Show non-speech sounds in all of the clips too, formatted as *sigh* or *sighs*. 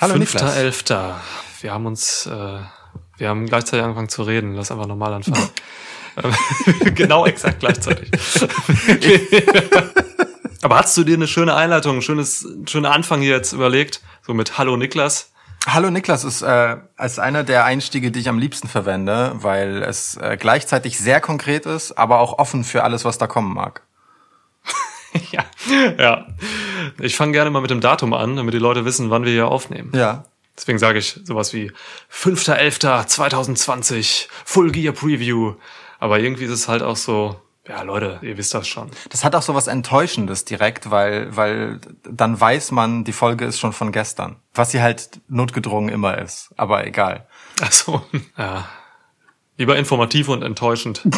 Hallo Fünfter, Niklas. Elfter. Wir haben uns, äh, wir haben gleichzeitig angefangen zu reden. Lass einfach normal anfangen. *laughs* Genau exakt gleichzeitig. *laughs* Aber hast du dir eine schöne Einleitung, ein schönes, schöner Anfang hier jetzt überlegt? So mit Hallo Niklas. Hallo Niklas ist äh, als einer der Einstiege, die ich am liebsten verwende, weil es äh, gleichzeitig sehr konkret ist, aber auch offen für alles, was da kommen mag. *laughs* ja, ja. Ich fange gerne mal mit dem Datum an, damit die Leute wissen, wann wir hier aufnehmen. Ja. Deswegen sage ich sowas wie 5.11.2020, Full Gear Preview. Aber irgendwie ist es halt auch so, ja Leute, ihr wisst das schon. Das hat auch so was Enttäuschendes direkt, weil, weil dann weiß man, die Folge ist schon von gestern. Was sie halt notgedrungen immer ist. Aber egal. Ach so, ja. Lieber informativ und enttäuschend. *laughs*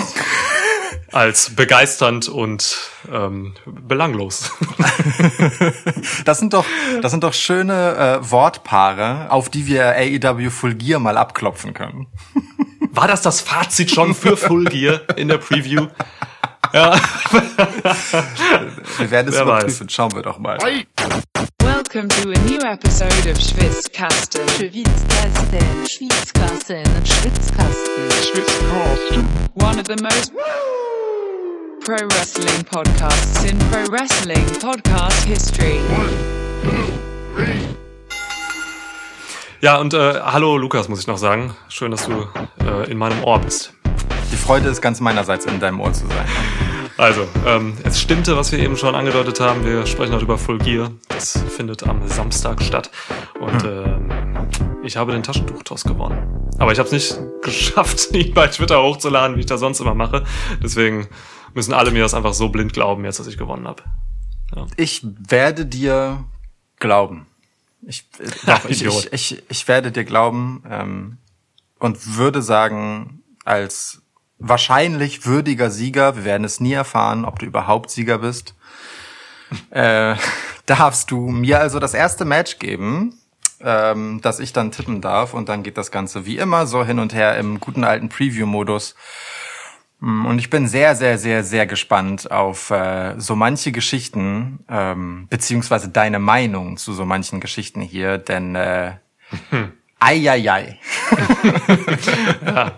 als begeisternd und ähm, belanglos. *laughs* Das sind doch, das sind doch schöne äh, Wortpaare, auf die wir AEW Full Gear mal abklopfen können. *laughs* War das das Fazit schon für Full Gear in der Preview? Ja. Wir werden es Wer weiß. überprüfen. Schauen wir doch mal. Welcome to a new episode of Schwitzkasten. Schwitzkasten, Schwitzkasten, Schwitzkasten. One of the most pro wrestling podcasts in pro wrestling podcast history. Ja, und äh, hallo Lukas, muss ich noch sagen. Schön, dass du äh, in meinem Ohr bist. Die Freude ist ganz meinerseits, in deinem Ohr zu sein. Also, ähm, es stimmte, was wir eben schon angedeutet haben. Wir sprechen heute über Full Gear. Das findet am Samstag statt. Und ähm, ich habe den Taschentuchtoss gewonnen. Aber ich habe es nicht *laughs* geschafft, ihn bei Twitter hochzuladen, wie ich das sonst immer mache. Deswegen müssen alle mir das einfach so blind glauben, jetzt, dass ich gewonnen habe. Ich werde dir glauben. Ich, *laughs* doch, ich, ich, ich, ich werde dir glauben ähm, und würde sagen, als wahrscheinlich würdiger Sieger, wir werden es nie erfahren, ob du überhaupt Sieger bist, *laughs* äh, darfst du mir also das erste Match geben, ähm, das ich dann tippen darf und dann geht das Ganze wie immer so hin und her im guten alten Preview-Modus. Mm, Und ich bin sehr, sehr, sehr, sehr gespannt auf äh, so manche Geschichten, ähm, beziehungsweise deine Meinung zu so manchen Geschichten hier, denn äh, *laughs* ei, *laughs*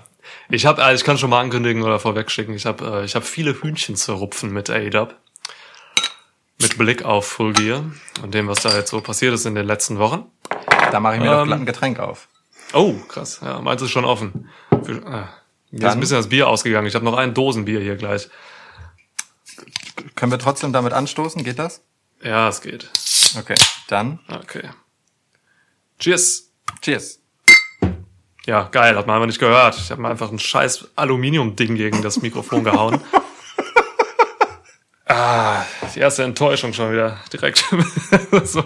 Ich habe, also ich kann schon mal ankündigen oder vorwegschicken, ich habe äh, ich hab viele Hühnchen zu rupfen mit AEW. Mit Blick auf Full Gear und dem, was da jetzt so passiert ist in den letzten Wochen. Da mache ich mir doch Ähm, glatt ein Getränk auf. Oh, krass. Ja, meins ist schon offen. Für, äh, mir ist ein bisschen das Bier ausgegangen. Ich habe noch ein Dosenbier hier gleich. Können wir trotzdem damit anstoßen? Geht das? Ja, es geht. Okay, dann Okay. Cheers. cheers. Ja, geil, hat man einfach nicht gehört. Ich habe mir einfach ein scheiß Aluminium-Ding gegen das Mikrofon gehauen. *laughs* ah, die erste Enttäuschung schon wieder direkt. *laughs* so.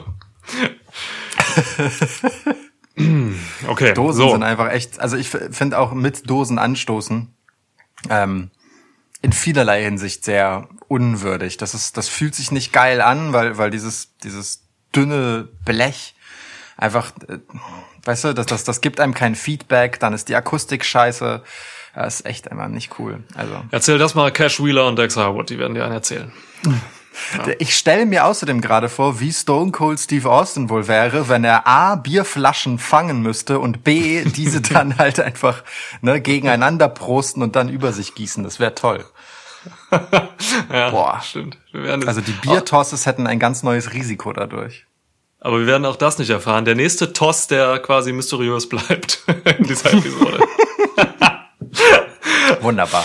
*laughs* *clears throat* okay, Dosen so. sind einfach echt, also ich finde auch mit Dosen anstoßen ähm, in vielerlei Hinsicht sehr unwürdig. Das ist, das fühlt sich nicht geil an, weil, weil dieses, dieses dünne Blech einfach, äh, weißt du, das, das, das gibt einem kein Feedback, dann ist die Akustik scheiße. Das ist echt einfach nicht cool. Also Erzähl das mal Cash Wheeler und Dex Harwood, die werden dir einen erzählen. *laughs* Ich stelle mir außerdem gerade vor, wie Stone Cold Steve Austin wohl wäre, wenn er A, Bierflaschen fangen müsste und B, diese *laughs* dann halt einfach ne, gegeneinander prosten und dann über sich gießen. Das wäre toll. *laughs* Ja, Boah. stimmt. Also die Biertosses hätten ein ganz neues Risiko dadurch. Aber wir werden auch das nicht erfahren. Der nächste Toss, der quasi mysteriös bleibt *laughs* in dieser Episode. Wunderbar.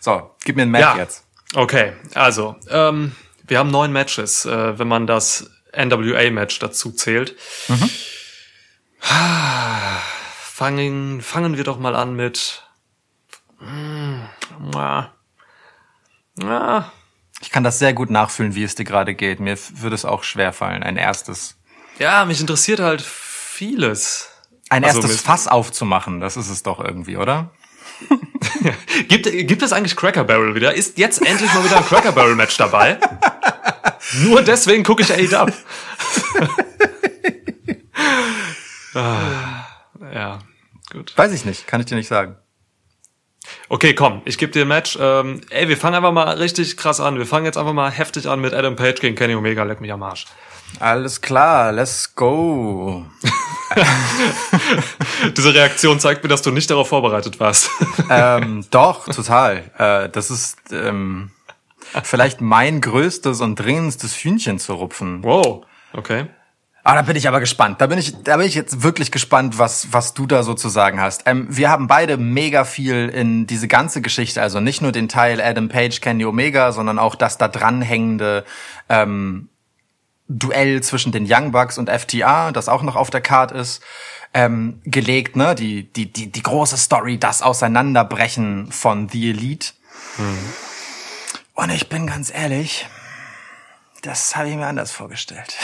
So, gib mir ein Match Ja. jetzt. Okay, also, ähm, wir haben neun Matches, äh, wenn man das NWA-Match dazu zählt. Fangen, fangen wir doch mal an mit. Mm, Ich kann das sehr gut nachfühlen, wie es dir gerade geht. Mir würde es auch schwer fallen, ein erstes, ja, mich interessiert halt vieles. ein Also erstes Fass aufzumachen. Das ist es doch irgendwie, oder? *laughs* Gibt, gibt es eigentlich Cracker Barrel wieder? Ist jetzt endlich mal wieder ein Cracker Barrel Match dabei? *laughs* Nur deswegen gucke ich AEW. *laughs* ah, ja, gut. Weiß ich nicht, kann ich dir nicht sagen. Okay, komm, ich gebe dir ein Match. Ähm, ey, wir fangen einfach mal richtig krass an. Wir fangen jetzt einfach mal heftig an mit Adam Page gegen Kenny Omega. Leck mich am Arsch. Alles klar, let's go. *laughs* Diese Reaktion zeigt mir, dass du nicht darauf vorbereitet warst. *laughs* ähm, doch, total. Äh, das ist ähm, vielleicht mein größtes und dringendstes Hühnchen zu rupfen. Wow, okay. Ah, da bin ich aber gespannt. Da bin ich, da bin ich jetzt wirklich gespannt, was, was du da so zu sagen hast. Ähm, wir haben beide mega viel in diese ganze Geschichte, also nicht nur den Teil Adam Page, Kenny Omega, sondern auch das da dranhängende ähm, Duell zwischen den Young Bucks und FTA, das auch noch auf der Card ist, ähm, gelegt, ne? Die, die, die, die große Story, das Auseinanderbrechen von The Elite. Und ich bin ganz ehrlich, das habe ich mir anders vorgestellt.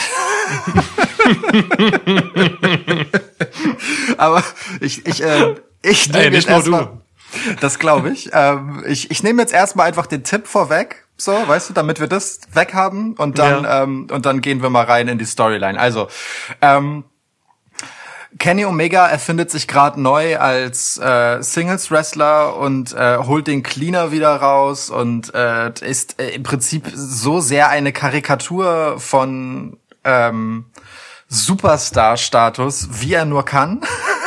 *laughs* Aber ich, ich, äh, ich nehme Ey, nicht jetzt erstmal, das glaube ich. Ähm, ich. Ich nehme jetzt erstmal einfach den Tipp vorweg, so, weißt du, damit wir das weghaben und dann Ja. ähm, und dann gehen wir mal rein in die Storyline. Also, ähm, Kenny Omega erfindet sich gerade neu als äh, Singles Wrestler und äh, holt den Cleaner wieder raus und äh, ist äh, im Prinzip so sehr eine Karikatur von ähm, Superstar-Status, wie er nur kann. *laughs*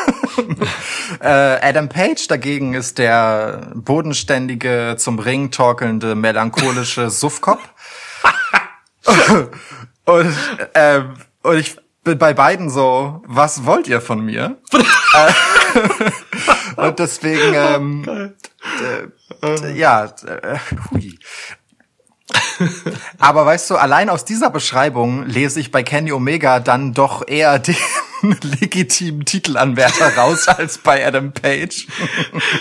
äh, Adam Page dagegen ist der bodenständige, zum Ring torkelnde, melancholische *laughs* Suffkopf. und, ähm, und ich bin bei beiden so, was wollt ihr von mir? äh, *laughs* und deswegen, ähm, äh, äh, ja, äh, hui. Aber weißt du, allein aus dieser Beschreibung lese ich bei Kenny Omega dann doch eher den legitimen Titelanwärter raus als bei Adam Page.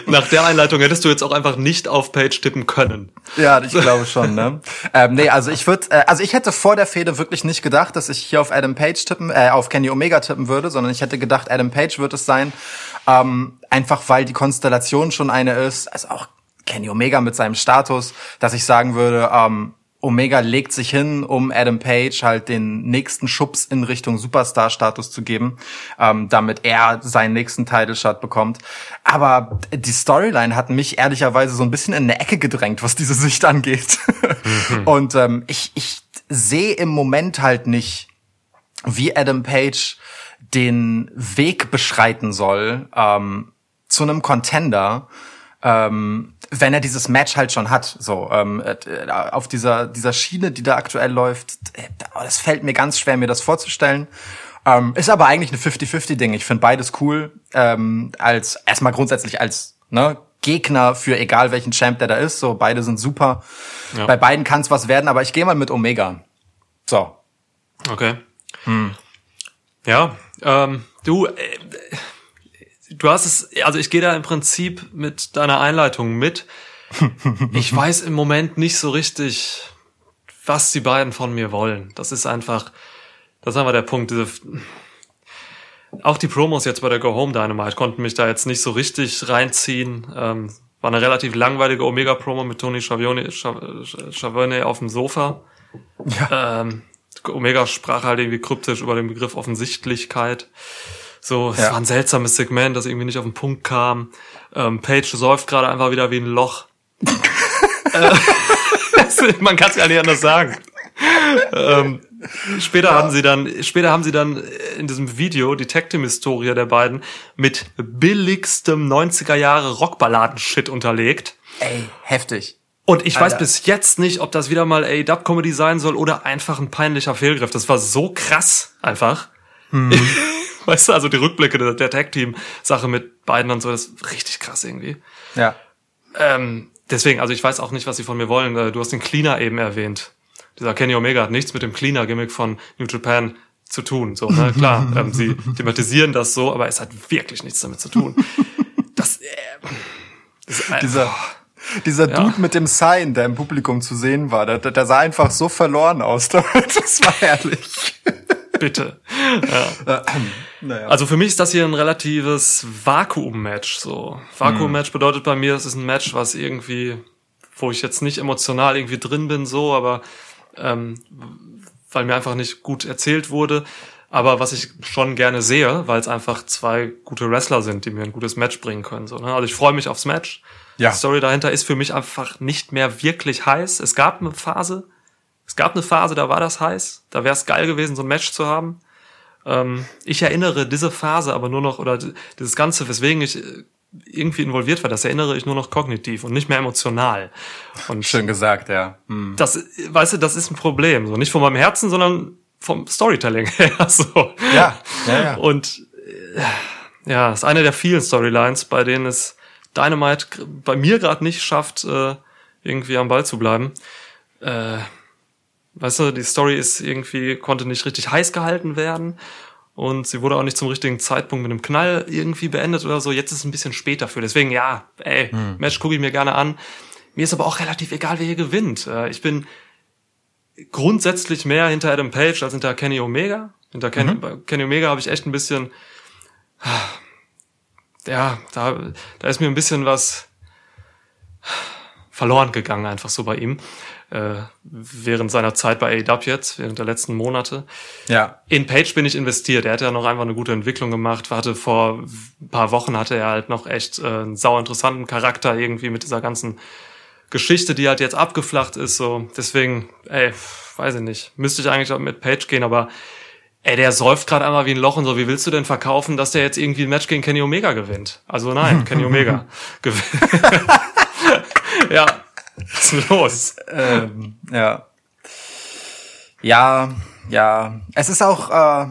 Nach der Einleitung hättest du jetzt auch einfach nicht auf Page tippen können. Ja, ich glaube schon, ne? ähm, nee, also ich würde, äh, also ich hätte vor der Fehde wirklich nicht gedacht, dass ich hier auf Adam Page tippen, äh, auf Kenny Omega tippen würde, sondern ich hätte gedacht, Adam Page wird es sein. Ähm, einfach weil die Konstellation schon eine ist, also auch Kenny Omega mit seinem Status, dass ich sagen würde, ähm, Omega legt sich hin, um Adam Page halt den nächsten Schubs in Richtung Superstar-Status zu geben, ähm, damit er seinen nächsten Title-Shot bekommt. Aber die Storyline hat mich ehrlicherweise so ein bisschen in eine Ecke gedrängt, was diese Sicht angeht. *laughs* Und ähm, ich, ich sehe im Moment halt nicht, wie Adam Page den Weg beschreiten soll ähm, zu einem Contender, ähm, wenn er dieses Match halt schon hat. So ähm, äh, auf dieser dieser Schiene, die da aktuell läuft, äh, das fällt mir ganz schwer, mir das vorzustellen. Ähm, ist aber eigentlich eine 50-50-Ding. Ich finde beides cool. Ähm, als erstmal grundsätzlich als ne, Gegner für egal welchen Champ der da ist. So beide sind super. Ja. Bei beiden kann es was werden, aber ich gehe mal mit Omega. So. Okay. Ja, ähm, du, äh, du hast es, also ich gehe da im Prinzip mit deiner Einleitung mit. *laughs* Ich weiß im Moment nicht so richtig, was die beiden von mir wollen. Das ist einfach, das ist einfach der Punkt. Diese, auch die Promos jetzt bei der Go Home Dynamite konnten mich da jetzt nicht so richtig reinziehen. Ähm, war eine relativ langweilige Omega-Promo mit Tony Schiavone, Schiav- Schiavone auf dem Sofa. Ähm, Omega sprach halt irgendwie kryptisch über den Begriff Offensichtlichkeit. So, es Ja. war ein seltsames Segment, das irgendwie nicht auf den Punkt kam. Ähm, Page säuft gerade einfach wieder wie ein Loch. *laughs* äh, *laughs* man kann es gar nicht anders sagen. ähm, später haben sie dann, später haben sie dann in diesem Video die Tag Team Historie der beiden mit billigstem 90er Jahre Rockballaden-Shit unterlegt. Ey, heftig. Und ich weiß Alter. bis jetzt nicht, ob das wieder mal A-Dub-Comedy sein soll oder einfach ein peinlicher Fehlgriff. Das war so krass einfach. *laughs* *laughs* weißt du, also die Rückblicke der, der Tag-Team-Sache mit beiden und so, das ist richtig krass irgendwie. Ja. Ähm, deswegen, also ich weiß auch nicht, was sie von mir wollen. Äh, Du hast den Cleaner eben erwähnt. Dieser Kenny Omega hat nichts mit dem Cleaner-Gimmick von New Japan zu tun. So, ne? *laughs* Klar, ähm, sie thematisieren das so, aber es hat wirklich nichts damit zu tun. Das, äh, das ist, Dieser, dieser Ja. Dude mit dem Sign, der im Publikum zu sehen war, der, der sah einfach so verloren aus. *laughs* Das war herrlich. Bitte. *clears throat* Naja. Also für mich ist das hier ein relatives Vakuum-Match. So Vakuum-Match bedeutet bei mir, es ist ein Match, was irgendwie, wo ich jetzt nicht emotional irgendwie drin bin, so, aber ähm, weil mir einfach nicht gut erzählt wurde. Aber was ich schon gerne sehe, weil es einfach zwei gute Wrestler sind, die mir ein gutes Match bringen können. So, ne? Also ich freue mich aufs Match. Ja. Die Story dahinter ist für mich einfach nicht mehr wirklich heiß. Es gab eine Phase, es gab eine Phase, da war das heiß. Da wäre es geil gewesen, so ein Match zu haben. Ähm, ich erinnere diese Phase aber nur noch, oder dieses Ganze, weswegen ich äh, irgendwie involviert war, das erinnere ich nur noch kognitiv und nicht mehr emotional. Und Schön gesagt, ja. Hm. das, weißt du, das ist ein Problem. So nicht von meinem Herzen, sondern vom Storytelling *laughs* her. So. Ja, ja, ja. Und äh, ja, ist eine der vielen Storylines, bei denen es Dynamite bei mir gerade nicht schafft, äh, irgendwie am Ball zu bleiben. Äh, weißt du, die Story ist irgendwie, konnte nicht richtig heiß gehalten werden. Und sie wurde auch nicht zum richtigen Zeitpunkt mit einem Knall irgendwie beendet oder so. Jetzt ist es ein bisschen spät dafür. Deswegen, ja, ey, Match gucke ich mir gerne an. Mir ist aber auch relativ egal, wer hier gewinnt. Äh, Ich bin grundsätzlich mehr hinter Adam Page als hinter Kenny Omega. Hinter Kenny, bei Kenny Omega habe ich echt ein bisschen, ja, da, da ist mir ein bisschen was verloren gegangen, einfach so bei ihm. Äh, während seiner Zeit bei AEW jetzt, während der letzten Monate. Ja. In Page bin ich investiert. Er hat ja noch einfach eine gute Entwicklung gemacht. Hatte vor ein paar Wochen hatte er halt noch echt äh, einen sau interessanten Charakter irgendwie mit dieser ganzen Geschichte, die halt jetzt abgeflacht ist. So deswegen, ey, weiß ich nicht. Müsste ich eigentlich auch mit Page gehen, aber ey, der säuft gerade einmal wie ein Loch und so. Wie willst du denn verkaufen, dass der jetzt irgendwie ein Match gegen Kenny Omega gewinnt? Also nein, Kenny Omega *laughs* gewinnt. *laughs* ja, was ist los? Ähm, ja. Ja, ja. Es ist auch, äh,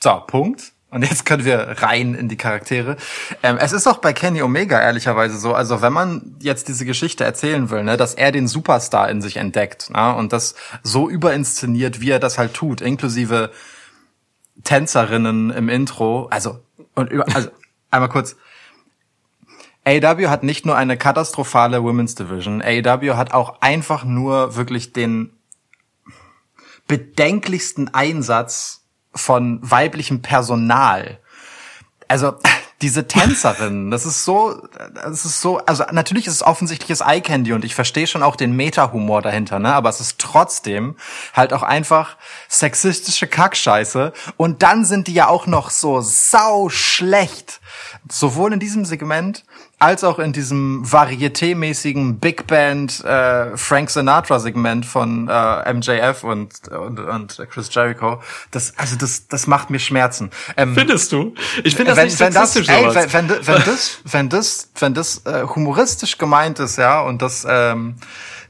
so, Punkt. Und jetzt können wir rein in die Charaktere. Ähm, es ist auch bei Kenny Omega ehrlicherweise so, also wenn man jetzt diese Geschichte erzählen will, ne, dass er den Superstar in sich entdeckt ne, und das so überinszeniert, wie er das halt tut, inklusive Tänzerinnen im Intro, also und über, also einmal kurz, AEW hat nicht nur eine katastrophale Women's Division, AEW hat auch einfach nur wirklich den bedenklichsten Einsatz von weiblichem Personal. Also *laughs* diese Tänzerin, das ist so, das ist so, also natürlich ist es offensichtliches Eye Candy und ich verstehe schon auch den Meta-Humor dahinter, ne? Aber es ist trotzdem halt auch einfach sexistische Kackscheiße und dann sind die ja auch noch so sau schlecht. Sowohl in diesem Segment als auch in diesem Varieté-mäßigen Big Band äh, Frank Sinatra Segment von äh, MJF und, und und Chris Jericho. Das also das das macht mir Schmerzen. Ähm, Findest du? Ich finde das wenn, nicht wenn das, ey, wenn, wenn, wenn das, wenn das, wenn das äh, humoristisch gemeint ist, ja, und das, ähm,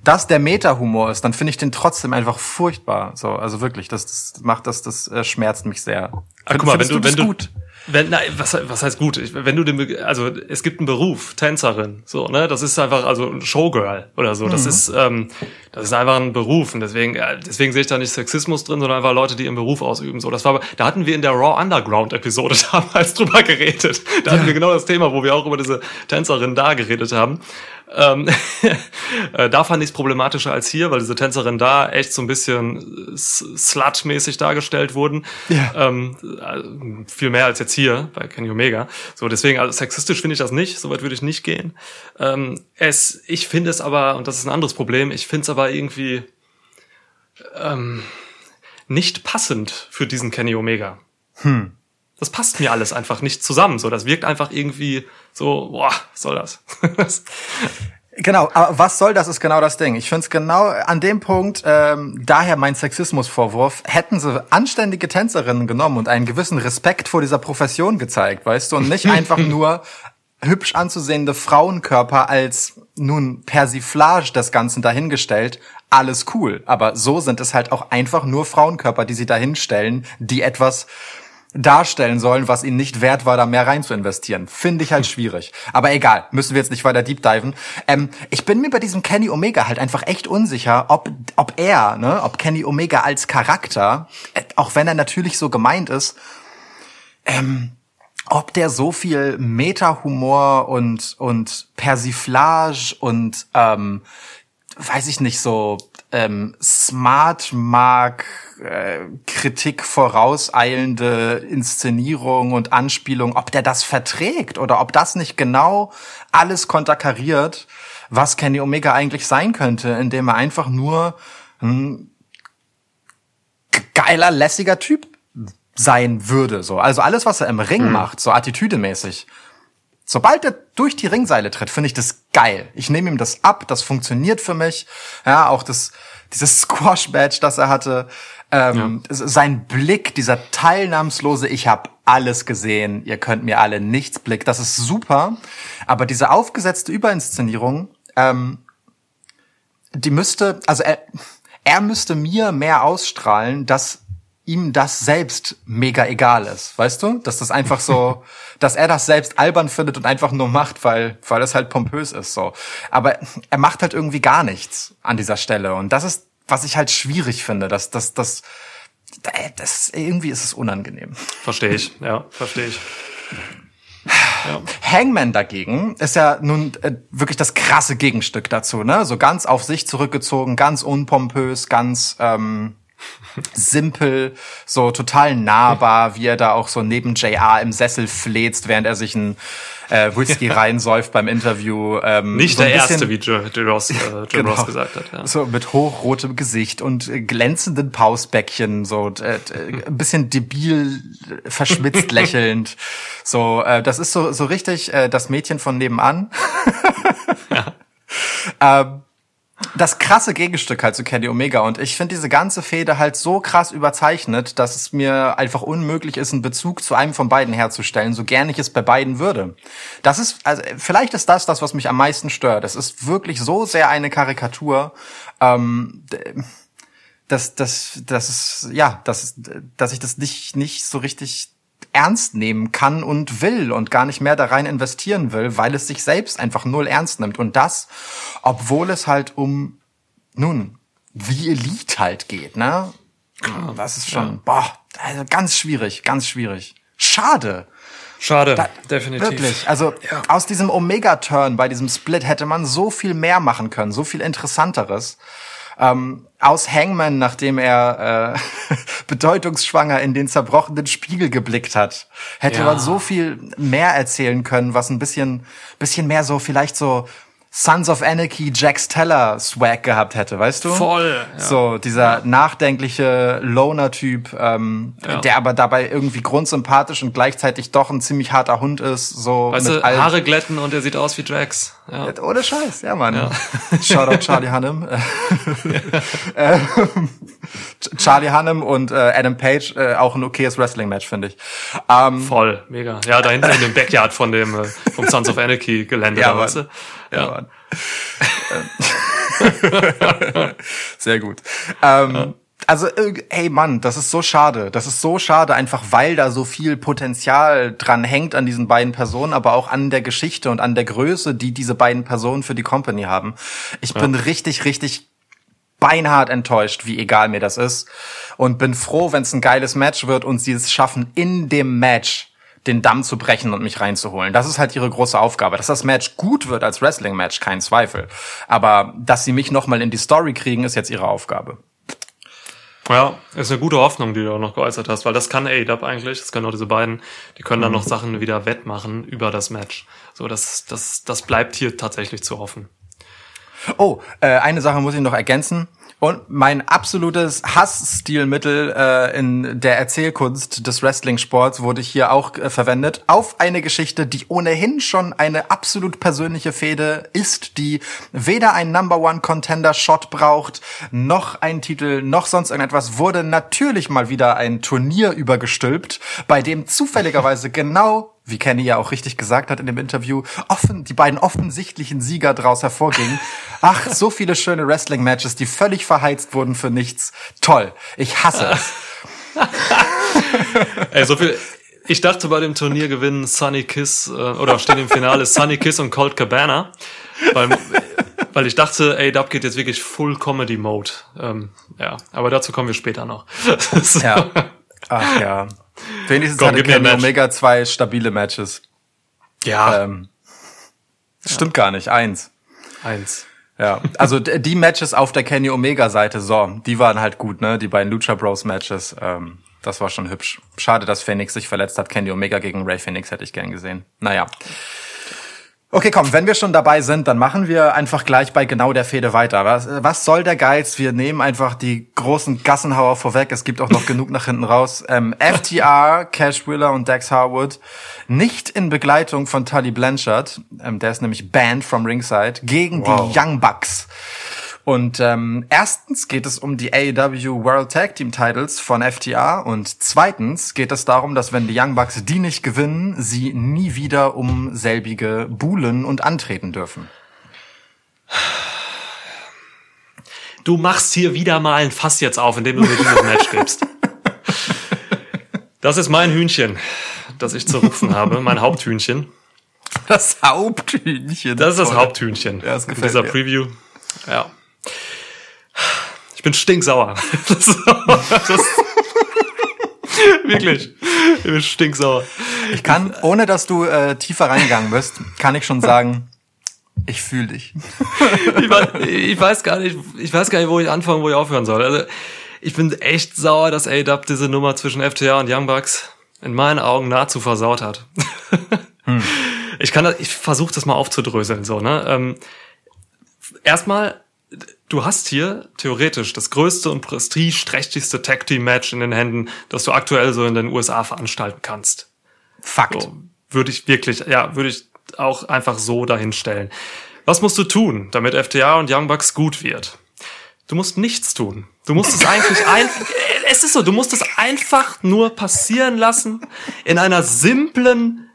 das der Meta-Humor ist, dann finde ich den trotzdem einfach furchtbar. So, also wirklich, das, das macht das, das äh, schmerzt mich sehr. Ah, guck mal, wenn du, das wenn du, gut? Wenn, nein, was, was heißt gut? Wenn du den, also es gibt einen Beruf, Tänzerin, so, ne? Das ist einfach, also Showgirl oder so. Das ist, ähm, das ist einfach ein Beruf und deswegen, äh, deswegen sehe ich da nicht Sexismus drin, sondern einfach Leute, die ihren Beruf ausüben. So, das war, da hatten wir in der Raw Underground Episode *laughs* damals drüber geredet. Da hatten wir genau das Thema, wo wir auch über diese Tänzerin da geredet haben. Ähm, *laughs* äh, da fand ich es problematischer als hier, weil diese Tänzerin da echt so ein bisschen s- slut-mäßig dargestellt wurden. Ja. Ähm, also viel mehr als jetzt hier bei Kenny Omega. So, deswegen, also sexistisch finde ich das nicht, soweit würde ich nicht gehen. Ähm, es, ich finde es aber, und das ist ein anderes Problem, ich finde es aber irgendwie ähm, nicht passend für diesen Kenny Omega. Hm. Das passt mir alles einfach nicht zusammen. So, das wirkt einfach irgendwie so, boah, was soll das? *laughs* Genau, aber was soll das, ist genau das Ding. Ich finde es genau an dem Punkt, ähm, daher mein Sexismusvorwurf, hätten sie anständige Tänzerinnen genommen und einen gewissen Respekt vor dieser Profession gezeigt, weißt du, und nicht einfach *laughs* nur hübsch anzusehende Frauenkörper als nun Persiflage des Ganzen dahingestellt, alles cool. Aber so sind es halt auch einfach nur Frauenkörper, die sie dahinstellen, die etwas darstellen sollen, was ihnen nicht wert war, da mehr rein zu investieren. Finde ich halt schwierig. Aber egal, müssen wir jetzt nicht weiter deep diven. Ähm, ich bin mir bei diesem Kenny Omega halt einfach echt unsicher, ob, ob er, ne, ob Kenny Omega als Charakter, äh, auch wenn er natürlich so gemeint ist, ähm, ob der so viel Meta-Humor und, und Persiflage und, ähm, weiß ich nicht, so ähm, Smart Mark äh, Kritik vorauseilende Inszenierung und Anspielung, ob der das verträgt oder ob das nicht genau alles konterkariert, was Kenny Omega eigentlich sein könnte, indem er einfach nur ein geiler, lässiger Typ sein würde. So, also alles, was er im Ring macht, so attitüdemäßig. Sobald er durch die Ringseile tritt, finde ich das geil. Ich nehme ihm das ab, das funktioniert für mich. Ja, auch das, dieses *laughs* Squash-Badge, das er hatte. Ähm, Sein Blick, dieser teilnahmslose, ich habe alles gesehen, ihr könnt mir alle nichts Blick, das ist super. Aber diese aufgesetzte Überinszenierung, ähm, die müsste, also er, er müsste mir mehr ausstrahlen, dass ihm das selbst mega egal ist, weißt du? Dass das einfach so, *laughs* dass er das selbst albern findet und einfach nur macht, weil, weil es halt pompös ist, so. Aber er macht halt irgendwie gar nichts an dieser Stelle und das ist, was ich halt schwierig finde, dass, dass, dass, das, irgendwie ist es unangenehm. Verstehe ich, ja, verstehe ich. Ja. Hangman dagegen ist ja nun äh, wirklich das krasse Gegenstück dazu, ne? So ganz auf sich zurückgezogen, ganz unpompös, ganz ähm, simpel, so total nahbar, wie er da auch so neben JR im Sessel fläzt, während er sich ein äh, Whisky reinsäuft beim Interview. Ähm, Nicht so der bisschen- Erste, wie Joe, Joe Ross, äh, Joe *laughs* Genau. Ross gesagt hat. Ja. So mit hochrotem Gesicht und glänzenden Pausbäckchen, so äh, äh, ein bisschen debil, verschmitzt *laughs* lächelnd. So, äh, das ist so so richtig äh, das Mädchen von nebenan. *laughs* ähm, das krasse Gegenstück halt zu Kenny Omega und ich finde diese ganze Fehde halt so krass überzeichnet, dass es mir einfach unmöglich ist, einen Bezug zu einem von beiden herzustellen, so gern ich es bei beiden würde. Das ist, also vielleicht ist das das, was mich am meisten stört. Es ist wirklich so sehr eine Karikatur, ähm, dass, dass, dass es, ja, dass, dass ich das nicht, nicht so richtig ernst nehmen kann und will und gar nicht mehr da rein investieren will, weil es sich selbst einfach null ernst nimmt. Und das, obwohl es halt um, nun, wie Elite halt geht, ne? Das ist schon, boah, also ganz schwierig, ganz schwierig. Schade. Schade, Da- definitiv. Wirklich. Also aus diesem Omega-Turn bei diesem Split hätte man so viel mehr machen können, so viel interessanteres. Ähm, aus Hangman, nachdem er äh, *laughs* bedeutungsschwanger in den zerbrochenen Spiegel geblickt hat, hätte Ja. man so viel mehr erzählen können, was ein bisschen, bisschen mehr so vielleicht so Sons of Anarchy, Jack Steller Swag gehabt hätte, weißt du? Voll, ja. So dieser nachdenkliche Loner-Typ, ähm, Ja. der aber dabei irgendwie grundsympathisch und gleichzeitig doch ein ziemlich harter Hund ist. So Weißt mit du, Haare glätten und er sieht aus wie Drax. Ja. ohne Scheiß, ja, Mann. *laughs* Shoutout Charlie Hunnam. *laughs* *laughs* Ähm, Charlie Hunnam und äh, Adam Page, äh, auch ein okayes Wrestling-Match, finde ich. Ähm, Voll, mega. Ja, da hinten in dem Backyard von dem, äh, vom Sons of Anarchy Gelände, Ja, da, weißt du? ja, Mann. Ähm, Sehr gut. Ähm, Also, äh, ey Mann, das ist so schade. Das ist so schade, einfach weil da so viel Potenzial dran hängt an diesen beiden Personen, aber auch an der Geschichte und an der Größe, die diese beiden Personen für die Company haben. Ich bin richtig, richtig beinhart enttäuscht, wie egal mir das ist. Und bin froh, wenn es ein geiles Match wird und sie es schaffen, in dem Match den Damm zu brechen und mich reinzuholen. Das ist halt ihre große Aufgabe. Dass das Match gut wird als Wrestling-Match, kein Zweifel. Aber dass sie mich nochmal in die Story kriegen, ist jetzt ihre Aufgabe. Ja, ist eine gute Hoffnung, die du auch noch geäußert hast, weil das kann A-Dub eigentlich, das können auch diese beiden, die können dann noch Sachen wieder wettmachen über das Match. So, das, das, das bleibt hier tatsächlich zu hoffen. Oh, äh, eine Sache muss ich noch ergänzen. Und mein absolutes Hassstilmittel äh, in der Erzählkunst des Wrestling-Sports wurde hier auch äh, verwendet. Auf eine Geschichte, die ohnehin schon eine absolut persönliche Fehde ist, die weder ein Number One Contender Shot braucht, noch ein Titel, noch sonst irgendetwas, wurde natürlich mal wieder ein Turnier übergestülpt, bei dem zufälligerweise *laughs* genau wie Kenny ja auch richtig gesagt hat in dem Interview, offen, die beiden offensichtlichen Sieger daraus hervorgingen. Ach, so viele schöne Wrestling-Matches, die völlig verheizt wurden für nichts. Toll. Ich hasse es. *laughs* Ey, so viel. Ich dachte bei dem Turnier gewinnen Sunny Kiss äh, oder stehen im Finale Sunny Kiss und Colt Cabana, weil, weil ich dachte, ey, Dub geht jetzt wirklich Full Comedy Mode. Ähm, ja, aber dazu kommen wir später noch. *laughs* So. Ja. Ach ja. Wenigstens Komm, hatte Kenny. Omega zwei stabile Matches. ja Ähm, Stimmt gar nicht. Eins. eins. Ja, also die Matches auf der Kenny Omega Seite, so, die waren halt gut, ne? Die beiden Lucha Bros Matches, ähm, das war schon hübsch. Schade, dass Phoenix sich verletzt hat. Kenny Omega gegen Ray Phoenix hätte ich gern gesehen. Naja. Okay, komm, wenn wir schon dabei sind, dann machen wir einfach gleich bei genau der Fehde weiter. Was, äh, was soll der Geiz? Wir nehmen einfach die großen Gassenhauer vorweg. Es gibt auch noch genug nach hinten raus. Ähm, FTR, Cash Wheeler und Dex Harwood, nicht in Begleitung von Tully Blanchard, ähm, der ist nämlich banned from Ringside, gegen Wow. die Young Bucks. Und ähm, erstens geht es um die AEW World Tag Team Titles von FTA und zweitens geht es darum, dass wenn die Young Bucks die nicht gewinnen, sie nie wieder um selbige buhlen und antreten dürfen. Du machst hier wieder mal ein Fass jetzt auf, indem du mir dieses Match gibst. Das ist mein Hühnchen, das ich zu rupfen habe, mein Haupthühnchen. Das Haupthühnchen. Das ist das Haupthühnchen Ja, das in gefällt dieser mir. Preview. Ja. Ich bin stinksauer. *laughs* Das, das, *laughs* wirklich. Ich bin stinksauer. Ich kann, ohne dass du äh, tiefer reingegangen bist, kann ich schon sagen, ich fühle dich. *laughs* Ich weiß, ich weiß gar nicht, ich weiß gar nicht, wo ich anfangen, wo ich aufhören soll. Also, ich bin echt sauer, dass A-Dub diese Nummer zwischen FTA und Young Bucks in meinen Augen nahezu versaut hat. Ich kann das, ich versuche das mal aufzudröseln, so, ne? Ähm, erstmal, du hast hier theoretisch das größte und prestigeträchtigste Tag Team Match in den Händen, das du aktuell so in den USA veranstalten kannst. Fakt. So, würde ich wirklich, ja, würde ich auch einfach so dahinstellen. Was musst du tun, damit FTA und Young Bucks gut wird? Du musst nichts tun. Du musst es eigentlich ein, *laughs* es ist so, du musst es einfach nur passieren lassen in einer simplen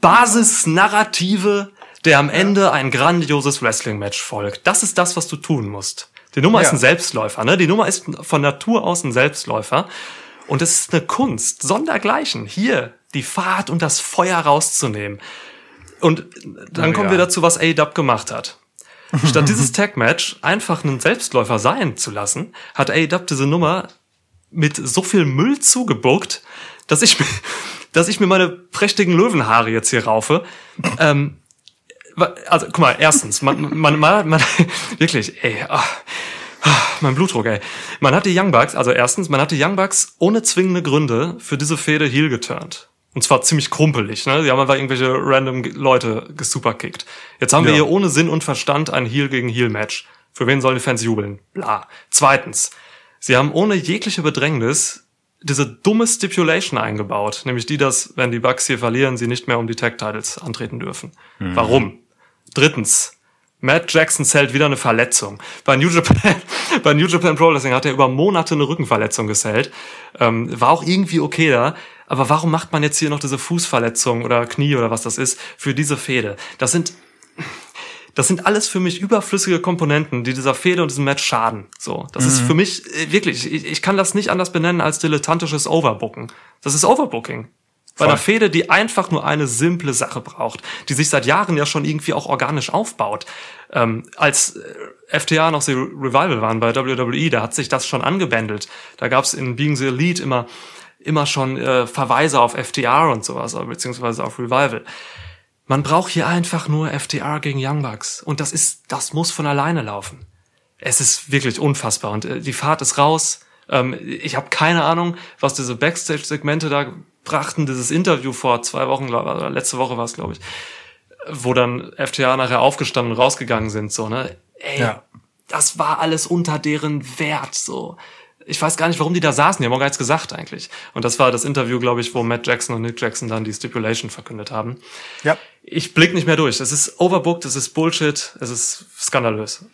Basisnarrative, der am Ende ein grandioses Wrestling-Match folgt. Das ist das, was du tun musst. Die Nummer Ja. ist ein Selbstläufer, ne? Die Nummer ist von Natur aus ein Selbstläufer. Und es ist eine Kunst, sondergleichen, hier die Fahrt und das Feuer rauszunehmen. Und dann Oh kommen ja. wir dazu, was A-Dub gemacht hat. *laughs* Statt dieses Tag-Match einfach einen Selbstläufer sein zu lassen, hat A-Dub diese Nummer mit so viel Müll zugebuckt, dass ich, mir- *laughs* dass ich mir meine prächtigen Löwenhaare jetzt hier raufe. Ähm, also, guck mal, erstens, man, man, man, man *laughs* wirklich, ey, ah, ah, mein Blutdruck, ey. Man hat die Young Bucks, also erstens, man hat die Young Bucks ohne zwingende Gründe für diese Fehde heel geturnt. Und zwar ziemlich krumpelig, ne? Die haben einfach irgendwelche random Leute gesuperkickt. Jetzt haben wir Ja. hier ohne Sinn und Verstand ein Heel gegen Heel Match. Für wen sollen die Fans jubeln? Bla. Zweitens, sie haben ohne jegliche Bedrängnis diese dumme Stipulation eingebaut, nämlich die, dass, wenn die Bucks hier verlieren, sie nicht mehr um die Tag Titles antreten dürfen. Warum? Drittens, Matt Jackson zählt wieder eine Verletzung. Bei New Japan, *laughs* bei New Japan Pro Wrestling hat er über Monate eine Rückenverletzung gesellt. Ähm, war auch irgendwie okay da. Aber warum macht man jetzt hier noch diese Fußverletzung oder Knie oder was das ist für diese Fehde? Das sind, das sind alles für mich überflüssige Komponenten, die dieser Fehde und diesem Match schaden. So, das ist für mich äh, wirklich, ich, ich kann das nicht anders benennen als dilettantisches Overbooking. Das ist Overbooking. Bei Voll. einer Fehde, die einfach nur eine simple Sache braucht, die sich seit Jahren ja schon irgendwie auch organisch aufbaut. Ähm, als äh, FTA noch die Revival waren bei WWE, da hat sich das schon angebändelt. Da gab's in Being the Elite immer immer schon äh, Verweise auf FTR und sowas, aber beziehungsweise auf Revival. Man braucht hier einfach nur FTR gegen Young Bucks und das ist, das muss von alleine laufen. Es ist wirklich unfassbar und äh, die Fahrt ist raus. Ähm, ich habe keine Ahnung, was diese Backstage-Segmente da brachten. Dieses Interview vor zwei Wochen, oder letzte Woche war es, glaube ich, wo dann FTA nachher aufgestanden und rausgegangen sind. So ne, ey, Ja. das war alles unter deren Wert. So, ich weiß gar nicht, warum die da saßen. Die haben auch gar nichts gesagt eigentlich. Und das war das Interview, glaube ich, wo Matt Jackson und Nick Jackson dann die Stipulation verkündet haben. Ja. Ich blick nicht mehr durch. Es ist overbooked, es ist Bullshit, es ist skandalös.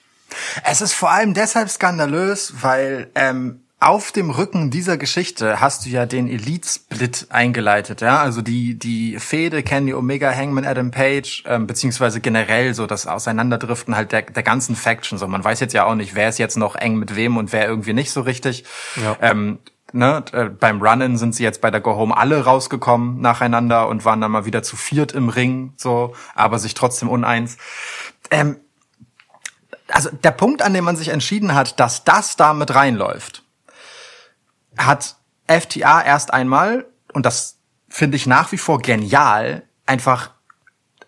Es ist vor allem deshalb skandalös, weil ähm, auf dem Rücken dieser Geschichte hast du ja den Elite-Split eingeleitet, ja. Also die die Fehde Kenny Omega, Hangman Adam Page, ähm, beziehungsweise generell so das Auseinanderdriften halt der, der ganzen Faction. So, man weiß jetzt ja auch nicht, wer ist jetzt noch eng mit wem und wer irgendwie nicht so richtig. Ja. Ähm, ne, äh, beim Run-In sind sie jetzt bei der Go Home alle rausgekommen nacheinander und waren dann mal wieder zu viert im Ring, so, aber sich trotzdem uneins. Ähm, also der Punkt, an dem man sich entschieden hat, dass das da mit reinläuft, hat FTA erst einmal, und das finde ich nach wie vor genial, einfach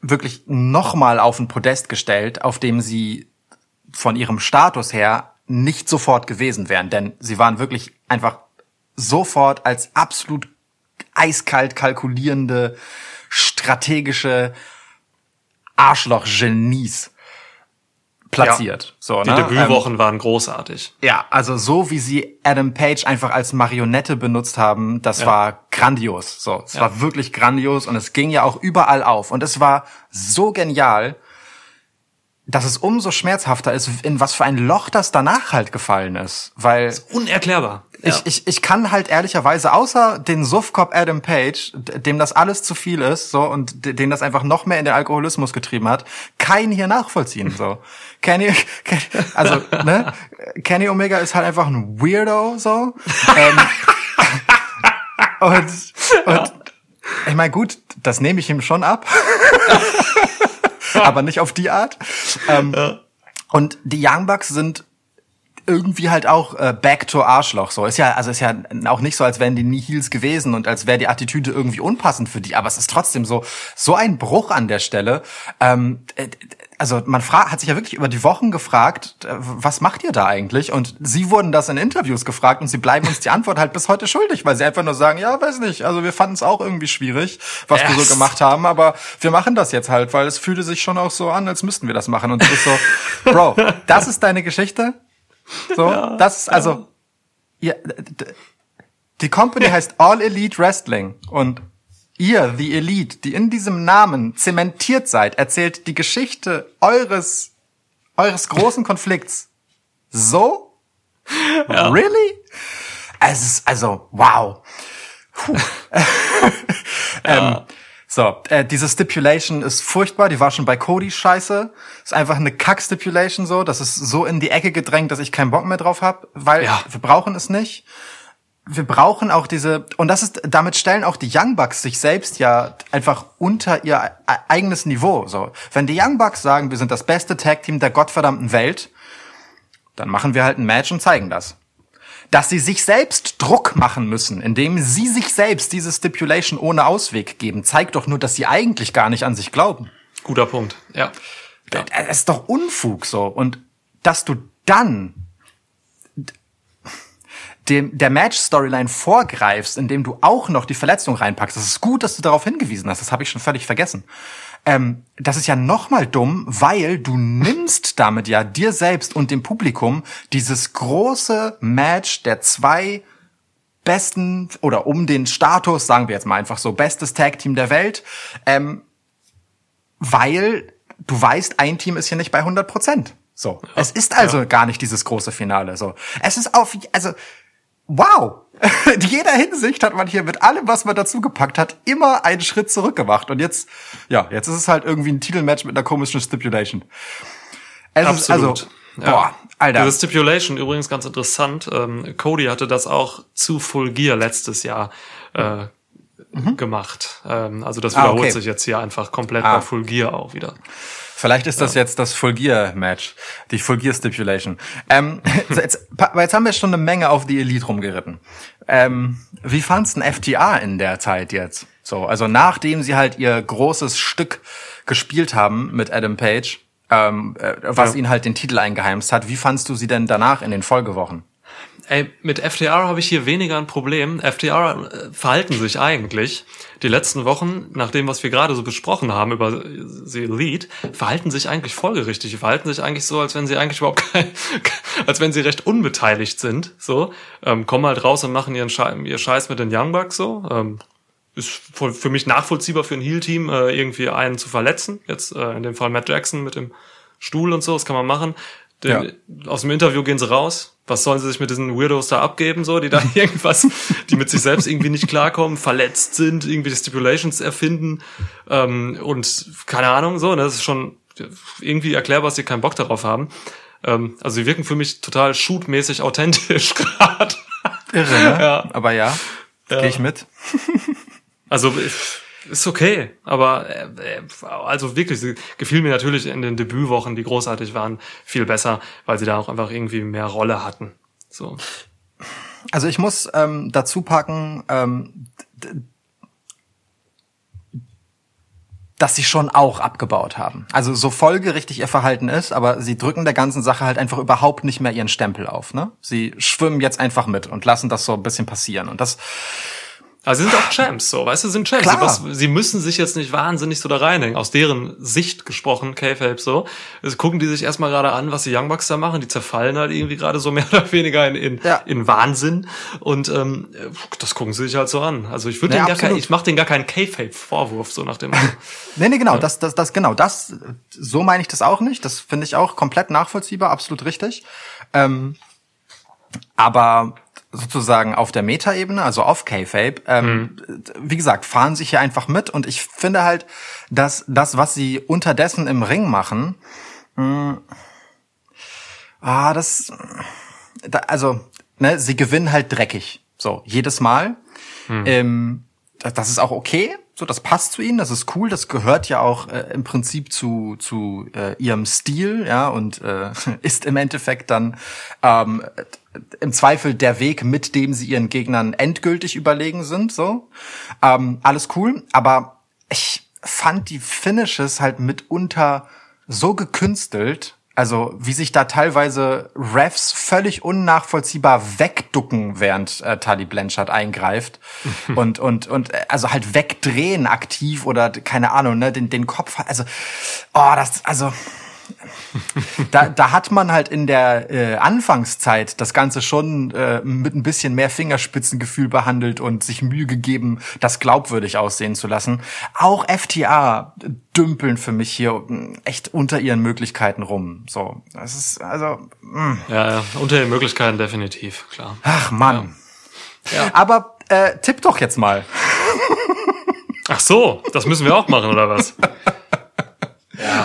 wirklich nochmal auf ein Podest gestellt, auf dem sie von ihrem Status her nicht sofort gewesen wären. Denn sie waren wirklich einfach sofort als absolut eiskalt kalkulierende, strategische Arschloch-Genies platziert. So, Die ne? Debütwochen waren großartig. Ja, also so wie sie Adam Page einfach als Marionette benutzt haben, das Ja. war grandios. So, es Ja. war wirklich grandios und es ging ja auch überall auf und es war so genial, dass es umso schmerzhafter ist, in was für ein Loch das danach halt gefallen ist. Weil Unerklärbar. Ich, ich, ich kann halt ehrlicherweise, außer den Suffkopf Adam Page, dem das alles zu viel ist, so, und den das einfach noch mehr in den Alkoholismus getrieben hat, keinen hier nachvollziehen, so. *laughs* Kenny, Ken- also, ne, Kenny Omega ist halt einfach ein Weirdo, so. ähm, *laughs* und, und, ich meine, gut, das nehme ich ihm schon ab. *laughs* aber nicht auf die Art. Ähm, Und die Young Bucks sind irgendwie halt auch äh, back to Arschloch so. Ist ja also ist ja auch nicht so als wären die nie Heels gewesen und als wäre die Attitüde irgendwie unpassend für die. Aber es ist trotzdem so so ein Bruch an der Stelle. Ähm, äh, also man hat sich ja wirklich über die Wochen gefragt äh, was macht ihr da eigentlich? Und sie wurden das in Interviews gefragt und sie bleiben uns die Antwort halt bis heute schuldig weil sie einfach nur sagen ja weiß nicht. Also wir fanden es auch irgendwie schwierig was wir Yes. so gemacht haben. Aber wir machen das jetzt halt weil es fühlte sich schon auch so an als müssten wir das machen. Und es ist so *laughs* Bro das ist deine Geschichte so, das ist also, ja, d- die Company heißt All Elite Wrestling und ihr, die Elite, die in diesem Namen zementiert seid, erzählt die Geschichte eures, eures großen Konflikts. So? Really? Es ist, also, wow. Puh. *laughs* ähm, so, äh, diese Stipulation ist furchtbar, die war schon bei Cody scheiße. Ist einfach eine Kack-Stipulation so, das ist so in die Ecke gedrängt, dass ich keinen Bock mehr drauf habe, weil Ja. wir brauchen es nicht. Wir brauchen auch diese, und das ist, damit stellen auch die Young Bucks sich selbst ja einfach unter ihr e- eigenes Niveau. So, wenn die Young Bucks sagen, wir sind das beste Tag-Team der gottverdammten Welt, dann machen wir halt ein Match und zeigen das dass sie sich selbst Druck machen müssen, indem sie sich selbst diese Stipulation ohne Ausweg geben, zeigt doch nur, dass sie eigentlich gar nicht an sich glauben. Guter Punkt. Ja. Das ist doch Unfug so. Und dass du dann dem, der Match-Storyline vorgreifst, indem du auch noch die Verletzung reinpackst. Das ist gut, dass du darauf hingewiesen hast. Das habe ich schon völlig vergessen. Ähm, das ist ja nochmal dumm, weil du nimmst damit ja dir selbst und dem Publikum dieses große Match der zwei besten oder um den Status, sagen wir jetzt mal einfach so, bestes Tag-Team der Welt, ähm, weil du weißt, ein Team ist hier nicht bei 100 Prozent. So. es ist also gar nicht dieses große Finale. So. Es ist auf, also, wow. *laughs* In jeder Hinsicht hat man hier mit allem, was man dazu gepackt hat, immer einen Schritt zurück gemacht. Und jetzt, ja, jetzt ist es halt irgendwie ein Titelmatch mit einer komischen Stipulation. Es ist also, boah, Alter. Diese Stipulation übrigens ganz interessant. Ähm, Cody hatte das auch zu Full Gear letztes Jahr äh, gemacht. Ähm, also das Mhm. Ah, wiederholt okay. sich jetzt hier einfach komplett Ah. bei Full Gear auch wieder. Vielleicht ist das jetzt das Full Gear Match, die Full Gear Stipulation. Ähm, *laughs* jetzt, jetzt haben wir schon eine Menge auf die Elite rumgeritten. Ähm, wie fand's ein FTA in der Zeit jetzt? So, also nachdem sie halt ihr großes Stück gespielt haben mit Adam Page, ähm, äh, was Ja. ihnen halt den Titel eingeheimst hat, wie fandst du sie denn danach in den Folgewochen? Ey, mit FTR habe ich hier weniger ein Problem. FTR äh, verhalten sich eigentlich die letzten Wochen, nach dem, was wir gerade so besprochen haben über sie Elite, verhalten sich eigentlich folgerichtig. Verhalten sich eigentlich so, als wenn sie eigentlich überhaupt kein, *laughs* als wenn sie recht unbeteiligt sind. So, ähm, kommen halt raus und machen ihren Scheiß, ihr Scheiß mit den Young Bucks so. Ähm, ist für mich nachvollziehbar für ein Heal-Team, äh, irgendwie einen zu verletzen. Jetzt äh, in dem Fall Matt Jackson mit dem Stuhl und so, das kann man machen. Den, Aus dem Interview gehen sie raus. Was sollen sie sich mit diesen Weirdos da abgeben, so, die da *laughs* irgendwas, die mit sich selbst irgendwie nicht klarkommen, verletzt sind, irgendwie Stipulations erfinden ähm, und keine Ahnung, so, ne, das ist schon irgendwie erklärbar, dass sie keinen Bock darauf haben. Ähm, also sie wirken für mich total shootmäßig authentisch *laughs* gerade. Irre, ne? Ja. Aber ja, gehe ich mit. Also äh, ist okay, aber äh, also wirklich, sie gefiel mir natürlich in den Debütwochen, die großartig waren, viel besser, weil sie da auch einfach irgendwie mehr Rolle hatten. So. Also ich muss ähm, dazu packen, ähm, dass sie schon auch abgebaut haben. Also so folgerichtig ihr Verhalten ist, aber sie drücken der ganzen Sache halt einfach überhaupt nicht mehr ihren Stempel auf. Ne? Sie schwimmen jetzt einfach mit und lassen das so ein bisschen passieren. Und das Also sie sind auch Champs, so, weißt du, sind Champs. Klar. Was, sie müssen sich jetzt nicht wahnsinnig so da reinhängen. Aus deren Sicht gesprochen, K-Fape so. Also gucken die sich erstmal gerade an, was die Young Bucks da machen. Die zerfallen halt irgendwie gerade so mehr *laughs* oder weniger in, in, Ja. in Wahnsinn. Und ähm, das gucken sie sich halt so an. Also ich würde Ja, denen gar kein, ich mache denen gar keinen K-Fape-Vorwurf, so nach dem. *laughs* Nee, nee, genau, das, das, das, genau, das, so meine ich das auch nicht. Das finde ich auch komplett nachvollziehbar, absolut richtig. Ähm, aber sozusagen auf der Metaebene, also auf K-Fape, ähm, wie gesagt, fahren sich hier einfach mit. Und ich finde halt, dass das, was sie unterdessen im Ring machen, mh, ah, das, da, also, ne, sie gewinnen halt dreckig, so jedes Mal. Ähm, das, das ist auch okay, so das passt zu ihnen, das ist cool, das gehört ja auch äh, im Prinzip zu zu äh, ihrem Stil, ja und äh, *laughs* ist im Endeffekt dann ähm, im Zweifel der Weg, mit dem sie ihren Gegnern endgültig überlegen sind, so. Ähm, alles cool, aber ich fand die Finishes halt mitunter so gekünstelt, also wie sich da teilweise Refs völlig unnachvollziehbar wegducken, während äh, Tully Blanchard eingreift *laughs* und und und äh, also halt wegdrehen aktiv oder keine Ahnung, ne, den den Kopf, also oh, das also da, da hat man halt in der äh, Anfangszeit das Ganze schon äh, mit ein bisschen mehr Fingerspitzengefühl behandelt und sich Mühe gegeben, das glaubwürdig aussehen zu lassen. Auch FTA dümpeln für mich hier mm, echt unter ihren Möglichkeiten rum. So, das ist also, mm, ja, ja, unter den Möglichkeiten definitiv, klar. ach Mann. Aber äh, tipp doch jetzt mal. Ach so, das müssen wir auch machen, oder was? *laughs*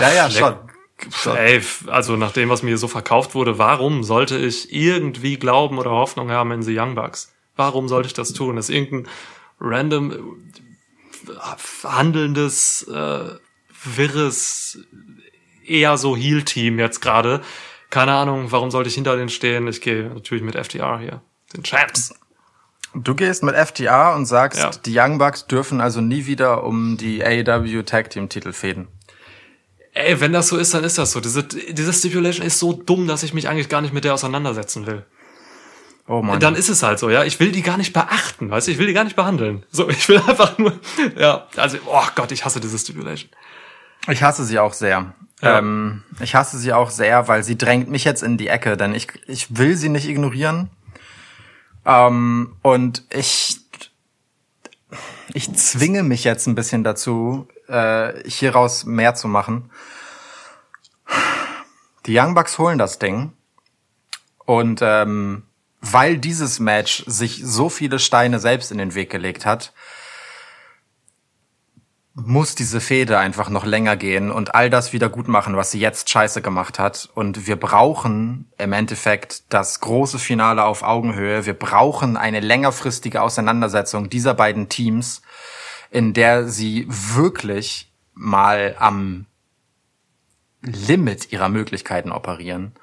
Ja, ja, schon. Ey, also nach dem, was mir so verkauft wurde, warum sollte ich irgendwie glauben oder Hoffnung haben in die Young Bucks? Warum sollte ich das tun? Das ist irgendein random äh, handelndes, äh, wirres, eher so Heal-Team jetzt gerade. Keine Ahnung, warum sollte ich hinter denen stehen? Ich gehe natürlich mit FTR hier. Den Champs. Du gehst mit FTA und sagst, Ja. die Young Bucks dürfen also nie wieder um die AEW Tag Team Titel fäden. Ey, wenn das so ist, dann ist das so. Diese, diese Stipulation ist so dumm, dass ich mich eigentlich gar nicht mit der auseinandersetzen will. Oh Mann. Dann ist es halt so, ja. Ich will die gar nicht beachten, weißt du? Ich will die gar nicht behandeln. So, *laughs* ich will einfach nur, ja. Also, oh Gott, ich hasse diese Stipulation. Ich hasse sie auch sehr. Ja. Ähm, ich hasse sie auch sehr, weil sie drängt mich jetzt in die Ecke, denn ich, ich will sie nicht ignorieren. Ähm, und ich, ich zwinge mich jetzt ein bisschen dazu, äh, hieraus mehr zu machen. Die Young Bucks holen das Ding. Und ähm, weil dieses Match sich so viele Steine selbst in den Weg gelegt hat, muss diese Fehde einfach noch länger gehen und all das wieder gut machen, was sie jetzt scheiße gemacht hat. Und wir brauchen im Endeffekt das große Finale auf Augenhöhe. Wir brauchen eine längerfristige Auseinandersetzung dieser beiden Teams, in der sie wirklich mal am Limit ihrer Möglichkeiten operieren.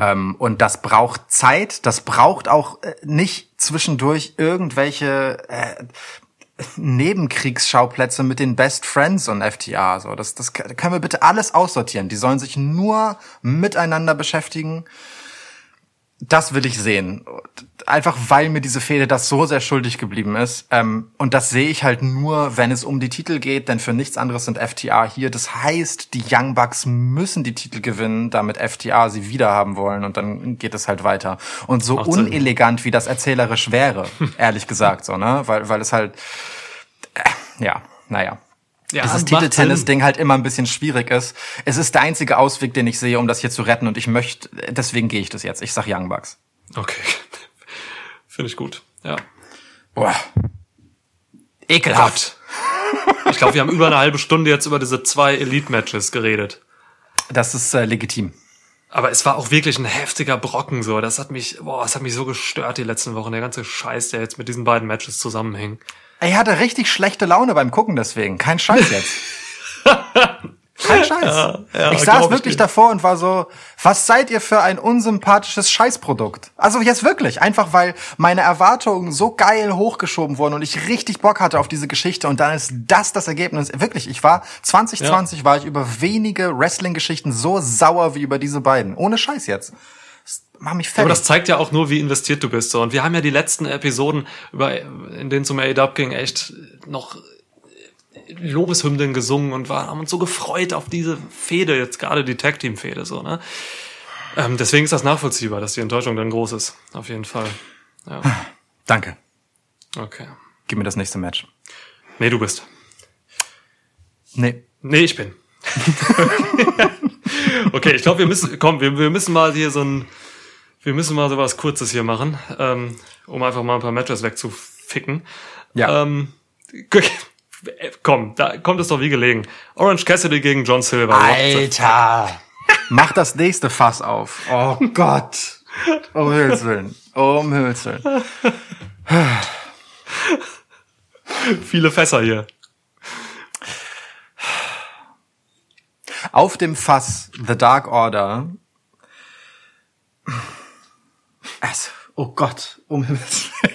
Ähm, und das braucht Zeit, das braucht auch äh, nicht zwischendurch irgendwelche äh, Nebenkriegsschauplätze mit den Best Friends und FTA. So, das, das können wir bitte alles aussortieren. Die sollen sich nur miteinander beschäftigen. Das will ich sehen. Einfach weil mir diese Fehde das so sehr schuldig geblieben ist. Ähm, und das sehe ich halt nur, wenn es um die Titel geht, denn für nichts anderes sind FTA hier. Das heißt, die Young Bucks müssen die Titel gewinnen, damit FTA sie wieder haben wollen und dann geht es halt weiter. Und so Macht Sinn. unelegant, wie das erzählerisch wäre, *laughs* ehrlich gesagt, so, ne? Weil, weil es halt, äh, ja, naja. Ja, Dieses Titeltennis-Ding halt immer ein bisschen schwierig ist. Es ist der einzige Ausweg, den ich sehe, um das hier zu retten und ich möchte, deswegen gehe ich das jetzt. Ich sag Young Bucks. Okay. *laughs* Finde ich gut. Ja. Boah. Ekelhaft. Ich glaube, wir haben über eine *laughs* halbe Stunde jetzt über diese zwei Elite-Matches geredet. Das ist äh, legitim. Aber es war auch wirklich ein heftiger Brocken so. Das hat mich, boah, das hat mich so gestört die letzten Wochen. Der ganze Scheiß, der jetzt mit diesen beiden Matches zusammenhängt. Ich hatte richtig schlechte Laune beim Gucken deswegen. Kein Scheiß jetzt. *laughs* Kein Scheiß. ja, ich saß ich wirklich dir. davor und war so, was seid ihr für ein unsympathisches Scheißprodukt? Also jetzt wirklich, einfach weil meine Erwartungen so geil hochgeschoben wurden und ich richtig Bock hatte auf diese Geschichte und dann ist das das Ergebnis. Wirklich, ich war 2020 war ich über wenige Wrestling-Geschichten so sauer wie über diese beiden. Ohne Scheiß jetzt. mach mich Aber das zeigt ja auch nur, wie investiert du bist. So. Und wir haben ja die letzten Episoden, über, in denen es um A-Dub ging, echt noch Lobeshymnen gesungen und war, haben uns so gefreut auf diese Fehde, jetzt gerade die Tag-Team-Fehde. So, ne? ähm, deswegen ist das nachvollziehbar, dass die Enttäuschung dann groß ist. Auf jeden Fall. Ja, *sighs* Danke. okay. Gib mir das nächste Match. Nee, du bist. Nee. Nee, ich bin. *laughs* okay, ich glaube, wir müssen, komm, wir, wir müssen mal hier so ein, wir müssen mal so was Kurzes hier machen, ähm, um einfach mal ein paar Matches wegzuficken. Ja. Ähm, *laughs* komm, da kommt es doch wie gelegen. Orange Cassidy gegen John Silver. Alter. Mach das nächste Fass auf. Oh *laughs* Gott. Um Himmels Willen. Um Himmels Willen. Viele Fässer hier. Auf dem Fass The Dark Order. Also, oh Gott, um Himmels Willen.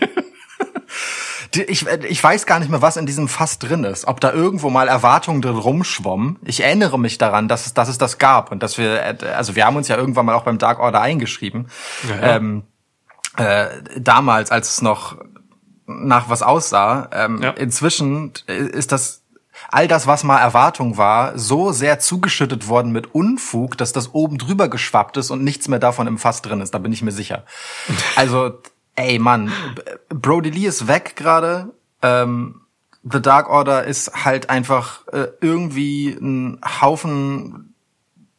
Ich, ich weiß gar nicht mehr, was in diesem Fass drin ist. Ob da irgendwo mal Erwartungen drin rumschwommen. Ich erinnere mich daran, dass es, dass es das gab und dass wir, also wir haben uns ja irgendwann mal auch beim Dark Order eingeschrieben. Ja, ja. Ähm, äh, damals, als es noch nach was aussah. Ähm, Ja. Inzwischen ist das all das, was mal Erwartung war, so sehr zugeschüttet worden mit Unfug, dass das oben drüber geschwappt ist und nichts mehr davon im Fass drin ist. Da bin ich mir sicher. Also, ey, Mann, Brody Lee ist weg gerade. Ähm, The Dark Order ist halt einfach äh, irgendwie ein Haufen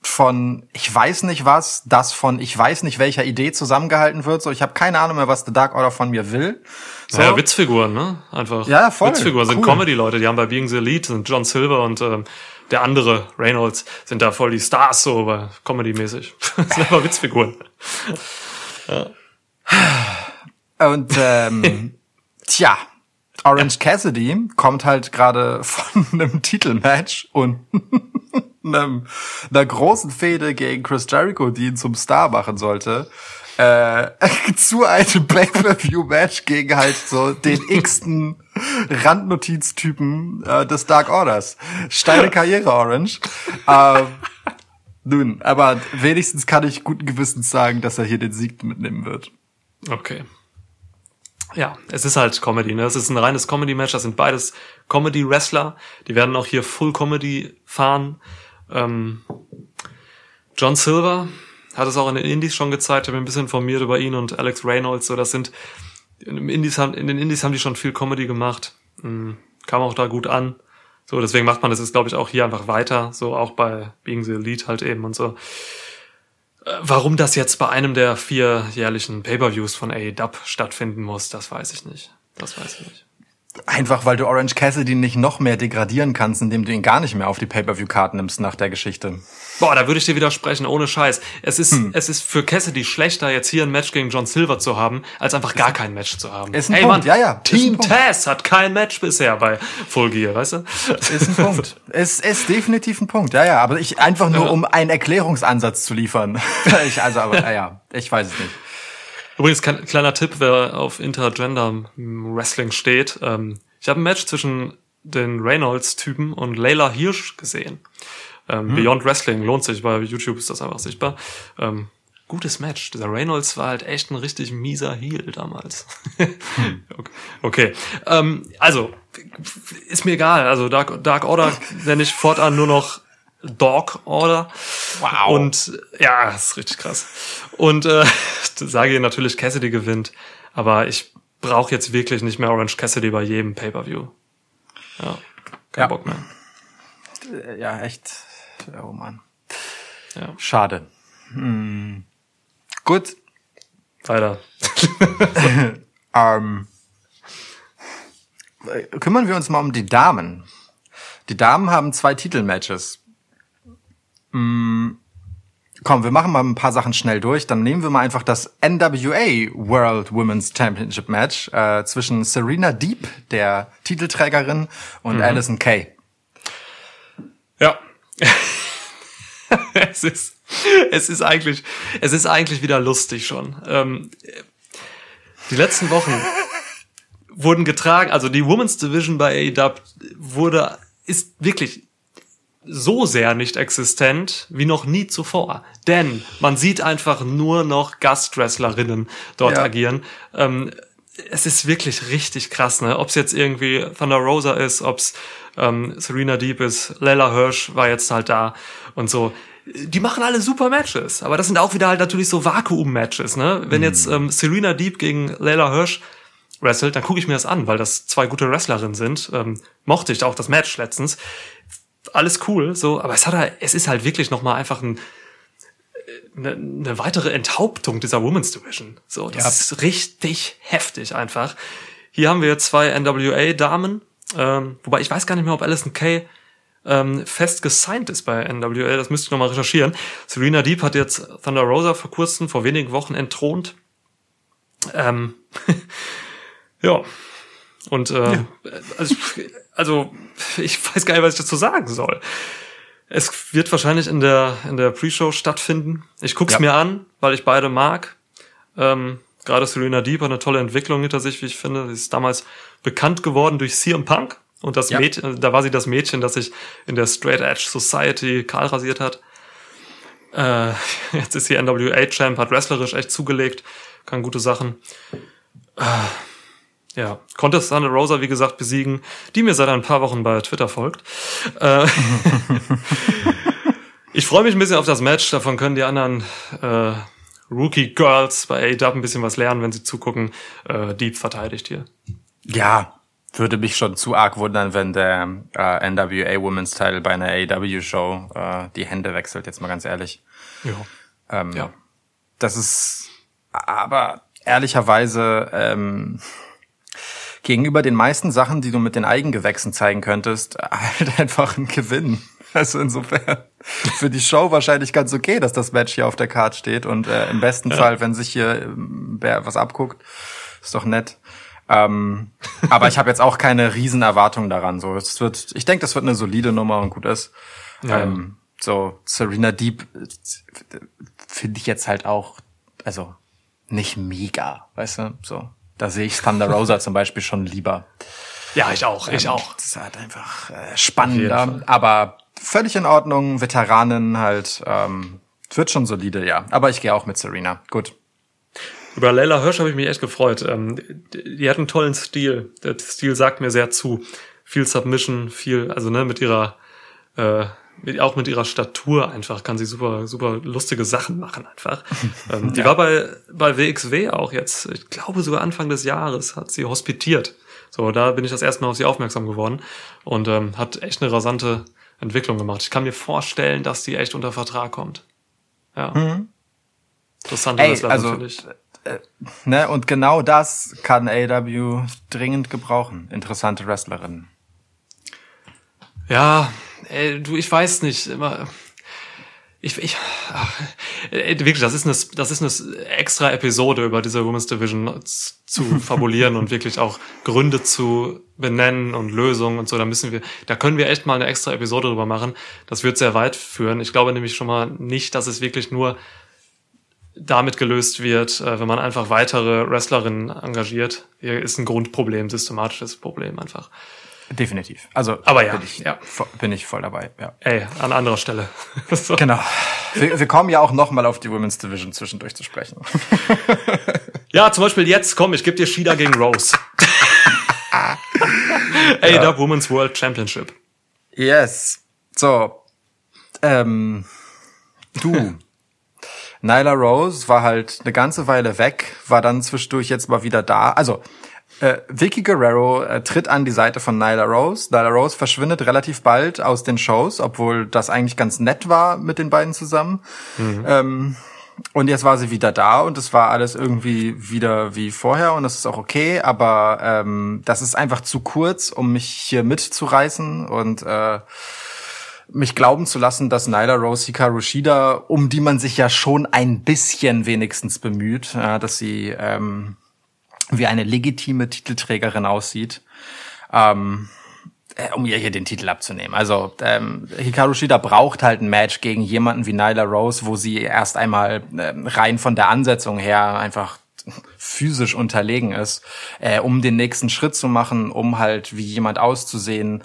von ich weiß nicht was, das von ich weiß nicht welcher Idee zusammengehalten wird. So, ich habe keine Ahnung mehr, was The Dark Order von mir will. So. Ja, Witzfiguren, ne? Einfach. Ja, voll. Witzfiguren sind Cool. Comedy-Leute, die haben bei Being the Elite, sind John Silver und ähm, der andere, Reynolds, sind da voll die Stars so, aber Comedy-mäßig. *laughs* das sind einfach Witzfiguren. Und ähm, *laughs* tja, Orange Cassidy kommt halt gerade von *laughs* einem Titelmatch und *laughs* einem, einer großen Fehde gegen Chris Jericho, die ihn zum Star machen sollte, äh, zu einem Pay-Per-View-Match gegen halt so den x-ten Randnotiztypen äh, des Dark Orders. Steile Karriere, Orange. Ähm, nun, aber wenigstens kann ich guten Gewissens sagen, dass er hier den Sieg mitnehmen wird. Okay. Ja, es ist halt Comedy, ne? Es ist ein reines Comedy-Match, das sind beides Comedy-Wrestler. Die werden auch hier Full Comedy fahren. Ähm, John Silver hat es auch in den Indies schon gezeigt, ich habe ein bisschen informiert über ihn und Alex Reynolds, so das sind in, den Indies haben, in den Indies haben die schon viel Comedy gemacht. Mhm. Kam auch da gut an. So, deswegen macht man das jetzt, glaube ich, auch hier einfach weiter. So auch bei Being the Elite halt eben und so. Warum das jetzt bei einem der vier jährlichen Pay-Per-Views von AEW stattfinden muss, das weiß ich nicht. Das weiß ich nicht. Einfach weil du Orange Cassidy nicht noch mehr degradieren kannst, indem du ihn gar nicht mehr auf die Pay-Per-View-Karten nimmst nach der Geschichte. Boah, da würde ich dir widersprechen, ohne Scheiß. Es ist, es ist für Cassidy schlechter, jetzt hier ein Match gegen John Silver zu haben, als einfach gar kein Match zu haben. Ist ein Ey, Punkt, Mann, ja, ja, Team. Taz hat kein Match bisher bei Full Gear, weißt du? Ist ein Punkt. Ist, ist definitiv ein Punkt, ja, ja. Aber ich einfach nur, um einen Erklärungsansatz zu liefern. *laughs* ich, also, aber, ja, ja, ich weiß es nicht. Übrigens, kleiner Tipp, wer auf Intergender Wrestling steht. Ähm, ich habe ein Match zwischen den Reynolds-Typen und Layla Hirsch gesehen. Ähm, Beyond Wrestling lohnt sich, bei YouTube ist das einfach sichtbar. Ähm, gutes Match. Dieser Reynolds war halt echt ein richtig mieser Heel damals. *laughs* okay. okay. Ähm, also, ist mir egal. Also Dark, Dark Order *laughs* nenne ich fortan nur noch Dog Order. Wow. Und ja, das ist richtig krass. Und äh, *laughs* sage ihr natürlich, Cassidy gewinnt, aber ich brauche jetzt wirklich nicht mehr Orange Cassidy bei jedem Pay-Per-View. Ja, kein Ja. Bock mehr. Äh, Ja, echt. Oh Mann. Ja. Schade. Hm. Gut. Weiter. *laughs* Ähm, äh, kümmern wir uns mal um die Damen. Die Damen haben zwei Titelmatches. Mm, komm, wir machen mal ein paar Sachen schnell durch. Dann nehmen wir mal einfach das NWA World Women's Championship Match äh, zwischen Serena Deep, der Titelträgerin, und Alison Kay. Ja. *laughs* es ist, es ist eigentlich, es ist eigentlich wieder lustig schon. Ähm, die letzten Wochen wurden getragen, also die Women's Division bei AEW wurde, ist wirklich so sehr nicht existent wie noch nie zuvor. Denn man sieht einfach nur noch Gastwrestlerinnen dort Ja. agieren. Ähm, es ist wirklich richtig krass, ne? Ob es jetzt irgendwie Thunder Rosa ist, ob's ähm, Serena Deep ist, Lela Hirsch war jetzt halt da und so. Die machen alle super Matches, aber das sind auch wieder halt natürlich so Vakuum-Matches, ne? Wenn jetzt ähm, Serena Deep gegen Lela Hirsch wrestelt, dann gucke ich mir das an, weil das zwei gute Wrestlerinnen sind. Ähm, mochte ich auch das Match letztens. Alles cool, so, aber es hat halt, es ist halt wirklich noch mal einfach ein, eine, eine weitere Enthauptung dieser Women's Division. So, das Ja. ist richtig heftig einfach. Hier haben wir zwei NWA-Damen, ähm, wobei ich weiß gar nicht mehr, ob Alison Kay ähm, fest gesigned ist bei NWA. Das müsste ich nochmal recherchieren. Serena Deep hat jetzt Thunder Rosa vor kurzem, vor wenigen Wochen entthront. Ähm, *laughs* ja. Und äh, Also, also ich weiß gar nicht, was ich dazu sagen soll. Es wird wahrscheinlich in der in der Pre-Show stattfinden. Ich guck's Ja. mir an, weil ich beide mag. Ähm, Gerade Serena Deep hat eine tolle Entwicklung hinter sich, wie ich finde. Sie ist damals bekannt geworden durch CM Punk. Und das Ja. Mädchen, da war sie das Mädchen, das sich in der Straight Edge Society kahl rasiert hat. Äh, *laughs* jetzt ist sie NWA-Champ, hat wrestlerisch echt zugelegt, kann gute Sachen. Äh, ja, konnte Thunder Rosa, wie gesagt, besiegen, die mir seit ein paar Wochen bei Twitter folgt. Äh, *laughs* ich freue mich ein bisschen auf das Match, davon können die anderen äh, Rookie Girls bei AEW ein bisschen was lernen, wenn sie zugucken. Äh, Deep verteidigt hier. Ja, würde mich schon zu arg wundern, wenn der äh, NWA Women's Title bei einer AEW Show äh, die Hände wechselt, jetzt mal ganz ehrlich. Ja. Ähm, Ja. Das ist aber ehrlicherweise ähm, gegenüber den meisten Sachen, die du mit den Eigengewächsen zeigen könntest, *laughs* halt einfach ein Gewinn. Also insofern für die Show wahrscheinlich ganz okay, dass das Match hier auf der Card steht und äh, im besten Fall, wenn sich hier ähm, wer was abguckt, ist doch nett. Ähm, aber ich habe jetzt auch keine riesen Erwartungen daran. So, es wird, ich denke, das wird eine solide Nummer und gut ist. Ja. Ähm, so Serena Deep äh, finde ich jetzt halt auch, also nicht mega, weißt du? So, da sehe ich Thunder Rosa zum Beispiel schon lieber. Ja, ich auch, ich Ähm, auch. Das ist halt einfach äh, spannender, aber völlig in Ordnung. Veteranen halt, ähm, wird schon solide, ja. Aber ich gehe auch mit Serena. Gut. Über Leila Hirsch habe ich mich echt gefreut. Ähm, die, hat einen tollen Stil. Der Stil sagt mir sehr zu. Viel Submission, viel, also ne, mit ihrer, äh, auch mit ihrer Statur einfach kann sie super, super lustige Sachen machen einfach. *laughs* ähm, die war bei, bei WXW auch jetzt, ich glaube sogar Anfang des Jahres hat sie hospitiert. So, da bin ich das erste Mal auf sie aufmerksam geworden und ähm, hat echt eine rasante Entwicklung gemacht. Ich kann mir vorstellen, dass die echt unter Vertrag kommt. Ja. Interessante Ey, Wrestlerin, also, finde ich. Ne, und genau das kann AW dringend gebrauchen. Interessante Wrestlerinnen. Ja, ey, du, ich weiß nicht, immer. Ich, ich, ach, ey, wirklich, das ist eine, das ist eine extra Episode über diese Women's Division zu *laughs* fabulieren und wirklich auch Gründe zu benennen und Lösungen und so. Da müssen wir, da können wir echt mal eine extra Episode drüber machen. Das wird sehr weit führen. Ich glaube nämlich schon mal nicht, dass es wirklich nur damit gelöst wird, äh, wenn man einfach weitere Wrestlerinnen engagiert. Hier ist ein Grundproblem, systematisches Problem einfach. Definitiv. Also, Aber ja, bin ich, ja. bin ich voll dabei, ja. Ey, an anderer Stelle. *laughs* so. Genau. Wir, wir kommen ja auch noch mal auf die Women's Division zwischendurch zu sprechen. *laughs* Ja, zum Beispiel jetzt, komm, ich gebe dir Shida gegen Rose. *laughs* Ey, da Women's World Championship. Yes. So. Ähm, du. Nyla Rose war halt eine ganze Weile weg, war dann zwischendurch jetzt mal wieder da. Also, äh, Vicky Guerrero äh, tritt an die Seite von Nyla Rose. Nyla Rose verschwindet relativ bald aus den Shows, obwohl das eigentlich ganz nett war mit den beiden zusammen. Ähm, und jetzt war sie wieder da und es war alles irgendwie wieder wie vorher und das ist auch okay, aber ähm, das ist einfach zu kurz, um mich hier mitzureißen und äh, mich glauben zu lassen, dass Nyla Rose Hikaru Shida, um die man sich ja schon ein bisschen wenigstens bemüht, äh, dass sie ähm, wie eine legitime Titelträgerin aussieht, ähm, äh, um ihr hier den Titel abzunehmen. Also ähm, Hikaru Shida braucht halt ein Match gegen jemanden wie Nyla Rose, wo sie erst einmal ähm, rein von der Ansetzung her einfach physisch unterlegen ist, äh, um den nächsten Schritt zu machen, um halt wie jemand auszusehen,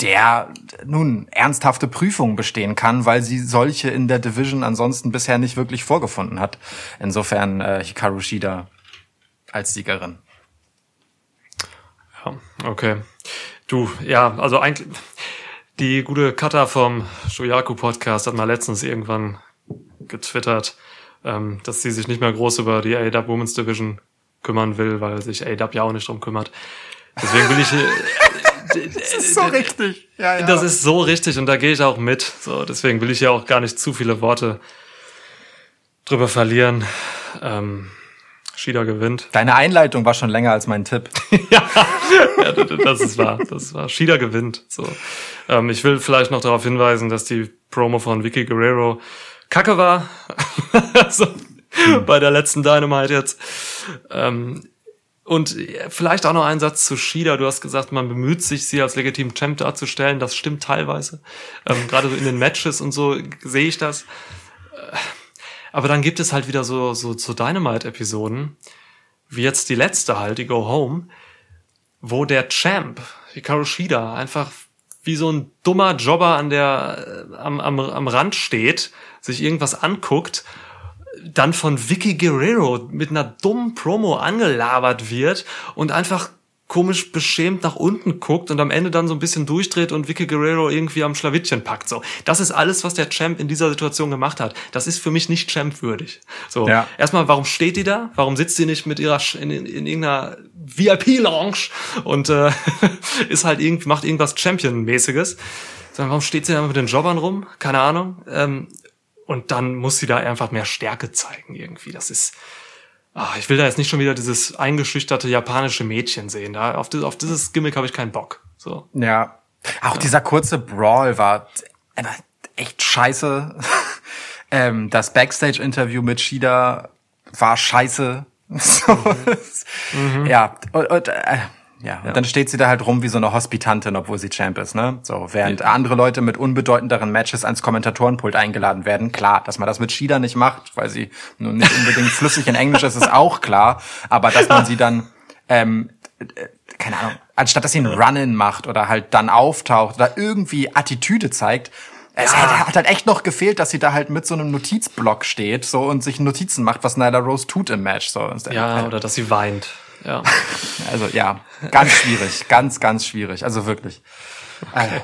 der nun ernsthafte Prüfungen bestehen kann, weil sie solche in der Division ansonsten bisher nicht wirklich vorgefunden hat. Insofern äh, Hikaru Shida als Siegerin. Ja, okay. Du, ja, also eigentlich, die gute Kata vom Shoyaku Podcast hat mal letztens irgendwann getwittert, ähm, dass sie sich nicht mehr groß über die AW Women's Division kümmern will, weil sich AW ja auch nicht drum kümmert. Deswegen will ich, *laughs* Das ist so richtig. Ja, ja. das ist so richtig und da gehe ich auch mit. So, deswegen will ich ja auch gar nicht zu viele Worte drüber verlieren. Ähm, Shida gewinnt. Deine Einleitung war schon länger als mein Tipp. *laughs* ja, das ist wahr. Das wahr. Shida gewinnt. So. Ähm, ich will vielleicht noch darauf hinweisen, dass die Promo von Vicky Guerrero kacke war. *laughs* also, bei der letzten Dynamite jetzt. Ähm, und vielleicht auch noch ein Satz zu Shida. Du hast gesagt, man bemüht sich, sie als legitimen Champ darzustellen. Das stimmt teilweise. Ähm, Gerade so in den Matches und so sehe ich das. Äh, Aber dann gibt es halt wieder so, so, so Dynamite-Episoden, wie jetzt die letzte halt, die Go Home, wo der Champ, Hikaru Shida, einfach wie so ein dummer Jobber an der, äh, am, am, am Rand steht, sich irgendwas anguckt, dann von Vicky Guerrero mit einer dummen Promo angelabert wird und einfach komisch beschämt nach unten guckt und am Ende dann so ein bisschen durchdreht und Vicky Guerrero irgendwie am Schlawittchen packt. So, das ist alles, was der Champ in dieser Situation gemacht hat. Das ist für mich nicht Champ-würdig. So, Ja. erstmal, warum steht die da? Warum sitzt sie nicht mit ihrer in, in, in irgendeiner VIP-Lounge und äh, *laughs* ist halt irgendwie macht irgendwas Champion-mäßiges? Sondern warum steht sie da mit den Jobbern rum? Keine Ahnung. Ähm, und dann muss sie da einfach mehr Stärke zeigen irgendwie. Das ist Ah, ich will da jetzt nicht schon wieder dieses eingeschüchterte japanische Mädchen sehen. Da auf, das, auf dieses Gimmick habe ich keinen Bock. So. Ja. Auch dieser kurze Brawl war einfach echt scheiße. *laughs* ähm, das Backstage-Interview mit Shida war scheiße. *laughs* So, es- *laughs* Ja, und, und, äh, ja. und dann steht sie da halt rum wie so eine Hospitantin, obwohl sie Champ ist, ne? So, während andere Leute mit unbedeutenderen Matches ans Kommentatorenpult eingeladen werden. Klar, dass man das mit Shida nicht macht, weil sie nun nicht unbedingt *laughs* flüssig in Englisch ist, ist auch klar. Aber dass man sie dann ähm, äh, keine Ahnung, anstatt dass sie einen Run-In macht oder halt dann auftaucht oder irgendwie Attitüde zeigt, es hat, hat halt echt noch gefehlt, dass sie da halt mit so einem Notizblock steht so und sich Notizen macht, was Nyla Rose tut im Match. So. Ja, oder dass sie weint. Ja. *laughs* Also ja, ganz schwierig, ganz, ganz schwierig. Also wirklich. Äh,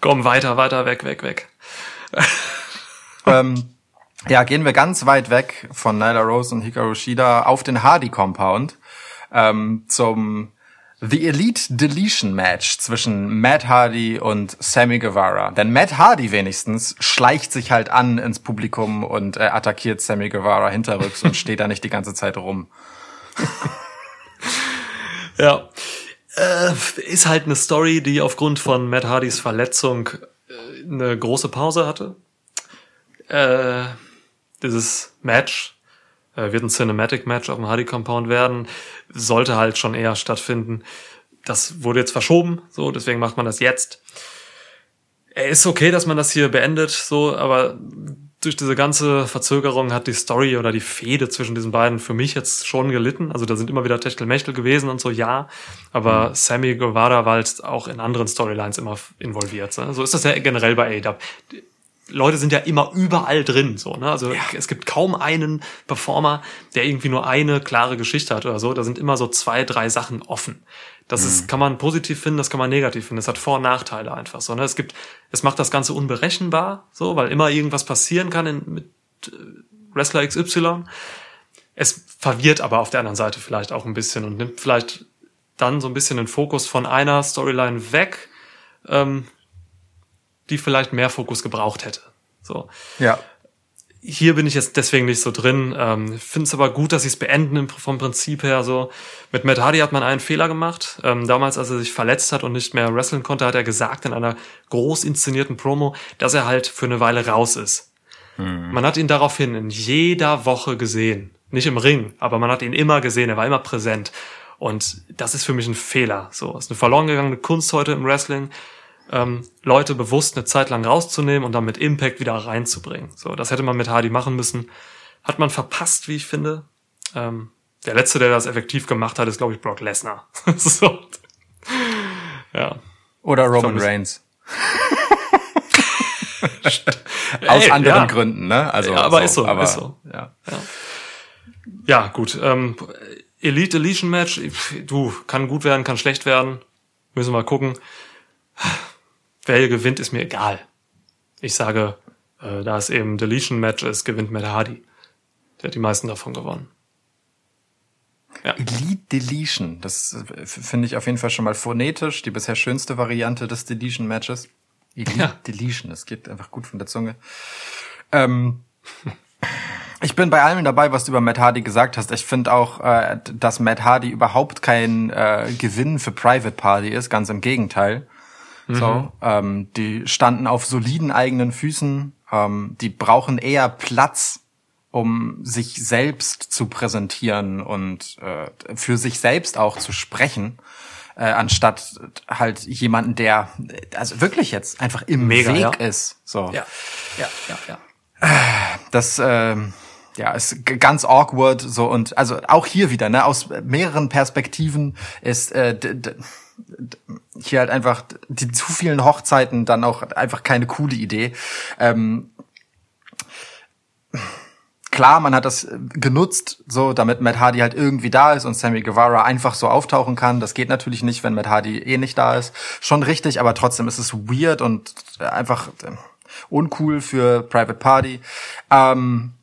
Komm, weiter, weiter, weg, weg, weg. *laughs* ähm, ja, gehen wir ganz weit weg von Nyla Rose und Hikaru Shida auf den Hardy Compound ähm, zum The Elite Deletion Match zwischen Matt Hardy und Sammy Guevara. Denn Matt Hardy wenigstens schleicht sich halt an ins Publikum und äh, attackiert Sammy Guevara hinterrücks und steht da nicht die ganze Zeit rum. *laughs* Ja. Äh, ist halt eine Story, die aufgrund von Matt Hardys Verletzung äh, eine große Pause hatte. Äh, dieses Match äh, wird ein Cinematic Match auf dem Hardy Compound werden, sollte halt schon eher stattfinden. Das wurde jetzt verschoben, so, deswegen macht man das jetzt. Er ist okay, dass man das hier beendet, so, aber durch diese ganze Verzögerung hat die Story oder die Fehde zwischen diesen beiden für mich jetzt schon gelitten. Also da sind immer wieder Techtelmechtel gewesen und so, ja. Aber Sammy Guevara war halt auch in anderen Storylines immer involviert. Ne? So ist das ja generell bei AEW. Leute sind ja immer überall drin, so, ne? Also es gibt kaum einen Performer, der irgendwie nur eine klare Geschichte hat oder so. Da sind immer so zwei, drei Sachen offen. Das ist, kann man positiv finden, das kann man negativ finden. Das hat Vor- und Nachteile einfach so. Ne? Es gibt, es macht das Ganze unberechenbar, so, weil immer irgendwas passieren kann in, mit äh, Wrestler XY. Es verwirrt aber auf der anderen Seite vielleicht auch ein bisschen und nimmt vielleicht dann so ein bisschen den Fokus von einer Storyline weg, ähm, die vielleicht mehr Fokus gebraucht hätte. So. Ja. Hier bin ich jetzt deswegen nicht so drin. Ähm, Finde es aber gut, dass sie es beenden vom Prinzip her. So mit Matt Hardy hat man einen Fehler gemacht. Ähm, damals, als er sich verletzt hat und nicht mehr wresteln konnte, hat er gesagt in einer groß inszenierten Promo, dass er halt für eine Weile raus ist. Man hat ihn daraufhin in jeder Woche gesehen. Nicht im Ring, aber man hat ihn immer gesehen. Er war immer präsent. Und das ist für mich ein Fehler. So, es ist eine verloren gegangene Kunst heute im Wrestling ähm, Leute bewusst eine Zeit lang rauszunehmen und dann mit Impact wieder reinzubringen. So, das hätte man mit Hardy machen müssen. Hat man verpasst, wie ich finde. Ähm, der letzte, der das effektiv gemacht hat, ist, glaube ich, Brock Lesnar. *laughs* so. Ja. Oder Roman Reigns. *laughs* Aus Ey, anderen ja. Gründen, ne? Also, Ja, aber ist so, aber, ist so. Ja. Ja, gut. Ähm, Elite Deletion Match, du, kann gut werden, kann schlecht werden. Müssen wir mal gucken. Wer gewinnt, ist mir egal. Ich sage, äh, da es eben Deletion Match ist, gewinnt Matt Hardy. Der hat die meisten davon gewonnen. Elite Deletion, das äh, finde ich auf jeden Fall schon mal phonetisch, die bisher schönste Variante des Deletion Matches. Elite Ja. Deletion, das geht einfach gut von der Zunge. Ähm, ich bin bei allem dabei, was du über Matt Hardy gesagt hast. Ich finde auch, äh, dass Matt Hardy überhaupt kein äh, Gewinn für Private Party ist, ganz im Gegenteil. So, ähm, die standen auf soliden eigenen Füßen. Ähm, die brauchen eher Platz, um sich selbst zu präsentieren und äh, für sich selbst auch zu sprechen, äh, anstatt halt jemanden, der also wirklich jetzt einfach im Mega, Weg ja. ist. So, ja, ja, ja. das ähm, ja ist ganz awkward so und also auch hier wieder ne aus mehreren Perspektiven ist äh, hier halt einfach die zu vielen Hochzeiten dann auch einfach keine coole Idee. Ähm, klar, man hat das genutzt, so damit Matt Hardy halt irgendwie da ist und Sammy Guevara einfach so auftauchen kann. Das geht natürlich nicht, wenn Matt Hardy eh nicht da ist. Schon richtig, aber trotzdem ist es weird und einfach äh, uncool für Private Party. Ähm,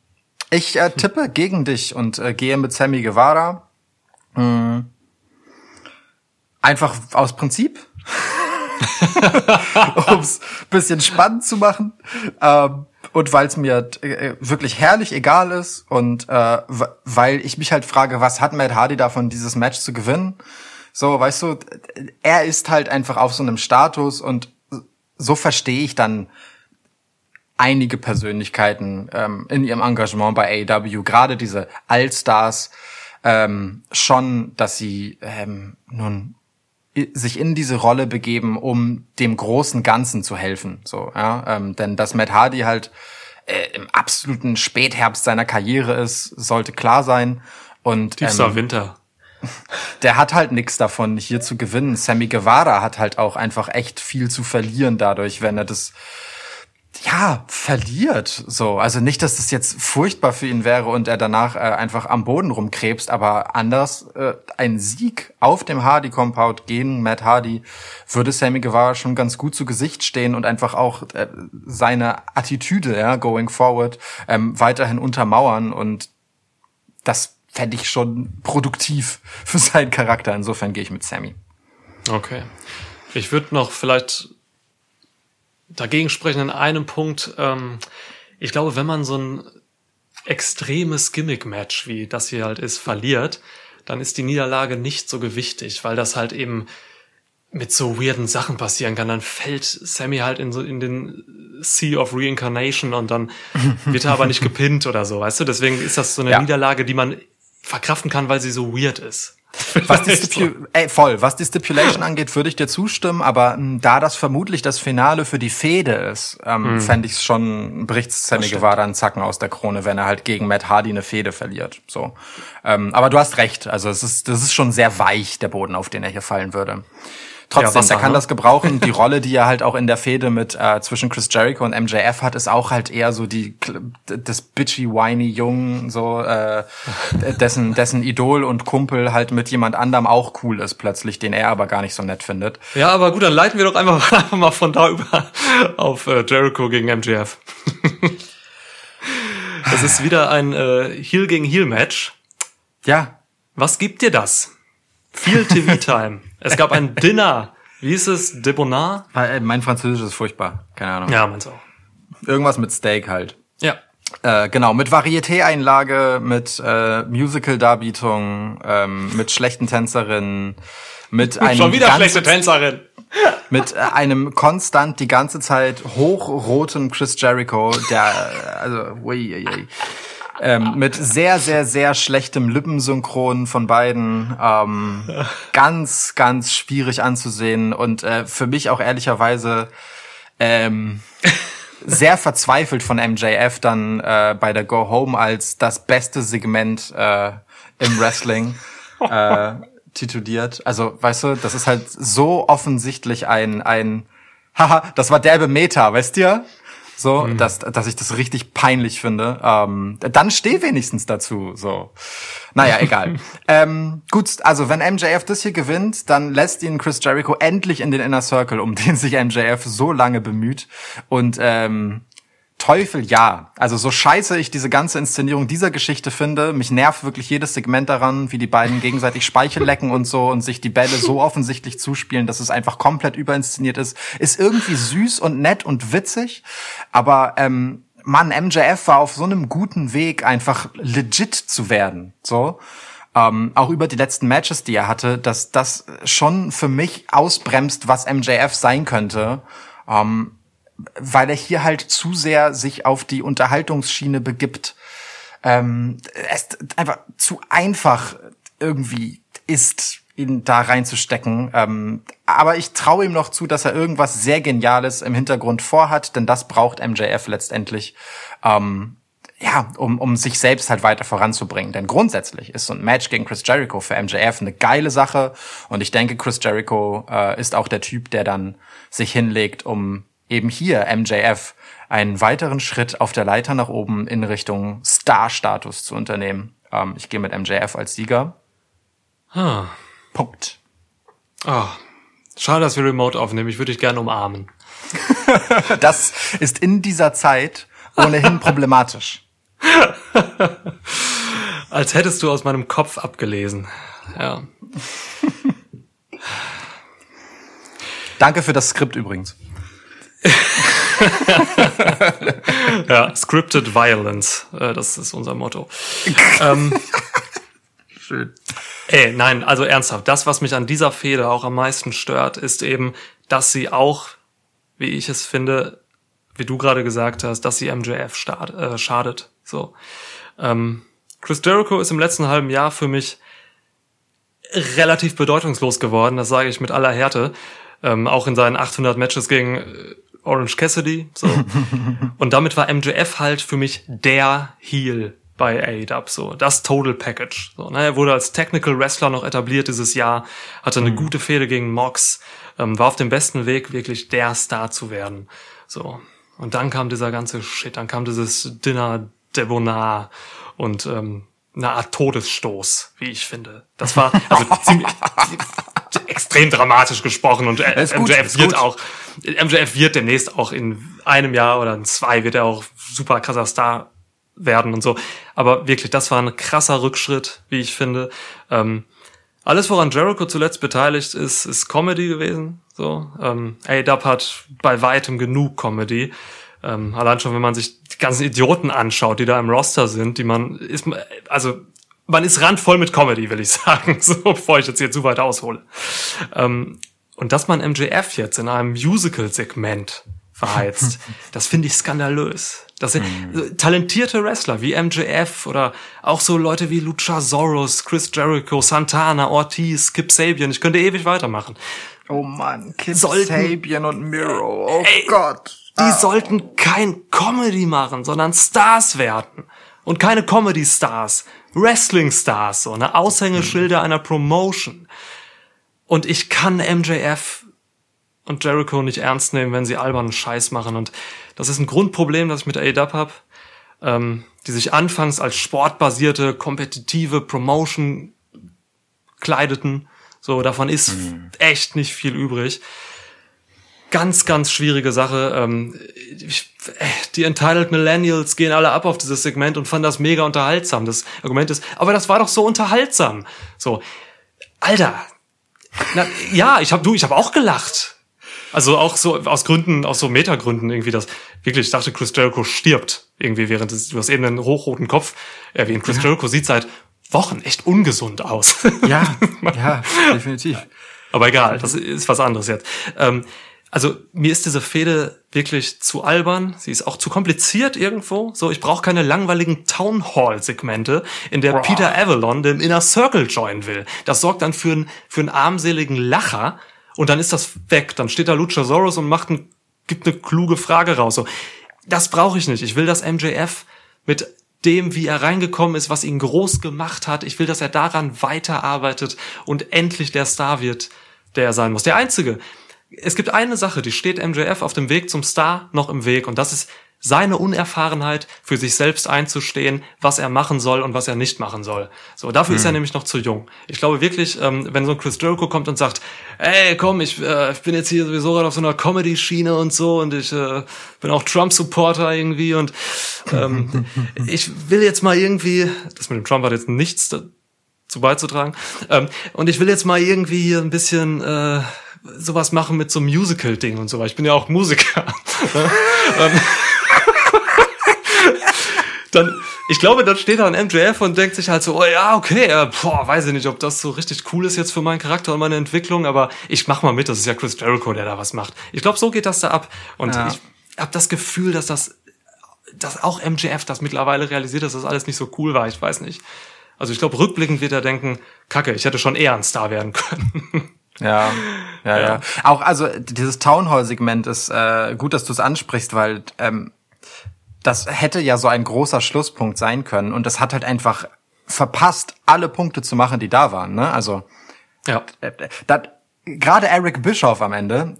ich äh, tippe gegen dich und äh, gehe mit Sammy Guevara. Mm. Einfach aus Prinzip. *laughs* um es bisschen spannend zu machen. Ähm, und weil es mir äh, wirklich herrlich egal ist und äh, weil ich mich halt frage, was hat Matt Hardy davon, dieses Match zu gewinnen? So, weißt du, er ist halt einfach auf so einem Status und so verstehe ich dann einige Persönlichkeiten ähm, in ihrem Engagement bei AEW, gerade diese Allstars, ähm, schon, dass sie ähm, nun sich in diese Rolle begeben, um dem großen Ganzen zu helfen. So, ja, ähm, denn dass Matt Hardy halt äh, im absoluten Spätherbst seiner Karriere ist, sollte klar sein. Und Tiefster ähm, Winter. *laughs* der hat halt nichts davon, hier zu gewinnen. Sammy Guevara hat halt auch einfach echt viel zu verlieren dadurch, wenn er das ja, verliert. So, also nicht, dass das jetzt furchtbar für ihn wäre und er danach äh, einfach am Boden rumkrebst, aber anders äh, ein Sieg auf dem Hardy Compound gegen Matt Hardy würde Sammy Guevara schon ganz gut zu Gesicht stehen und einfach auch äh, seine Attitüde, ja, going forward, ähm, weiterhin untermauern und das fände ich schon produktiv für seinen Charakter. Insofern gehe ich mit Sammy. Okay. Ich würde noch vielleicht dagegen sprechen in einem Punkt. Ähm, ich glaube, wenn man so ein extremes Gimmick-Match, wie das hier halt ist, verliert, dann ist die Niederlage nicht so gewichtig, weil das halt eben mit so weirden Sachen passieren kann. Dann fällt Sammy halt in so in den Sea of Reincarnation und dann *laughs* wird er aber nicht gepinnt oder so, weißt du? Deswegen ist das so eine Ja. Niederlage, die man verkraften kann, weil sie so weird ist. *laughs* Was die. Stipu ey, voll. Was die Stipulation angeht, würde ich dir zustimmen, aber mh, da das vermutlich das Finale für die Fehde ist, ähm, fände ich es schon, bricht Sammy. Guevara einen Zacken aus der Krone, wenn er halt gegen Matt Hardy eine Fehde verliert. So. Ähm, aber du hast recht, also es ist, das ist schon sehr weich, der Boden, auf den er hier fallen würde. Trotzdem, Wasser, er kann ne? das gebrauchen. Die *laughs* Rolle, die er halt auch in der Fehde mit äh, zwischen Chris Jericho und MJF hat, ist auch halt eher so die das bitchy, whiny Jungen, so äh, *laughs* dessen dessen Idol und Kumpel halt mit jemand anderem auch cool ist plötzlich, den er aber gar nicht so nett findet. Ja, aber gut, dann leiten wir doch einfach, *laughs* einfach mal von da über auf äh, Jericho gegen MJF. Es ist wieder ein äh, Heel gegen Heel Match. Ja, Was gibt dir das? Viel TV-Time. Es gab ein Dinner. Wie hieß es? Debonard? weil, äh, mein Französisch ist furchtbar, keine Ahnung. Ja, meins auch. Irgendwas mit Steak halt. Ja. Äh, genau, mit Varieté-Einlage, mit äh, Musical-Darbietung, ähm, mit schlechten Tänzerinnen, mit einem Schon wieder schlechte Tänzerin. *laughs* mit äh, einem konstant die ganze Zeit hochroten Chris Jericho, der äh, also ui, ui, ui. Ähm, mit sehr sehr sehr schlechtem Lippensynchron von beiden, ähm, ganz ganz schwierig anzusehen und äh, für mich auch ehrlicherweise ähm, sehr verzweifelt von MJF dann äh, bei der Go Home als das beste Segment äh, im Wrestling. äh, tituliert. Also, weißt du, das ist halt so offensichtlich ein, ein, haha, das war derbe Meta, weißt du? So, Mhm. dass, dass ich das richtig peinlich finde. Ähm, dann steh wenigstens dazu. So. Naja, *laughs* egal. ähm, gut, also wenn MJF das hier gewinnt, dann lässt ihn Chris Jericho endlich in den Inner Circle, um den sich MJF so lange bemüht. Und ähm, Teufel ja. Also so scheiße ich diese ganze Inszenierung dieser Geschichte finde, mich nervt wirklich jedes Segment daran, wie die beiden gegenseitig Speichel lecken und so und sich die Bälle so offensichtlich zuspielen, dass es einfach komplett überinszeniert ist. Ist irgendwie süß und nett und witzig, aber ähm, Mann, MJF war auf so einem guten Weg, einfach legit zu werden. So. Ähm, auch über die letzten Matches, die er hatte, dass das schon für mich ausbremst, was MJF sein könnte. Ähm, weil er hier halt zu sehr sich auf die Unterhaltungsschiene begibt. Ähm, es einfach zu einfach irgendwie ist, ihn da reinzustecken. Ähm, aber ich traue ihm noch zu, dass er irgendwas sehr Geniales im Hintergrund vorhat, denn das braucht MJF letztendlich. Ähm, ja, um, um sich selbst halt weiter voranzubringen. Denn grundsätzlich ist so ein Match gegen Chris Jericho für MJF eine geile Sache. Und ich denke, Chris Jericho äh, ist auch der Typ, der dann sich hinlegt, um eben hier MJF einen weiteren Schritt auf der Leiter nach oben in Richtung Star-Status zu unternehmen. Ähm, ich gehe mit MJF als Sieger. Ah. Punkt. Ah. Schade, dass wir Remote aufnehmen. Ich würde dich gerne umarmen. *laughs* Das ist in dieser Zeit ohnehin problematisch. *laughs* Als hättest du aus meinem Kopf abgelesen. Ja. *laughs* Danke für das Skript übrigens. *laughs* Ja, Scripted Violence. Äh, das ist unser Motto. ähm, Schön. Ey, nein, also ernsthaft, das, was mich an dieser Fehde auch am meisten stört, ist eben, dass sie auch, wie ich es finde, wie du gerade gesagt hast, dass sie MJF start, äh, schadet. So. Ähm, Chris Jericho ist im letzten halben Jahr für mich relativ bedeutungslos geworden, das sage ich mit aller Härte. Ähm, auch in seinen 800 Matches gegen äh, Orange Cassidy. So. *laughs* Und damit war MJF halt für mich der Heel bei AEW, so das Total Package. So, ne? Er wurde als Technical Wrestler noch etabliert dieses Jahr, hatte eine gute Fehde gegen Mox, ähm, war auf dem besten Weg, wirklich der Star zu werden. So. Und dann kam dieser ganze Shit, dann kam dieses Dinner Debonar und ähm, eine Art Todesstoß, wie ich finde. Das war also *laughs* ziemlich extrem dramatisch gesprochen und äh, Ist gut, MJF ist wird gut. auch MJF wird demnächst auch in einem Jahr oder in zwei wird er auch super krasser Star werden und so. Aber wirklich, das war ein krasser Rückschritt, wie ich finde. Ähm, alles, woran Jericho zuletzt beteiligt ist, ist Comedy gewesen. So, ähm, A-Dub hat bei weitem genug Comedy. Ähm, allein schon, wenn man sich die ganzen Idioten anschaut, die da im Roster sind, die man ist, also man ist randvoll mit Comedy, will ich *laughs* sagen, so bevor ich jetzt hier zu weit aushole. Ähm, und dass man MJF jetzt in einem Musical-Segment verheizt, *laughs* das finde ich skandalös. Das sind so talentierte Wrestler wie MJF oder auch so Leute wie Luchasaurus, Chris Jericho, Santana, Ortiz, Kip Sabian. Ich könnte ewig weitermachen. Oh Mann, Kip Sollten- Sabian und Miro. Oh Ey, Gott. Die sollten kein Comedy machen, sondern Stars werden. Und keine Comedy-Stars, Wrestling-Stars, so eine Aushängeschilder einer Promotion. Und ich kann MJF und Jericho nicht ernst nehmen, wenn sie albernen Scheiß machen. Und das ist ein Grundproblem, das ich mit AEW habe, ähm, die sich anfangs als sportbasierte, kompetitive Promotion kleideten. So, davon ist echt nicht viel übrig ganz, ganz schwierige Sache. Ähm, äh, die Entitled Millennials gehen alle ab auf dieses Segment und fanden das mega unterhaltsam. Das Argument ist, aber das war doch so unterhaltsam. So, Alter, na, ja, ich habe du, ich habe auch gelacht. Also auch so aus Gründen, aus so Metagründen irgendwie, das wirklich, ich dachte, Chris Jericho stirbt irgendwie während des, du hast eben einen hochroten Kopf erwähnt. Chris Jericho sieht seit Wochen echt ungesund aus. Ja, *laughs* ja, definitiv. Aber egal, das ist was anderes jetzt. Ähm, also mir ist diese Fehde wirklich zu albern. Sie ist auch zu kompliziert irgendwo. So, ich brauche keine langweiligen Town Hall Segmente, in der Peter Avalon den Inner Circle joinen will. Das sorgt dann für einen für einen armseligen Lacher und dann ist das weg. Dann steht da Luchasaurus und macht ein, gibt eine kluge Frage raus. So, das brauche ich nicht. Ich will, dass MJF mit dem, wie er reingekommen ist, was ihn groß gemacht hat. Ich will, dass er daran weiterarbeitet und endlich der Star wird, der er sein muss. Der einzige. Es gibt eine Sache, die steht MJF auf dem Weg zum Star noch im Weg und das ist seine Unerfahrenheit, für sich selbst einzustehen, was er machen soll und was er nicht machen soll. So, dafür hm. ist er hm. nämlich noch zu jung. Ich glaube wirklich, ähm, wenn so ein Chris Jericho kommt und sagt, ey, komm, ich, äh, ich bin jetzt hier sowieso gerade auf so einer Comedy-Schiene und so und ich äh, bin auch Trump-Supporter irgendwie und ähm, *laughs* ich will jetzt mal irgendwie, das mit dem Trump hat jetzt nichts dazu beizutragen, ähm, und ich will jetzt mal irgendwie hier ein bisschen äh, sowas machen mit so einem Musical-Ding und so, weil ich bin ja auch Musiker. *laughs* Dann, ich glaube, dann steht da ein MJF und denkt sich halt so, oh ja, okay, äh, boah, weiß ich nicht, ob das so richtig cool ist jetzt für meinen Charakter und meine Entwicklung, aber ich mach mal mit, das ist ja Chris Jericho, der da was macht. Ich glaube, so geht das da ab. Und ja. ich habe das Gefühl, dass das, dass auch MJF das mittlerweile realisiert, dass das alles nicht so cool war, ich weiß nicht. Also ich glaube, rückblickend wird er denken, kacke, ich hätte schon eher ein Star werden können. *laughs* Ja, ja, ja, ja. Auch also dieses Town Hall Segment ist äh, gut, dass du es ansprichst, weil ähm, das hätte ja so ein großer Schlusspunkt sein können und das hat halt einfach verpasst, alle Punkte zu machen, die da waren. Ne? Also ja. Äh, gerade Eric Bischoff am Ende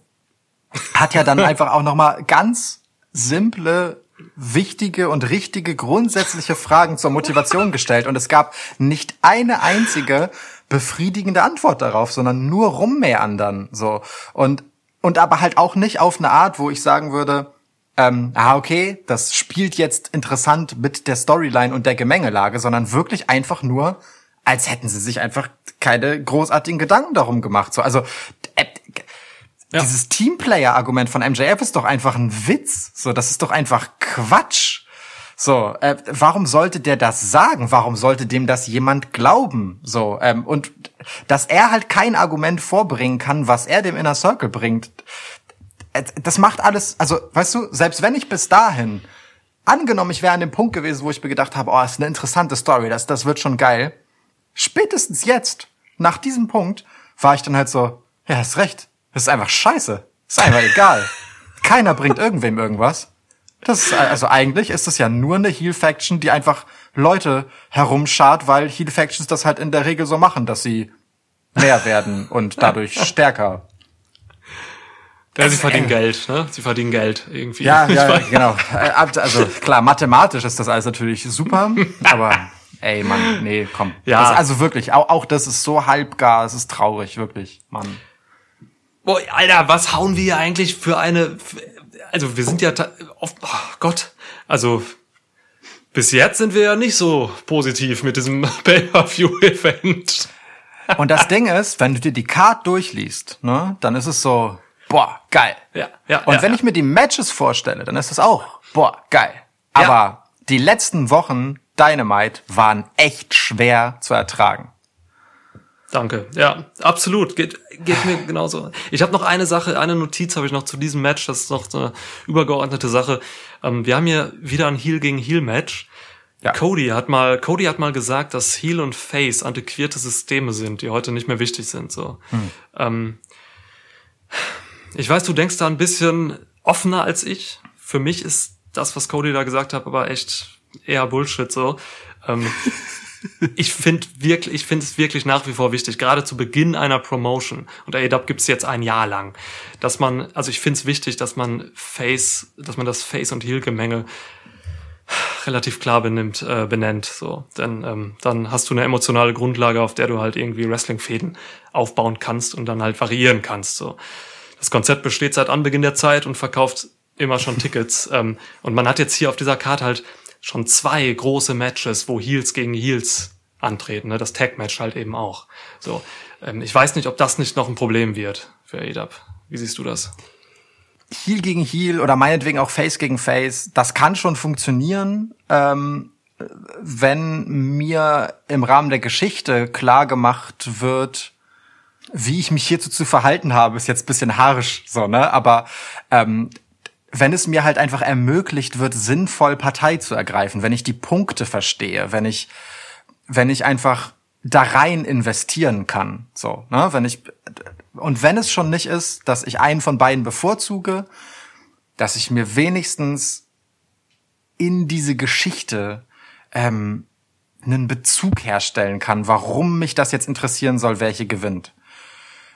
hat ja dann *laughs* einfach auch noch mal ganz simple wichtige und richtige grundsätzliche Fragen zur Motivation gestellt und es gab nicht eine einzige befriedigende Antwort darauf, sondern nur rummeandern so und und aber halt auch nicht auf eine Art, wo ich sagen würde, ähm, ah, okay, das spielt jetzt interessant mit der Storyline und der Gemengelage, sondern wirklich einfach nur, als hätten sie sich einfach keine großartigen Gedanken darum gemacht. So, also äh, ja. dieses Teamplayer-Argument von MJF ist doch einfach ein Witz. So, das ist doch einfach Quatsch. So, äh, warum sollte der das sagen? Warum sollte dem das jemand glauben? So, ähm, und dass er halt kein Argument vorbringen kann, was er dem Inner Circle bringt, äh, das macht alles, also weißt du, selbst wenn ich bis dahin, angenommen, ich wäre an dem Punkt gewesen, wo ich mir gedacht habe, oh, ist eine interessante Story, das, das wird schon geil. Spätestens jetzt, nach diesem Punkt, war ich dann halt so, ja, hast recht, das ist einfach scheiße, ist einfach egal. *laughs* Keiner bringt irgendwem irgendwas. Das ist, also eigentlich ist das ja nur eine Heal-Faction, die einfach Leute herumschart, weil Heal-Factions das halt in der Regel so machen, dass sie mehr werden und dadurch *laughs* stärker. Ja, sie verdienen Geld, ne? Sie verdienen Geld irgendwie. Ja, ja, genau. Äh, also klar, mathematisch ist das alles natürlich super, aber ey, Mann, nee, komm. Ja. Das, also wirklich, auch, auch das ist so halbgar, es ist traurig, wirklich, Mann. Boah, Alter, was hauen wir hier eigentlich für eine, also wir sind ja, oft, oh Gott, also bis jetzt sind wir ja nicht so positiv mit diesem *laughs* Pay-Per-View-Event. Und das Ding ist, wenn du dir die Card durchliest, ne, dann ist es so, boah, geil. Ja, ja, Und ja, wenn ja. ich mir die Matches vorstelle, dann ist das auch, boah, geil. Aber ja. die letzten Wochen Dynamite waren echt schwer zu ertragen. Danke. Ja, absolut. Geht, geht mir genauso. Ich habe noch eine Sache, eine Notiz habe ich noch zu diesem Match. Das ist noch so eine übergeordnete Sache. Ähm, wir haben hier wieder ein Heel gegen Heel Match. Ja. Cody hat mal, Cody hat mal gesagt, dass Heel und Face antiquierte Systeme sind, die heute nicht mehr wichtig sind. So. Hm. Ähm, ich weiß, du denkst da ein bisschen offener als ich. Für mich ist das, was Cody da gesagt hat, aber echt eher Bullshit so. Ähm, *laughs* ich finde wirklich, ich finde es wirklich nach wie vor wichtig, gerade zu Beginn einer Promotion, und AEW gibt es jetzt ein Jahr lang, dass man, also ich finde es wichtig, dass man Face, dass man das Face- und Heel-Gemenge relativ klar benimmt, äh, benennt. So. Denn ähm, dann hast du eine emotionale Grundlage, auf der du halt irgendwie Wrestling-Fäden aufbauen kannst und dann halt variieren kannst. So. Das Konzept besteht seit Anbeginn der Zeit und verkauft immer schon Tickets. *laughs* ähm, und man hat jetzt hier auf dieser Karte halt schon zwei große Matches, wo Heels gegen Heels antreten. Ne? Das Tag-Match halt eben auch. So, ähm, ich weiß nicht, ob das nicht noch ein Problem wird für AEW. Wie siehst du das? Heel gegen Heel oder meinetwegen auch Face gegen Face, das kann schon funktionieren, ähm, wenn mir im Rahmen der Geschichte klar gemacht wird, wie ich mich hierzu zu verhalten habe, ist jetzt ein bisschen harsch, so, ne? Aber ähm, wenn es mir halt einfach ermöglicht wird, sinnvoll Partei zu ergreifen, wenn ich die Punkte verstehe, wenn ich, wenn ich einfach da rein investieren kann, so, ne? Wenn ich, und wenn es schon nicht ist, dass ich einen von beiden bevorzuge, dass ich mir wenigstens in diese Geschichte ähm, einen Bezug herstellen kann, warum mich das jetzt interessieren soll, welche gewinnt.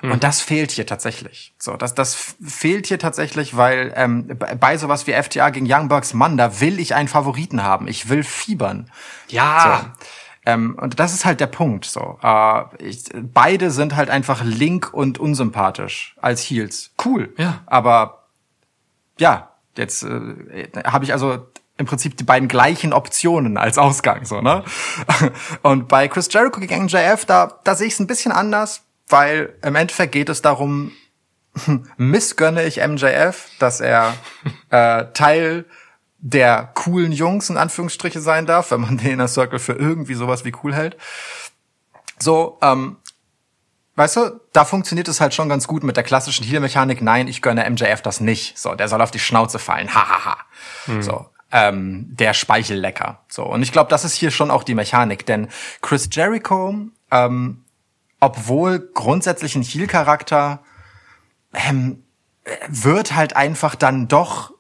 Und das fehlt hier tatsächlich. So, das, das fehlt hier tatsächlich, weil ähm, bei- bei sowas wie FTA gegen Young Bucks, Mann, da will ich einen Favoriten haben. Ich will fiebern. Ja. So. Ähm, und das ist halt der Punkt. So, äh, ich, beide sind halt einfach link und unsympathisch als Heels. Cool. Ja. Aber ja, jetzt äh, habe ich also im Prinzip die beiden gleichen Optionen als Ausgang, so, ne? *laughs* Und bei Chris Jericho gegen MJF, da, da sehe ich es ein bisschen anders, weil im Endeffekt geht es darum, *laughs* missgönne ich MJF, dass er *laughs* äh, Teil der coolen Jungs in Anführungsstriche sein darf, wenn man den Inner Circle für irgendwie sowas wie cool hält. So, ähm, weißt du, da funktioniert es halt schon ganz gut mit der klassischen Heal-Mechanik. Nein, ich gönne MJF das nicht. So, der soll auf die Schnauze fallen. Hahaha. So, ähm, der Speichellecker. So, und ich glaube, das ist hier schon auch die Mechanik, denn Chris Jericho, ähm, obwohl grundsätzlich ein Heal-Charakter, ähm, wird halt einfach dann doch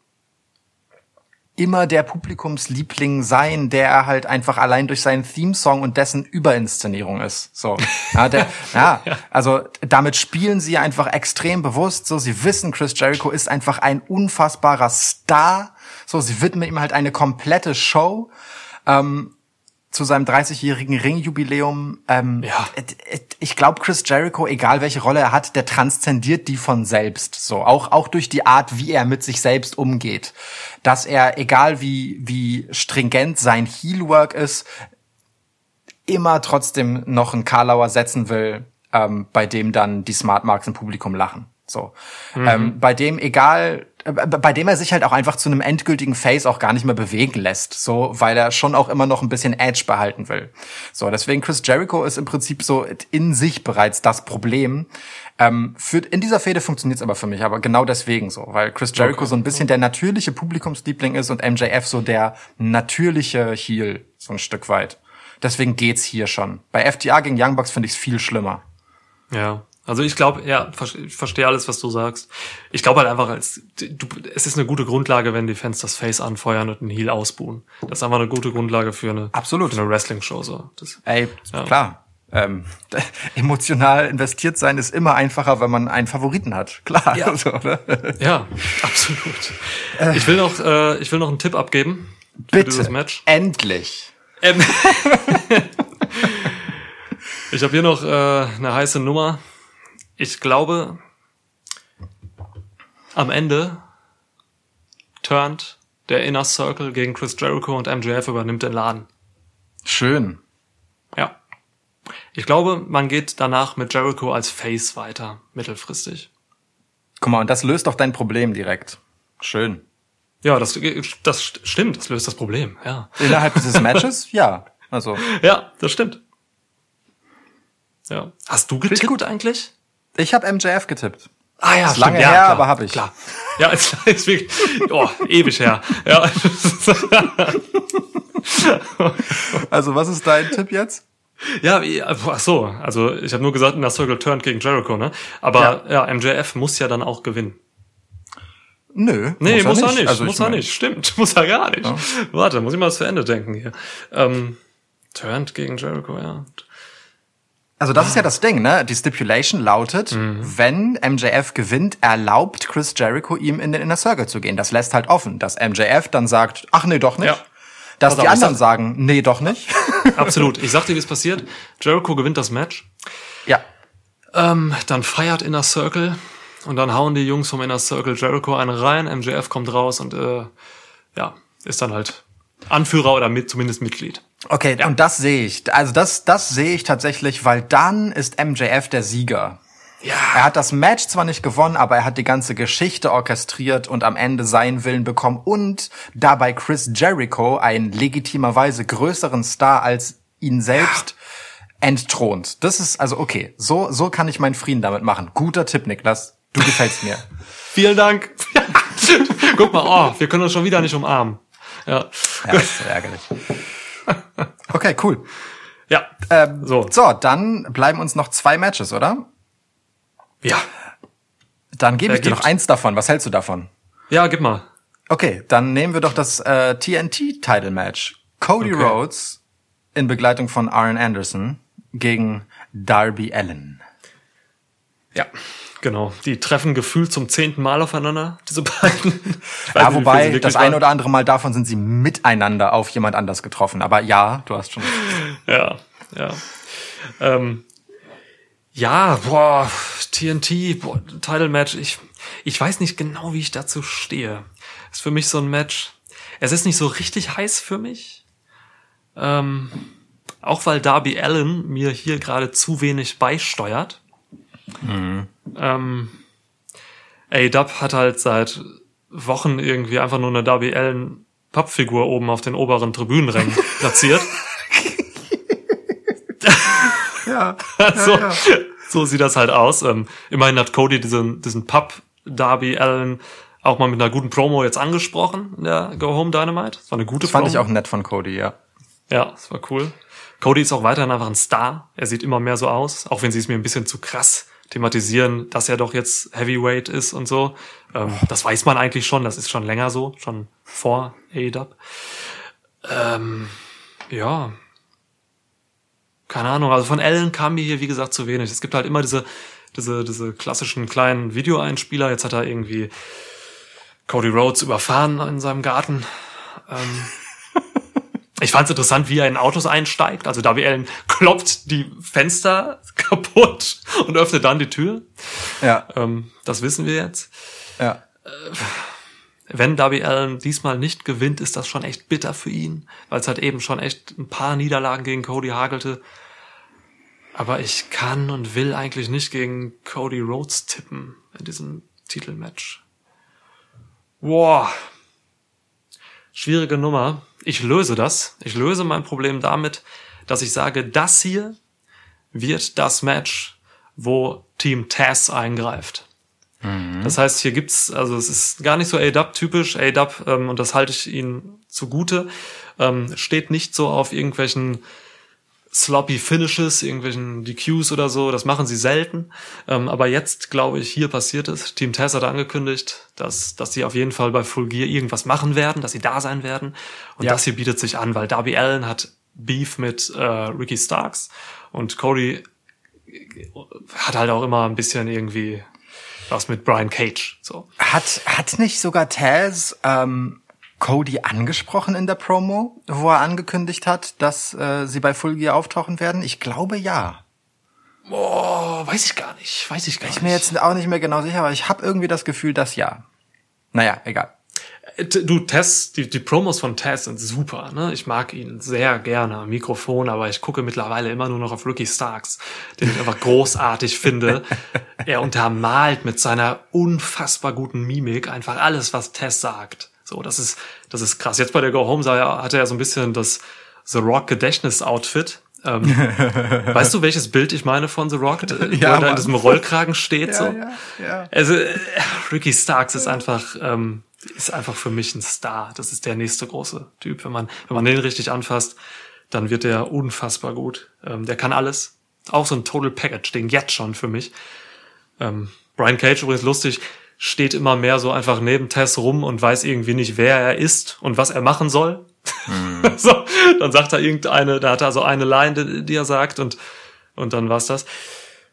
immer der Publikumsliebling sein, der er halt einfach allein durch seinen Theme-Song und dessen Überinszenierung ist. So, ja, der, *laughs* ja, also damit spielen sie einfach extrem bewusst. So, sie wissen, Chris Jericho ist einfach ein unfassbarer Star. So, sie widmen ihm halt eine komplette Show. Ähm, zu seinem 30-jährigen Ringjubiläum. Ähm, Ja. äh, äh, Ich glaube, Chris Jericho, egal welche Rolle er hat, der transzendiert die von selbst. So auch auch durch die Art, wie er mit sich selbst umgeht, dass er egal wie wie stringent sein Heelwork ist, immer trotzdem noch einen Karlauer setzen will, ähm, bei dem dann die Smart Marks im Publikum lachen. So, ähm, bei dem egal, äh, bei dem er sich halt auch einfach zu einem endgültigen Face auch gar nicht mehr bewegen lässt, so, weil er schon auch immer noch ein bisschen Edge behalten will. So, deswegen Chris Jericho ist im Prinzip so in sich bereits das Problem. Ähm, für, in dieser Fehde funktioniert es aber für mich, aber genau deswegen so, weil Chris Jericho so ein bisschen der natürliche Publikumsliebling ist und MJF so der natürliche Heel, so ein Stück weit. Deswegen geht's hier schon. Bei FTA gegen Young Bucks finde ich es viel schlimmer. Ja. Also ich glaube, ja, ich verstehe alles, was du sagst. Ich glaube halt einfach, als du, es ist eine gute Grundlage, wenn die Fans das Face anfeuern und einen Heal ausbuhen. Das ist einfach eine gute Grundlage für eine, Absolut. für eine Wrestling-Show. So. Das, Ey, Ja. klar. Ähm, *laughs* emotional investiert sein ist immer einfacher, wenn man einen Favoriten hat. Klar. Ja. *laughs* So, ne? ja, absolut. Ich will noch, äh, ich will noch einen Tipp abgeben. Für dieses Bitte. Match. Endlich. Ähm, *laughs* ich habe hier noch äh, eine heiße Nummer. Ich glaube, am Ende turnt der Inner Circle gegen Chris Jericho und MJF übernimmt den Laden. Schön. Ja. Ich glaube, man geht danach mit Jericho als Face weiter, mittelfristig. Guck mal, und das löst doch dein Problem direkt. Schön. Ja, das, das stimmt, das löst das Problem, ja. Innerhalb dieses *laughs* Matches? Ja. Also, Ja, das stimmt. Ja. Hast du getippt gut. eigentlich? Ich habe MJF getippt. Ah ja, Ist lange her, aber hab ich. Klar. Ja, *laughs* ist, ist wirklich, oh, ewig her. Ja. *laughs* Also, was ist dein Tipp jetzt? Ja, ach so, also ich habe nur gesagt, in der Circle turned gegen Jericho, ne? Aber ja. MJF muss ja dann auch gewinnen. Nö. Nee, muss, er nicht, Also, muss er mein- nicht, stimmt, *laughs* muss er gar nicht. Warte, muss ich mal das zu Ende denken hier. Ähm, turned gegen Jericho, ja. Also das ist ja das Ding, ne? Die Stipulation lautet, Mhm. wenn MJF gewinnt, erlaubt Chris Jericho ihm in den Inner Circle zu gehen. Das lässt halt offen, dass MJF dann sagt, ach nee, doch nicht. Ja. Dass Pass die auf, anderen sag- sagen, nee, doch nicht. *laughs* Absolut. Ich sag dir, wie es passiert. Jericho gewinnt das Match. ja. Ähm, dann feiert Inner Circle und dann hauen die Jungs vom Inner Circle Jericho eine rein. MJF kommt raus und äh, ja, ist dann halt Anführer oder mit, zumindest Mitglied. Okay, und das sehe ich. Also das, das sehe ich tatsächlich, weil dann ist MJF der Sieger. Ja. Er hat das Match zwar nicht gewonnen, aber er hat die ganze Geschichte orchestriert und am Ende seinen Willen bekommen und dabei Chris Jericho, einen legitimerweise größeren Star als ihn selbst, entthront. Das ist also okay. So, so kann ich meinen Frieden damit machen. Guter Tipp, Niklas. Du gefällst mir. *laughs* Vielen Dank. *laughs* Guck mal, oh, wir können uns schon wieder nicht umarmen. Ja. Ja, das ist ärgerlich. *laughs* Okay, cool. Ja. Ähm, So. so, dann bleiben uns noch zwei Matches, oder? Ja. Dann gebe ich dir noch eins davon. Was hältst du davon? Ja, gib mal. Okay, dann nehmen wir doch das äh, TNT-Title-Match. Cody Okay. Rhodes in Begleitung von Arn Anderson gegen Darby Allen. Ja, genau. Die treffen gefühlt zum zehnten Mal aufeinander, diese beiden. *laughs* Ja, nicht, wobei das ein oder andere Mal davon sind sie miteinander auf jemand anders getroffen. Aber ja, du hast schon. *laughs* Ja, ja. Ähm, ja, boah, TNT, boah, Title Match, ich, ich weiß nicht genau, wie ich dazu stehe. Ist für mich so ein Match. Es ist nicht so richtig heiß für mich. Ähm, auch weil Darby Allen mir hier gerade zu wenig beisteuert. Ähm, A-Dub hat halt seit Wochen irgendwie einfach nur eine Darby Allen Pappfigur oben auf den oberen Tribünenrängen *laughs* platziert. Ja. *laughs* so, so sieht das halt aus. Ähm, immerhin hat Cody diesen, diesen Pub Darby Allen auch mal mit einer guten Promo jetzt angesprochen in der Go Home Dynamite. Das war eine gute Das fand Promo. ich auch nett von Cody, ja. Ja, das war cool. Cody ist auch weiterhin einfach ein Star. Er sieht immer mehr so aus, auch wenn sie es mir ein bisschen zu krass thematisieren, dass er doch jetzt Heavyweight ist und so. Ähm, das weiß man eigentlich schon, das ist schon länger so, schon vor AEW. Ähm, ja. Keine Ahnung, also von Allen kam mir hier, wie gesagt, zu wenig. Es gibt halt immer diese, diese, diese klassischen kleinen Videoeinspieler. Jetzt hat er irgendwie Cody Rhodes überfahren in seinem Garten. Ähm, *laughs* ich fand es interessant, wie er in Autos einsteigt. Also Darby Allen kloppt die Fenster *laughs* kaputt und öffnet dann die Tür. Ja, Ähm, das wissen wir jetzt. ja. Wenn Darby Allen diesmal nicht gewinnt, ist das schon echt bitter für ihn, weil es halt eben schon echt ein paar Niederlagen gegen Cody hagelte. Aber ich kann und will eigentlich nicht gegen Cody Rhodes tippen in diesem Titelmatch. Wow. Schwierige Nummer. Ich löse das. Ich löse mein Problem damit, dass ich sage, das hier wird das Match, wo Team Taz eingreift. Das heißt, hier gibt's, also es ist gar nicht so A-Dub-typisch. A-Dub, ähm, und das halte ich ihnen zugute, ähm, steht nicht so auf irgendwelchen sloppy Finishes, irgendwelchen DQs oder so. Das machen sie selten. Ähm, aber jetzt, glaube ich, hier passiert es. Team Tess hat angekündigt, dass, dass sie auf jeden Fall bei Full Gear irgendwas machen werden, dass sie da sein werden. Und Ja. das hier bietet sich an, weil Darby Allen hat Beef mit äh, Ricky Starks und Cody hat halt auch immer ein bisschen irgendwie was mit Brian Cage. So. Hat, hat nicht sogar Taz ähm, Cody angesprochen in der Promo, wo er angekündigt hat, dass äh, sie bei Full Gear auftauchen werden? Ich glaube ja. Oh, weiß ich gar nicht. Weiß ich gar Ich nicht. bin mir jetzt auch nicht mehr genau sicher, aber ich habe irgendwie das Gefühl, dass ja. Naja, egal. Äh, Du, Tess, die, die Promos von Tess sind super, ne? Ich mag ihn sehr gerne am Mikrofon, aber ich gucke mittlerweile immer nur noch auf Ricky Starks, den ich einfach großartig finde. *laughs* Er untermalt mit seiner unfassbar guten Mimik einfach alles, was Tess sagt. So, das ist, das ist krass. Jetzt bei der Go Home sah er, hatte er so ein bisschen das The Rock Gedächtnis-Outfit. Ähm, *laughs* weißt du, welches Bild ich meine von The Rock, *laughs* wo Ja, er da in diesem Rollkragen steht? so? ja, ja. Also äh, Ricky Starks ist einfach ähm, ist einfach für mich ein Star. Das ist der nächste große Typ. Wenn man wenn man den richtig anfasst, dann wird der unfassbar gut. Ähm, der kann alles. Auch so ein Total Package Ding jetzt schon für mich. Ähm, Brian Cage übrigens lustig steht immer mehr so einfach neben Tess rum und weiß irgendwie nicht, wer er ist und was er machen soll. *laughs* so, dann sagt er irgendeine, da hat er so eine Line, die, die er sagt und und dann war's das.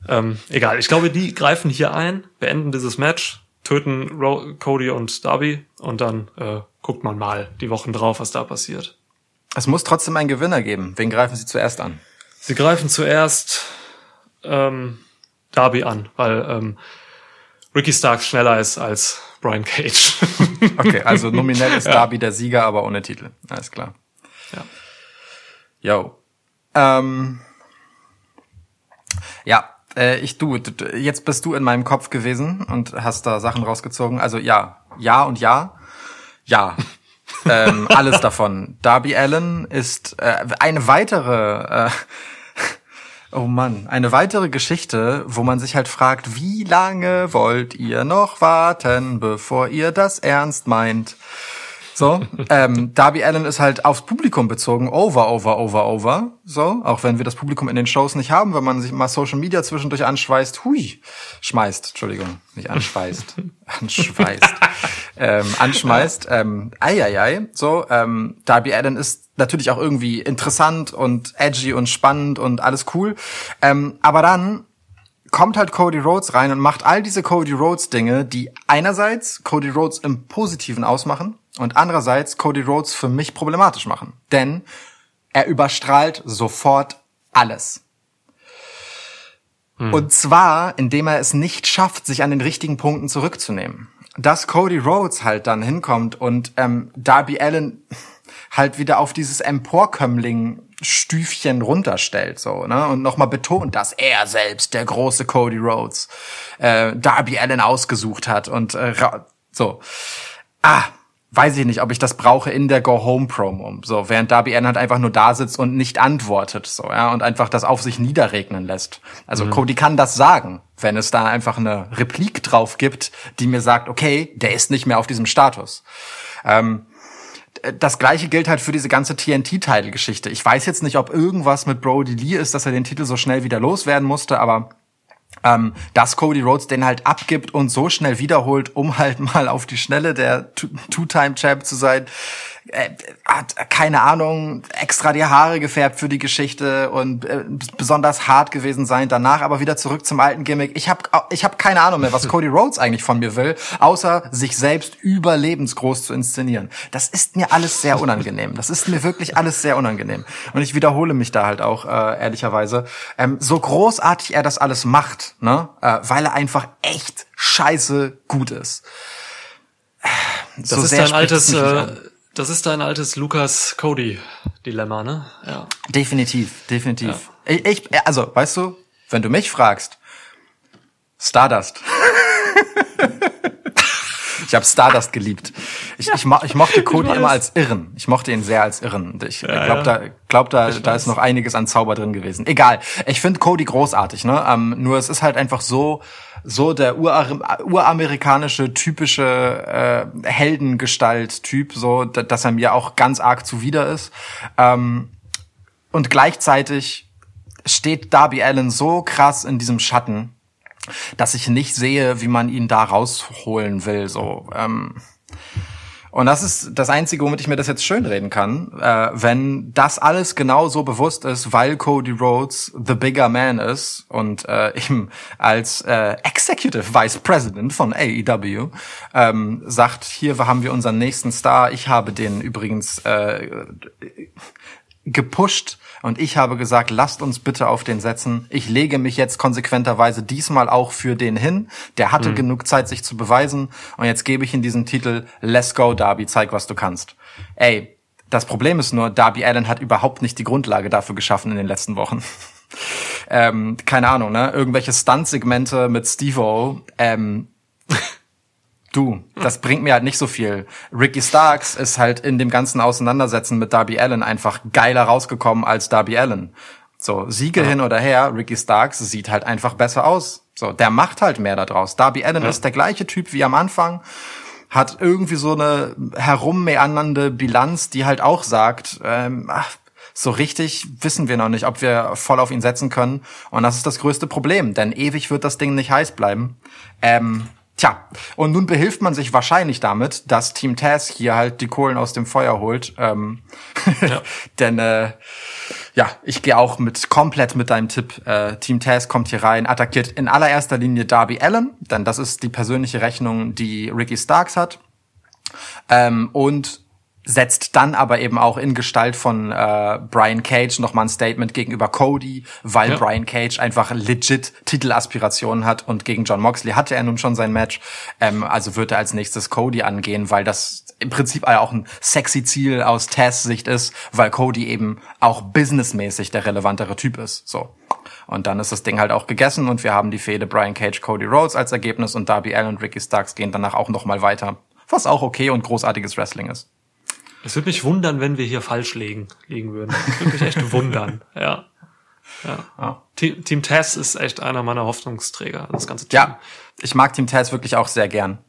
Ähm, egal, ich glaube, die greifen hier ein, beenden dieses Match, töten Ro Cody und Darby und dann äh, guckt man mal die Wochen drauf, was da passiert. Es muss trotzdem einen Gewinner geben. Wen greifen sie zuerst an? Sie greifen zuerst ähm, Darby an, weil ähm, Ricky Starks schneller ist als Brian Cage. *laughs* Okay, also nominell ist Darby der Sieger, aber ohne Titel. Alles klar. ja. Yo. Ähm, ja, äh, ich du- jetzt bist du in meinem Kopf gewesen und hast da Sachen rausgezogen. Also ja, ja und ja. Ja. *laughs* ähm, alles davon. Darby Allen ist äh, eine weitere, äh, oh Mann, eine weitere Geschichte, wo man sich halt fragt, wie lange wollt ihr noch warten, bevor ihr das ernst meint? So, ähm, Darby Allen ist halt aufs Publikum bezogen, over, over, over, over. So, auch wenn wir das Publikum in den Shows nicht haben, wenn man sich mal Social Media zwischendurch anschweißt, hui, schmeißt, Entschuldigung, nicht anschweißt, *laughs* anschweißt. ähm, anschmeißt. ähm, eieiei, so. Ähm, Darby Allen ist natürlich auch irgendwie interessant und edgy und spannend und alles cool. Ähm, aber dann kommt halt Cody Rhodes rein und macht all diese Cody Rhodes Dinge, die einerseits Cody Rhodes im Positiven ausmachen und andererseits Cody Rhodes für mich problematisch machen. Denn er überstrahlt sofort alles. Und zwar, indem er es nicht schafft, sich an den richtigen Punkten zurückzunehmen. Dass Cody Rhodes halt dann hinkommt und ähm, Darby Allen halt wieder auf dieses Emporkömmling Stüfchen runterstellt so ne und nochmal betont, dass er selbst der große Cody Rhodes äh, Darby Allen ausgesucht hat und äh, so ah weiß ich nicht, ob ich das brauche in der Go Home Promo. So, während Darby Allen halt einfach nur da sitzt und nicht antwortet, so, ja, und einfach das auf sich niederregnen lässt. Also Cody kann das sagen, wenn es da einfach eine Replik drauf gibt, die mir sagt, okay, der ist nicht mehr auf diesem Status. Ähm, das gleiche gilt halt für diese ganze TNT-Title-Geschichte. Ich weiß jetzt nicht, ob irgendwas mit Brody Lee ist, dass er den Titel so schnell wieder loswerden musste, aber ähm, dass Cody Rhodes den halt abgibt und so schnell wiederholt, um halt *laughs* mal auf die Schnelle der Two- Two-Time-Champ zu sein. Äh, hat, keine Ahnung, extra die Haare gefärbt für die Geschichte und äh, besonders hart gewesen sein, danach aber wieder zurück zum alten Gimmick. Ich habe ich hab keine Ahnung mehr, was *laughs* Cody Rhodes eigentlich von mir will, außer sich selbst überlebensgroß zu inszenieren. Das ist mir alles sehr unangenehm. Das ist mir wirklich alles sehr unangenehm. Und ich wiederhole mich da halt auch, äh, ehrlicherweise. Ähm, so großartig er das alles macht, ne, äh, weil er einfach echt scheiße gut ist. Das So ist dein spricht es altes, äh. Das ist dein altes Lucas Cody Dilemma, ne? Ja. Definitiv, definitiv. Ich, ich, also, weißt du, wenn du mich fragst, Stardust. ich habe Stardust geliebt. Ich, ich, mo ich mochte Cody immer als Irren. Ich mochte ihn sehr als Irren. Und Ich glaube, ja. da, glaub, da, da ist noch einiges an Zauber drin gewesen. Egal. Ich finde Cody großartig, ne? Ähm, nur es ist halt einfach so, so der Urar uramerikanische, typische äh, Heldengestalt-Typ, so, da- dass er mir auch ganz arg zuwider ist. Ähm, und gleichzeitig steht Darby Allen so krass in diesem Schatten, dass ich nicht sehe, wie man ihn da rausholen will. So. Ähm. Und das ist das Einzige, womit ich mir das jetzt schönreden kann. Äh, wenn das alles genau so bewusst ist, weil Cody Rhodes the bigger man ist und äh, ihm als äh, Executive Vice President von AEW ähm, sagt, hier haben wir unseren nächsten Star. Ich habe den übrigens äh, gepusht und ich habe gesagt, lasst uns bitte auf den setzen. Ich lege mich jetzt konsequenterweise diesmal auch für den hin. Der hatte genug Zeit, sich zu beweisen und jetzt gebe ich ihm diesen Titel Let's go Darby, zeig was du kannst. Ey, das Problem ist nur, Darby Allen hat überhaupt nicht die Grundlage dafür geschaffen in den letzten Wochen. *laughs* ähm, keine Ahnung, ne? Irgendwelche Stunt-Segmente mit Steve-O, ähm, *laughs* Du, das bringt mir halt nicht so viel. Ricky Starks ist halt in dem ganzen Auseinandersetzen mit Darby Allen einfach geiler rausgekommen als Darby Allen. So, Siege hin oder her, Ricky Starks sieht halt einfach besser aus. So, der macht halt mehr da draus. Darby Allen ist der gleiche Typ wie am Anfang, hat irgendwie so eine herummeandernde Bilanz, die halt auch sagt, ähm, ach, so richtig wissen wir noch nicht, ob wir voll auf ihn setzen können. Und das ist das größte Problem, denn ewig wird das Ding nicht heiß bleiben. Ähm, tja, und nun behilft man sich wahrscheinlich damit, dass Team Taz hier halt die Kohlen aus dem Feuer holt. Ähm, *laughs* denn äh, ja, ich gehe auch mit komplett mit deinem Tipp. Äh, Team Taz kommt hier rein, attackiert in allererster Linie Darby Allen, denn das ist die persönliche Rechnung, die Ricky Starks hat. Ähm, und setzt dann aber eben auch in Gestalt von äh, Brian Cage nochmal ein Statement gegenüber Cody, weil Ja. Brian Cage einfach legit Titelaspirationen hat und gegen John Moxley hatte er nun schon sein Match. Ähm, also wird er als nächstes Cody angehen, weil das im Prinzip auch ein sexy Ziel aus Taz Sicht ist, weil Cody eben auch businessmäßig der relevantere Typ ist. So. Und dann ist das Ding halt auch gegessen und wir haben die Fehde Brian Cage, Cody Rhodes als Ergebnis und Darby Allen und Ricky Starks gehen danach auch nochmal weiter. Was auch okay und großartiges Wrestling ist. Es würde mich wundern, wenn wir hier falsch liegen, liegen würden. Würde mich echt wundern, *laughs* ja. ja. Ja. Team, Team Tess ist echt einer meiner Hoffnungsträger, das ganze Team. Ja, ich mag Team Taz wirklich auch sehr gern.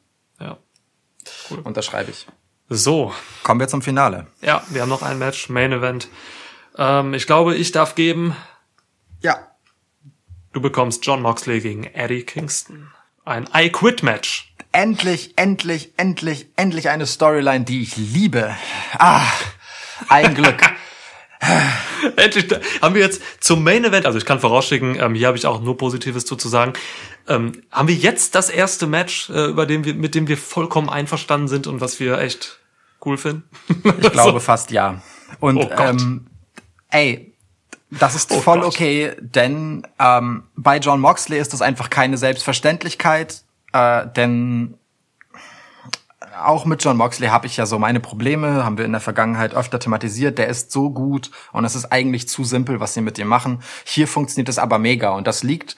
ja. Unterschreibe ich. So, Kommen wir zum Finale. ja, wir haben noch ein Match, Main Event. Ähm, ich glaube, ich darf geben, Ja. du bekommst John Moxley gegen Eddie Kingston. Ein I Quit Match. Endlich, endlich, endlich, endlich eine Storyline, die ich liebe. Ah, ein Glück. *laughs* Endlich haben wir jetzt zum Main Event, also ich kann vorausschicken, ähm, hier habe ich auch nur Positives zu, zu sagen. Ähm, haben wir jetzt das erste Match, äh, über dem wir, mit dem wir vollkommen einverstanden sind und was wir echt cool finden? Ich *laughs* glaube fast ja. Und Oh ähm, ey, das ist Oh voll Gott. okay, denn ähm, bei John Moxley ist das einfach keine Selbstverständlichkeit, äh, denn auch mit John Moxley habe ich ja so meine Probleme, haben wir in der Vergangenheit öfter thematisiert. Der ist so gut und es ist eigentlich zu simpel, was sie mit ihm machen. Hier funktioniert es aber mega und das liegt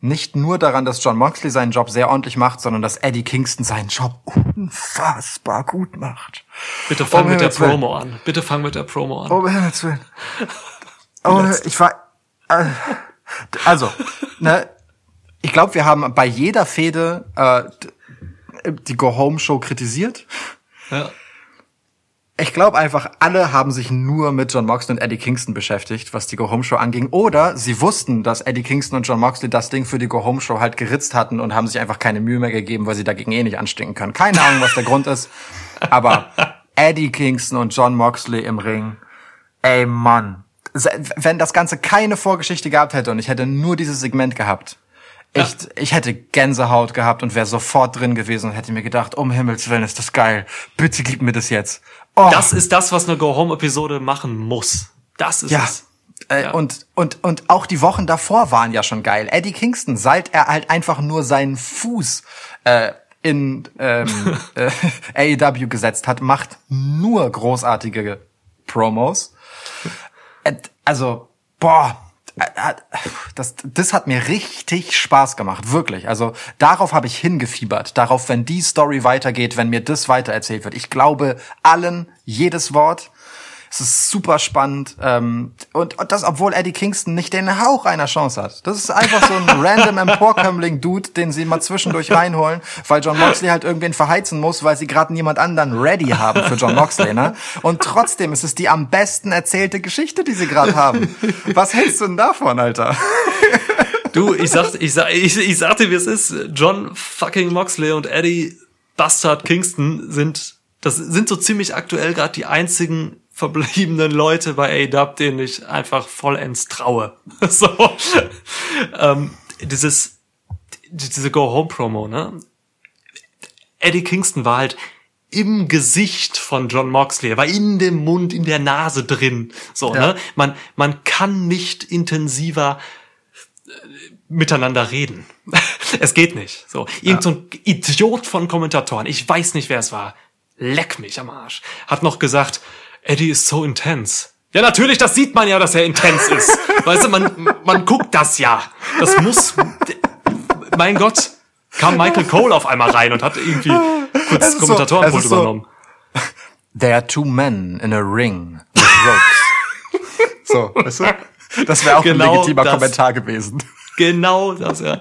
nicht nur daran, dass John Moxley seinen Job sehr ordentlich macht, sondern dass Eddie Kingston seinen Job unfassbar gut macht. Bitte fang Um mit der Willen. Promo an. Bitte fang mit der Promo an. Oh, Himmels Willen. Oh, ich war. Äh, also, ne, ich glaube, wir haben bei jeder Fehde äh, die Go-Home-Show kritisiert. Ja. Ich glaube einfach, alle haben sich nur mit John Moxley und Eddie Kingston beschäftigt, was die Go-Home-Show anging. Oder sie wussten, dass Eddie Kingston und John Moxley das Ding für die Go-Home-Show halt geritzt hatten und haben sich einfach keine Mühe mehr gegeben, weil sie dagegen eh nicht anstinken können. Keine Ahnung, was der *laughs* Grund ist. Aber Eddie Kingston und John Moxley im Ring. Ey, Mann. Wenn das Ganze keine Vorgeschichte gehabt hätte und ich hätte nur dieses Segment gehabt, ich, ich hätte Gänsehaut gehabt und wäre sofort drin gewesen und hätte mir gedacht, um Himmels Willen ist das geil. Bitte gib mir das jetzt. Oh. Das ist das, was eine Go-Home-Episode machen muss. Das ist Ja. es. Äh, Ja. Und, und, und auch die Wochen davor waren ja schon geil. Eddie Kingston, seit er halt einfach nur seinen Fuß äh, in ähm, *laughs* äh, AEW gesetzt hat, macht nur großartige Promos. Äh, also, boah, das, das hat mir richtig Spaß gemacht, wirklich. Also darauf habe ich hingefiebert, darauf, wenn die Story weitergeht, wenn mir das weitererzählt wird. Ich glaube allen jedes Wort. Es ist super spannend. Ähm, und, und das, obwohl Eddie Kingston nicht den Hauch einer Chance hat. Das ist einfach so ein *laughs* random Emporkömmling-Dude, den sie mal zwischendurch reinholen, weil John Moxley halt irgendwen verheizen muss, weil sie gerade niemand anderen ready haben für John Moxley, ne? Und trotzdem ist es die am besten erzählte Geschichte, die sie gerade haben. Was hältst du denn davon, Alter? Du, ich sag, ich sag, ich, ich sagte, wie es ist. John fucking Moxley und Eddie Bastard Kingston sind, das sind so ziemlich aktuell gerade die einzigen verbliebenen Leute bei AW, denen ich einfach vollends traue. *laughs* so, ähm, dieses, diese Go-Home-Promo, ne? Eddie Kingston war halt im Gesicht von John Moxley, er war in dem Mund, in der Nase drin. So, Ja. ne? Man, man kann nicht intensiver miteinander reden. *laughs* es geht nicht. So, irgend so ein Idiot von Kommentatoren, ich weiß nicht, wer es war, leck mich am Arsch, hat noch gesagt, Eddie ist so intens. Ja, natürlich, das sieht man ja, dass er intens ist. *laughs* weißt du, man, man guckt das ja. Das muss, mein Gott, kam Michael Cole auf einmal rein und hat irgendwie kurz so- Kommentatorenpult so- übernommen. There are two men in a ring with ropes. *laughs* so, weißt du? Das wäre auch Genau ein legitimer das. Kommentar gewesen. Genau das, ja.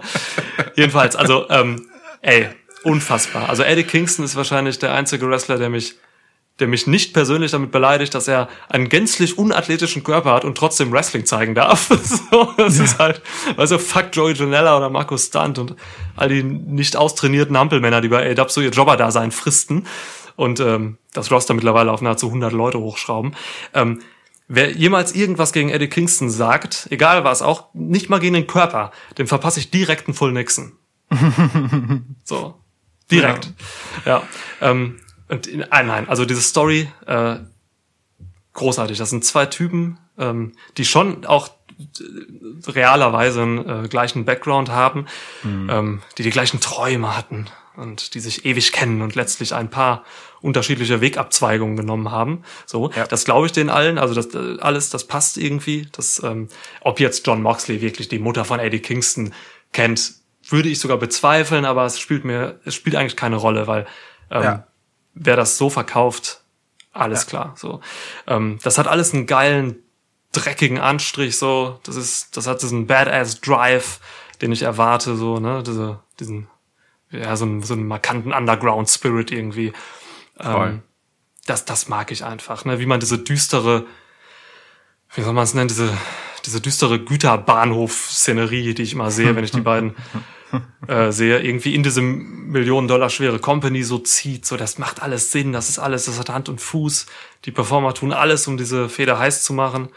Jedenfalls, also, ähm, ey, unfassbar. Also Eddie Kingston ist wahrscheinlich der einzige Wrestler, der mich, der mich nicht persönlich damit beleidigt, dass er einen gänzlich unathletischen Körper hat und trotzdem Wrestling zeigen darf. *laughs* so, das ist halt, also fuck Joey Janella oder Markus Stunt und all die nicht austrainierten Hampelmänner, die bei AW so ihr Jobber-Dasein fristen und ähm, das Roster mittlerweile auf nahezu 100 Leute hochschrauben. Ähm, Wer jemals irgendwas gegen Eddie Kingston sagt, egal was, auch nicht mal gegen den Körper, dem verpasse ich direkt einen Full Nixon. *laughs* so. Direkt. Ja. Ähm, und in, ah, nein, also diese Story, äh, großartig. Das sind zwei Typen, ähm, die schon auch äh, realerweise einen äh, gleichen Background haben, ähm, die die gleichen Träume hatten und die sich ewig kennen und letztlich ein paar unterschiedliche Wegabzweigungen genommen haben. So, Ja. das glaube ich den allen. Also das äh, alles, das passt irgendwie. Das, ähm, ob jetzt John Moxley wirklich die Mutter von Eddie Kingston kennt, würde ich sogar bezweifeln. Aber es spielt mir, es spielt eigentlich keine Rolle, weil ähm, Ja. Wer das so verkauft, alles klar. So, ähm, das hat alles einen geilen, dreckigen Anstrich. So, das ist, das hat diesen Badass Drive, den ich erwarte. So, ne, diese, diesen, ja, so einen, so einen markanten Underground Spirit irgendwie. Ähm, das, das mag ich einfach. Ne, wie man diese düstere, wie soll man es nennen, diese, diese düstere Güterbahnhof-Szenerie, die ich immer sehe, wenn ich die *laughs* beiden *laughs* äh, sehe, irgendwie in diese Millionen Dollar schwere Company so zieht. So, das macht alles Sinn, das ist alles, das hat Hand und Fuß. Die Performer tun alles, um diese Feder heiß zu machen.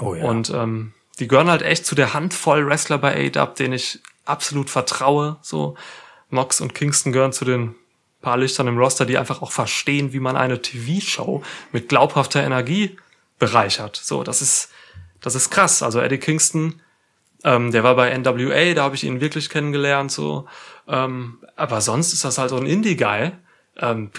Oh ja. Und ähm, die gehören halt echt zu der Handvoll Wrestler bei AEW, denen ich absolut vertraue. So, Mox und Kingston gehören zu den paar Lichtern im Roster, die einfach auch verstehen, wie man eine TV-Show mit glaubhafter Energie bereichert. So, das ist, das ist krass. Also Eddie Kingston, ähm, der war bei NWA, da habe ich ihn wirklich kennengelernt. So, ähm, aber sonst ist das halt so ein Indie-Guy. Ähm,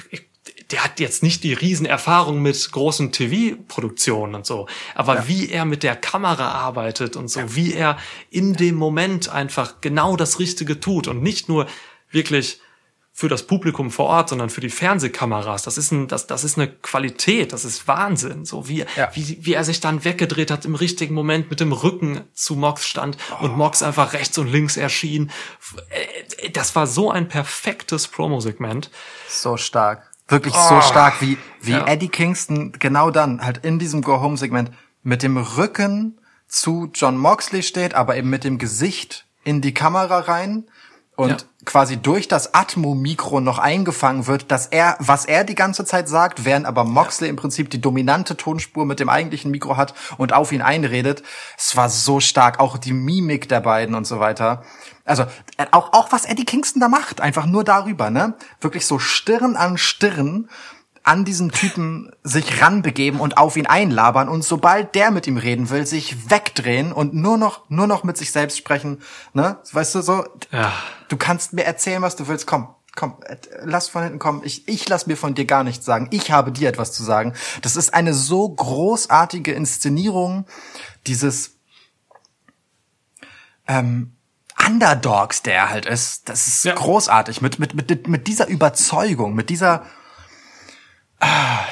der hat jetzt nicht die Riesenerfahrung mit großen TV-Produktionen und so, aber wie er mit der Kamera arbeitet und so, wie er in dem Moment einfach genau das Richtige tut und nicht nur wirklich für das Publikum vor Ort, sondern für die Fernsehkameras. Das ist ein, das, das ist eine Qualität, das ist Wahnsinn. So wie, Ja. wie, wie er sich dann weggedreht hat im richtigen Moment mit dem Rücken zu Mox stand und Mox einfach rechts und links erschien. Äh, Das war so ein perfektes Promo-Segment. So stark. Wirklich so stark, wie, wie Ja. Eddie Kingston genau dann halt in diesem Go-Home-Segment mit dem Rücken zu John Moxley steht, aber eben mit dem Gesicht in die Kamera rein und Ja. quasi durch das Atmo-Mikro noch eingefangen wird, dass er, was er die ganze Zeit sagt, während aber Moxley im Prinzip die dominante Tonspur mit dem eigentlichen Mikro hat und auf ihn einredet. Es war so stark, auch die Mimik der beiden und so weiter. Also äh, auch, auch was Eddie Kingston da macht, einfach nur darüber, ne? Wirklich so Stirn an Stirn an diesen Typen sich ranbegeben und auf ihn einlabern und sobald der mit ihm reden will, sich wegdrehen und nur noch nur noch mit sich selbst sprechen, ne? Weißt du so, Ja. du kannst mir erzählen, was du willst, komm. Komm, äh, lass von hinten kommen. Ich, ich lass mir von dir gar nichts sagen. Ich habe dir etwas zu sagen. Das ist eine so großartige Inszenierung dieses ähm, Underdogs, der er halt ist. Das ist Ja. großartig. Mit, mit, mit, mit dieser Überzeugung, mit dieser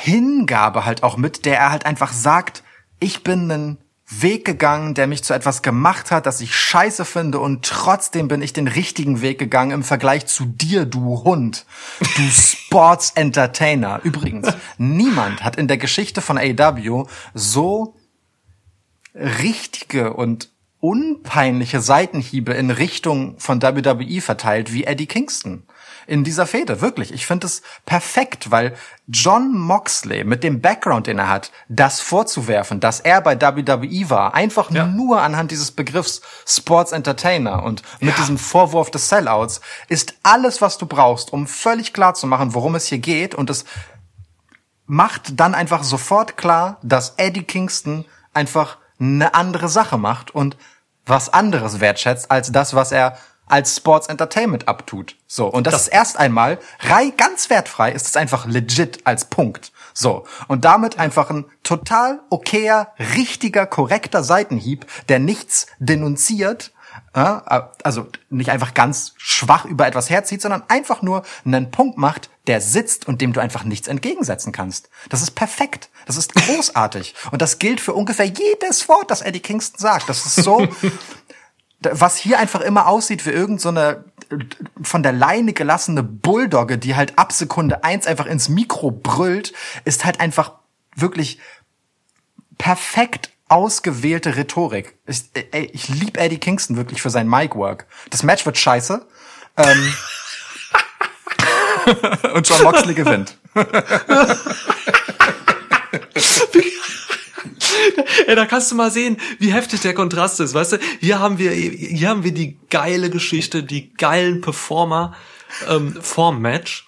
Hingabe halt auch mit, der er halt einfach sagt, ich bin einen Weg gegangen, der mich zu etwas gemacht hat, das ich scheiße finde und trotzdem bin ich den richtigen Weg gegangen im Vergleich zu dir, du Hund, du *laughs* Sports Entertainer. Übrigens, niemand hat in der Geschichte von AEW so richtige und unpeinliche Seitenhiebe in Richtung von WWE verteilt wie Eddie Kingston in dieser Fehde. Wirklich. Ich finde es perfekt, weil John Moxley mit dem Background, den er hat, das vorzuwerfen, dass er bei WWE war, einfach Ja. nur anhand dieses Begriffs Sports Entertainer und mit diesem Vorwurf des Sellouts, ist alles, was du brauchst, um völlig klar zu machen, worum es hier geht und es macht dann einfach sofort klar, dass Eddie Kingston einfach eine andere Sache macht und was anderes wertschätzt als das, was er als Sports Entertainment abtut. So. Und das, ist erst einmal rei ganz wertfrei, ist es einfach legit als Punkt. So. Und damit einfach ein total okayer, richtiger, korrekter Seitenhieb, der nichts denunziert, äh, also nicht einfach ganz schwach über etwas herzieht, sondern einfach nur einen Punkt macht, der sitzt und dem du einfach nichts entgegensetzen kannst. Das ist perfekt. Das ist großartig. Und das gilt für ungefähr jedes Wort, das Eddie Kingston sagt. Das ist so, *laughs* was hier einfach immer aussieht wie irgend so eine von der Leine gelassene Bulldogge, die halt ab Sekunde eins einfach ins Mikro brüllt, ist halt einfach wirklich perfekt ausgewählte Rhetorik. Ich, ey, ich lieb Eddie Kingston wirklich für sein Mic-Work. Das Match wird scheiße. Ähm, *laughs* und John Moxley gewinnt. *laughs* *laughs* Ey, da kannst du mal sehen, wie heftig der Kontrast ist, weißt du? Hier haben wir, hier haben wir die geile Geschichte, die geilen Performer ähm, vorm Match.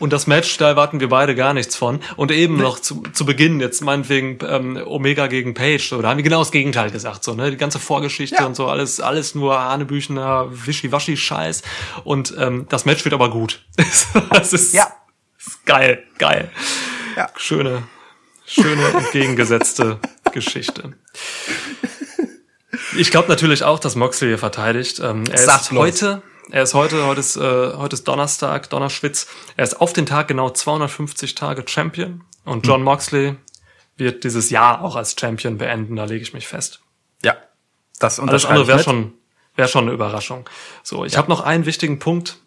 Und das Match, da erwarten wir beide gar nichts von. Und eben noch zu, zu Beginn, jetzt meinetwegen ähm, Omega gegen Page, so, da haben wir genau das Gegenteil gesagt, so, ne? Die ganze Vorgeschichte Ja. und so, alles, alles nur Hanebüchener, Wischiwaschi-Scheiß. Und ähm, das Match wird aber gut. *laughs* das ist, Ja. ist geil, geil. Ja. Schöne, schöne entgegengesetzte *laughs* Geschichte. Ich glaube natürlich auch, dass Moxley hier verteidigt. Ähm, er Sag ist heute, er ist heute, heute ist, äh, heute ist Donnerstag, Donnerschwitz. Er ist auf den Tag genau 250 Tage Champion. Und John Moxley wird dieses Jahr auch als Champion beenden, da lege ich mich fest. Ja. Das Alles unterschreibe andere wäre schon, wäre schon eine Überraschung. So, ich habe noch einen wichtigen Punkt,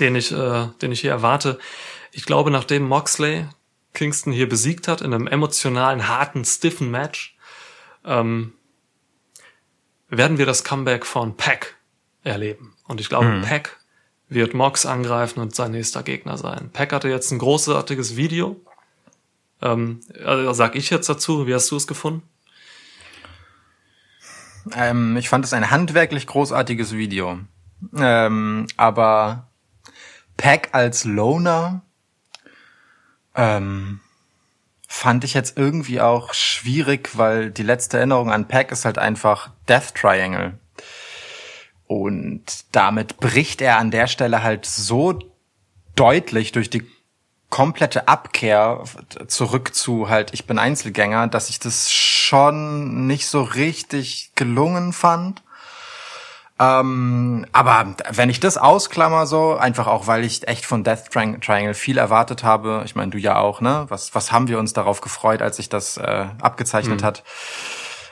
den ich, äh, den ich hier erwarte. Ich glaube, nachdem Moxley Kingston hier besiegt hat in einem emotionalen, harten, stiffen Match, ähm, werden wir das Comeback von Pack erleben. Und ich glaube, Pack wird Mox angreifen und sein nächster Gegner sein. Pack hatte jetzt ein großartiges Video. Ähm, also sag ich jetzt dazu, wie hast du es gefunden? Ähm, ich fand es ein handwerklich großartiges Video. Ähm, aber Pack als Loner ähm, fand ich jetzt irgendwie auch schwierig, weil die letzte Erinnerung an Pack ist halt einfach Death Triangle. Und damit bricht er an der Stelle halt so deutlich durch die komplette Abkehr zurück zu halt, ich bin Einzelgänger, dass ich das schon nicht so richtig gelungen fand. Ähm, aber wenn ich das ausklammer so, einfach auch, weil ich echt von Death Tri Triangle viel erwartet habe, ich meine, du ja auch, ne? Was, was haben wir uns darauf gefreut, als sich das äh, abgezeichnet hat?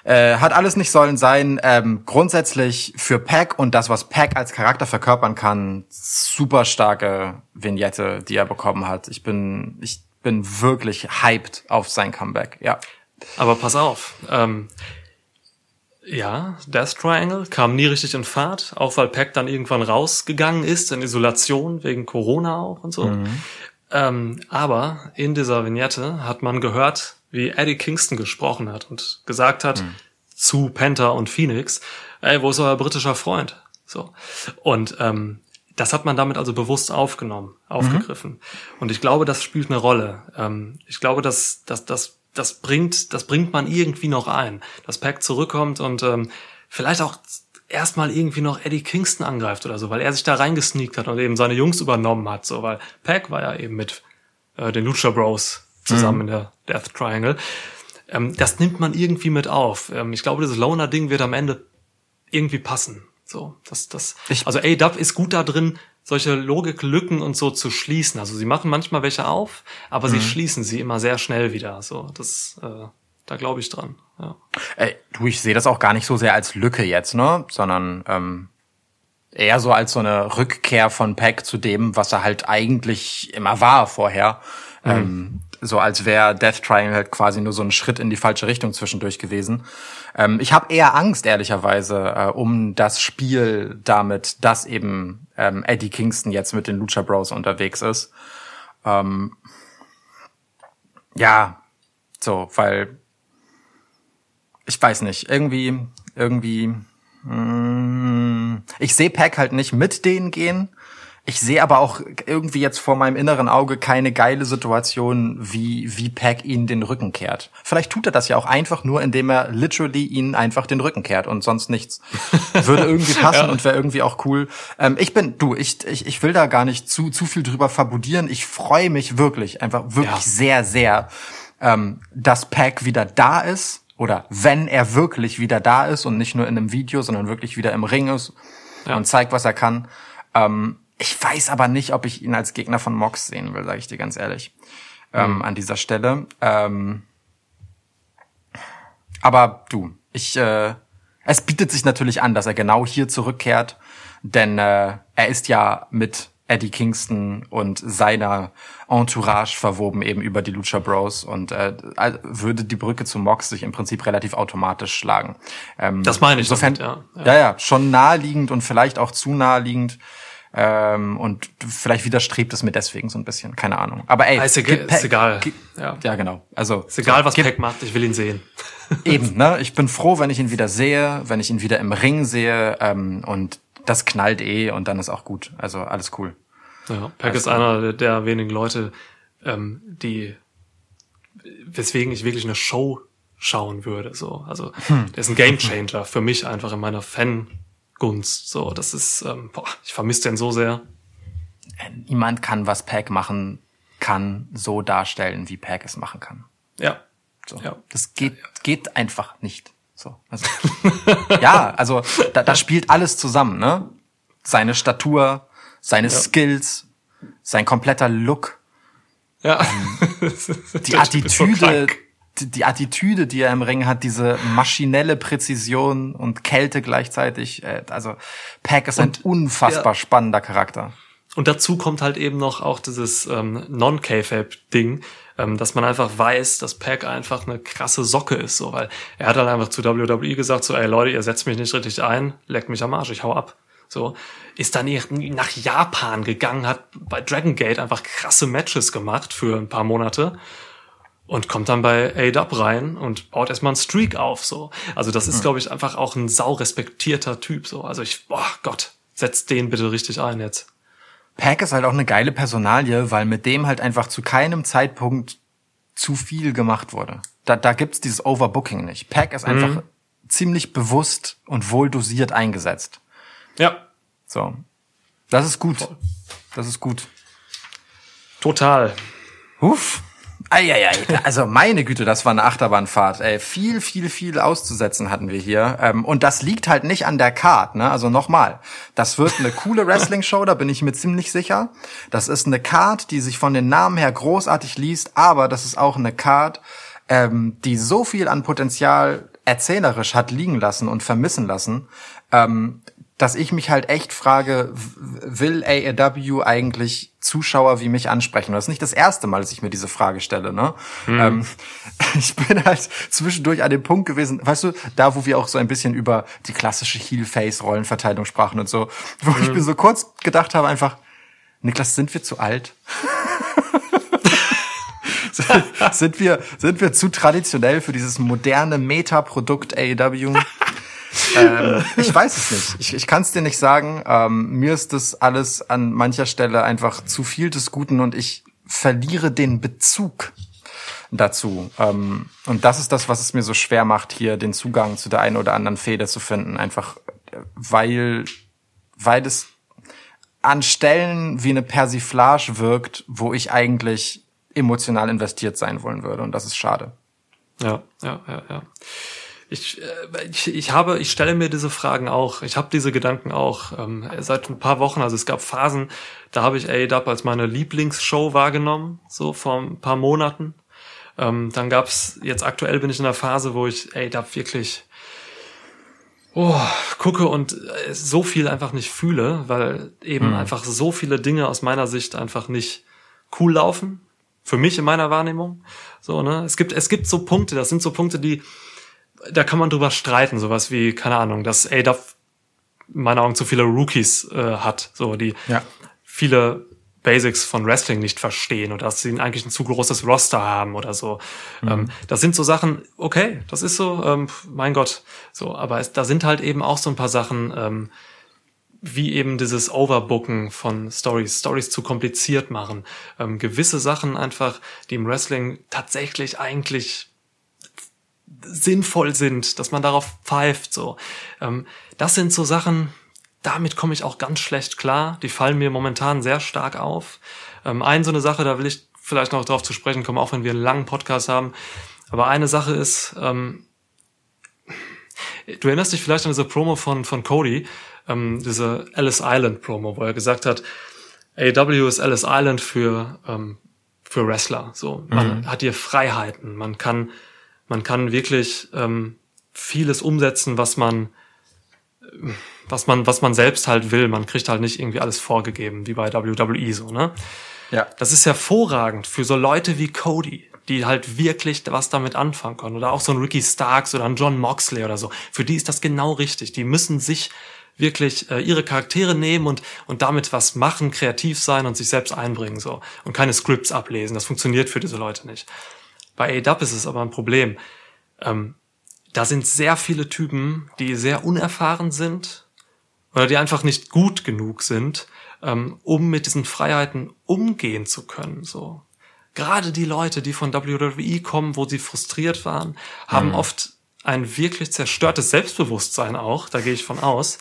Äh, hat alles nicht sollen sein. Ähm, grundsätzlich für Pack und das, was Pack als Charakter verkörpern kann, super starke Vignette, die er bekommen hat. Ich bin, ich bin wirklich hyped auf sein Comeback. Ja. Aber pass auf. Ähm, ja, Death Triangle kam nie richtig in Fahrt, auch weil Pack dann irgendwann rausgegangen ist, in Isolation, wegen Corona auch und so. Ähm, aber in dieser Vignette hat man gehört, wie Eddie Kingston gesprochen hat und gesagt hat zu Penta und Phoenix, ey, wo ist euer britischer Freund? So. Und ähm, das hat man damit also bewusst aufgenommen, aufgegriffen. Und ich glaube, das spielt eine Rolle. Ähm, ich glaube, dass, dass, dass das bringt, das bringt man irgendwie noch ein, dass Pack zurückkommt und ähm, vielleicht auch erstmal irgendwie noch Eddie Kingston angreift oder so, weil er sich da reingesneakt hat und eben seine Jungs übernommen hat, so, weil Pack war ja eben mit äh, den Lucha Bros zusammen in der Death Triangle. Ähm, das nimmt man irgendwie mit auf. Ähm, ich glaube, dieses Loner-Ding wird am Ende irgendwie passen. So, das, das, Ich- also A-Dub ist gut da drin, solche Logiklücken und so zu schließen. Also sie machen manchmal welche auf, aber sie schließen sie immer sehr schnell wieder. So, das, äh, da glaube ich dran. Ja. Ey, du, ich sehe das auch gar nicht so sehr als Lücke jetzt, ne? Sondern ähm, eher so als so eine Rückkehr von Peck zu dem, was er halt eigentlich immer war vorher. Ähm, so als wäre Death Triangle halt quasi nur so ein Schritt in die falsche Richtung zwischendurch gewesen. Ähm, ich habe eher Angst, ehrlicherweise, äh, um das Spiel damit, dass eben ähm, Eddie Kingston jetzt mit den Lucha Bros unterwegs ist. Ähm, ja, so, weil ich weiß nicht, irgendwie, irgendwie, mm, ich sehe Pack halt nicht mit denen gehen. Ich sehe aber auch irgendwie jetzt vor meinem inneren Auge keine geile Situation, wie, wie Pack ihnen den Rücken kehrt. Vielleicht tut er das ja auch einfach nur, indem er literally ihnen einfach den Rücken kehrt und sonst nichts. *laughs* Würde irgendwie passen und wäre irgendwie auch cool. Ähm, ich bin, du, ich, ich, ich will da gar nicht zu, zu viel drüber fabulieren. Ich freue mich wirklich, einfach wirklich Ja. sehr, sehr, ähm, dass Pack wieder da ist. Oder wenn er wirklich wieder da ist und nicht nur in einem Video, sondern wirklich wieder im Ring ist Ja. und zeigt, was er kann. Ähm, ich weiß aber nicht, ob ich ihn als Gegner von Mox sehen will, sage ich dir ganz ehrlich. Ähm, an dieser Stelle. Ähm, aber du, ich, äh, es bietet sich natürlich an, dass er genau hier zurückkehrt, denn äh, er ist ja mit Eddie Kingston und seiner Entourage verwoben eben über die Lucha Bros und äh, also würde die Brücke zu Mox sich im Prinzip relativ automatisch schlagen. Ähm, Das meine ich Insofern, damit, ja. ja, ja, schon naheliegend und vielleicht auch zu naheliegend. Ähm, und vielleicht widerstrebt es mir deswegen so ein bisschen, keine Ahnung. Aber ey, Ah, ist egal- Pack- ist egal. Ja. ja, genau. Also Ist egal, so, was Pack macht, ich will ihn sehen. *laughs* Eben, ne? *laughs* Ich bin froh, wenn ich ihn wieder sehe, wenn ich ihn wieder im Ring sehe ähm, und das knallt eh und dann ist auch gut. Also alles cool. Ja, Pack ist einer der, wenigen Leute, ähm, die, weswegen ich wirklich eine Show schauen würde. So, also der ist ein Gamechanger für mich einfach in meiner Fangunst. So, das ist, ähm, boah, ich vermisse den so sehr. Niemand kann, was Pack machen kann, so darstellen, wie Pack es machen kann. Ja, So. Ja. Das geht, geht einfach nicht. So. Also, *laughs* ja, also da, da spielt alles zusammen, ne? Seine Statur, seine Skills, sein kompletter Look, ja. *laughs* die ist so Attitüde, krank. Die, Attitüde, die er im Ring hat, diese maschinelle Präzision und Kälte gleichzeitig. Äh, also Pack ist ein unfassbar ja. spannender Charakter. Und dazu kommt halt eben noch auch dieses ähm, Non-K-Fab-Ding, ähm, dass man einfach weiß, dass Pack einfach eine krasse Socke ist, so, weil er hat halt einfach zu WWE gesagt, so, ey Leute, ihr setzt mich nicht richtig ein, leckt mich am Arsch, ich hau ab. So, ist dann nach Japan gegangen, hat bei Dragon Gate einfach krasse Matches gemacht für ein paar Monate und kommt dann bei A-Dub rein und baut erstmal einen Streak auf, so. Also das ist, glaube ich, einfach auch ein sau respektierter Typ, so. Also ich, boah Gott, setzt den bitte richtig ein jetzt. Pack ist halt auch eine geile Personalie, weil mit dem halt einfach zu keinem Zeitpunkt zu viel gemacht wurde. Da, da gibt's dieses Overbooking nicht. Pack ist einfach ziemlich bewusst und wohl dosiert eingesetzt. Ja, So. Das ist gut. Das ist gut. total. Uff. Eieiei. Also meine Güte, das war eine Achterbahnfahrt. Ey, viel, viel, viel auszusetzen hatten wir hier. Ähm, und das liegt halt nicht an der Card. Ne? Also nochmal, das wird eine coole *laughs* Wrestling-Show, da bin ich mir ziemlich sicher. Das ist eine Card, die sich von den Namen her großartig liest, aber das ist auch eine Card, ähm, die so viel an Potenzial erzählerisch hat liegen lassen und vermissen lassen, ähm, dass ich mich halt echt frage, will AEW eigentlich Zuschauer wie mich ansprechen? Das ist nicht das erste Mal, dass ich mir diese Frage stelle. Ne? Ähm, *laughs* ich bin halt zwischendurch an dem Punkt gewesen, weißt du, da wo wir auch so ein bisschen über die klassische Heel-Face-Rollenverteilung sprachen und so, wo ich mir so kurz gedacht habe, einfach, Niklas, sind wir zu alt? *laughs* sind wir sind wir zu traditionell für dieses moderne Meta-Produkt AEW? Ähm, ich weiß es nicht. Ich, ich kann es dir nicht sagen. Ähm, mir ist das alles an mancher Stelle einfach zu viel des Guten und ich verliere den Bezug dazu. Ähm, und das ist das, was es mir so schwer macht, hier den Zugang zu der einen oder anderen Feder zu finden. Einfach äh, weil, weil es an Stellen wie eine Persiflage wirkt, wo ich eigentlich emotional investiert sein wollen würde. Und das ist schade. Ja, ja, ja, ja. Ich, äh, ich, ich habe, ich stelle mir diese Fragen auch. Ich habe diese Gedanken auch ähm, seit ein paar Wochen. Also es gab Phasen, da habe ich AEW als meine Lieblingsshow wahrgenommen, so vor ein paar Monaten. Ähm, dann gab's jetzt aktuell bin ich in einer Phase, wo ich AEW wirklich oh, gucke und äh, so viel einfach nicht fühle, weil eben einfach so viele Dinge aus meiner Sicht einfach nicht cool laufen. Für mich in meiner Wahrnehmung. So, ne? Es gibt, es gibt so Punkte, das sind so Punkte, die, da kann man drüber streiten, sowas wie, keine Ahnung, dass ADAP in meinen Augen zu viele Rookies äh, hat, so, die Ja. viele Basics von Wrestling nicht verstehen oder dass sie eigentlich ein zu großes Roster haben oder so. Ähm, das sind so Sachen, okay, das ist so, ähm, mein Gott, so, aber es, da sind halt eben auch so ein paar Sachen, ähm, wie eben dieses Overbooken von Stories, Stories zu kompliziert machen, ähm, gewisse Sachen einfach, die im Wrestling tatsächlich eigentlich sinnvoll sind, dass man darauf pfeift, so. Ähm, das sind so Sachen, damit komme ich auch ganz schlecht klar. Die fallen mir momentan sehr stark auf. Ähm, eine so eine Sache, da will ich vielleicht noch drauf zu sprechen kommen, auch wenn wir einen langen Podcast haben. Aber eine Sache ist, ähm, du erinnerst dich vielleicht an diese Promo von, von Cody, ähm, diese Ellis Island Promo, wo er gesagt hat, AW ist Ellis Island für, ähm, für Wrestler. So, man hat hier Freiheiten, man kann, man kann wirklich ähm, vieles umsetzen, was man, was man, was man selbst halt will. Man kriegt halt nicht irgendwie alles vorgegeben, wie bei WWE so, ne? Ja. Das ist hervorragend für so Leute wie Cody, die halt wirklich was damit anfangen können. Oder auch so ein Ricky Starks oder ein John Moxley oder so. Für die ist das genau richtig. Die müssen sich wirklich äh, ihre Charaktere nehmen und, und damit was machen, kreativ sein und sich selbst einbringen so und keine Scripts ablesen. Das funktioniert für diese Leute nicht. Bei AEW ist es aber ein Problem. Ähm, da sind sehr viele Typen, die sehr unerfahren sind oder die einfach nicht gut genug sind, ähm, um mit diesen Freiheiten umgehen zu können. So gerade die Leute, die von WWE kommen, wo sie frustriert waren, haben oft ein wirklich zerstörtes Selbstbewusstsein auch. Da gehe ich von aus.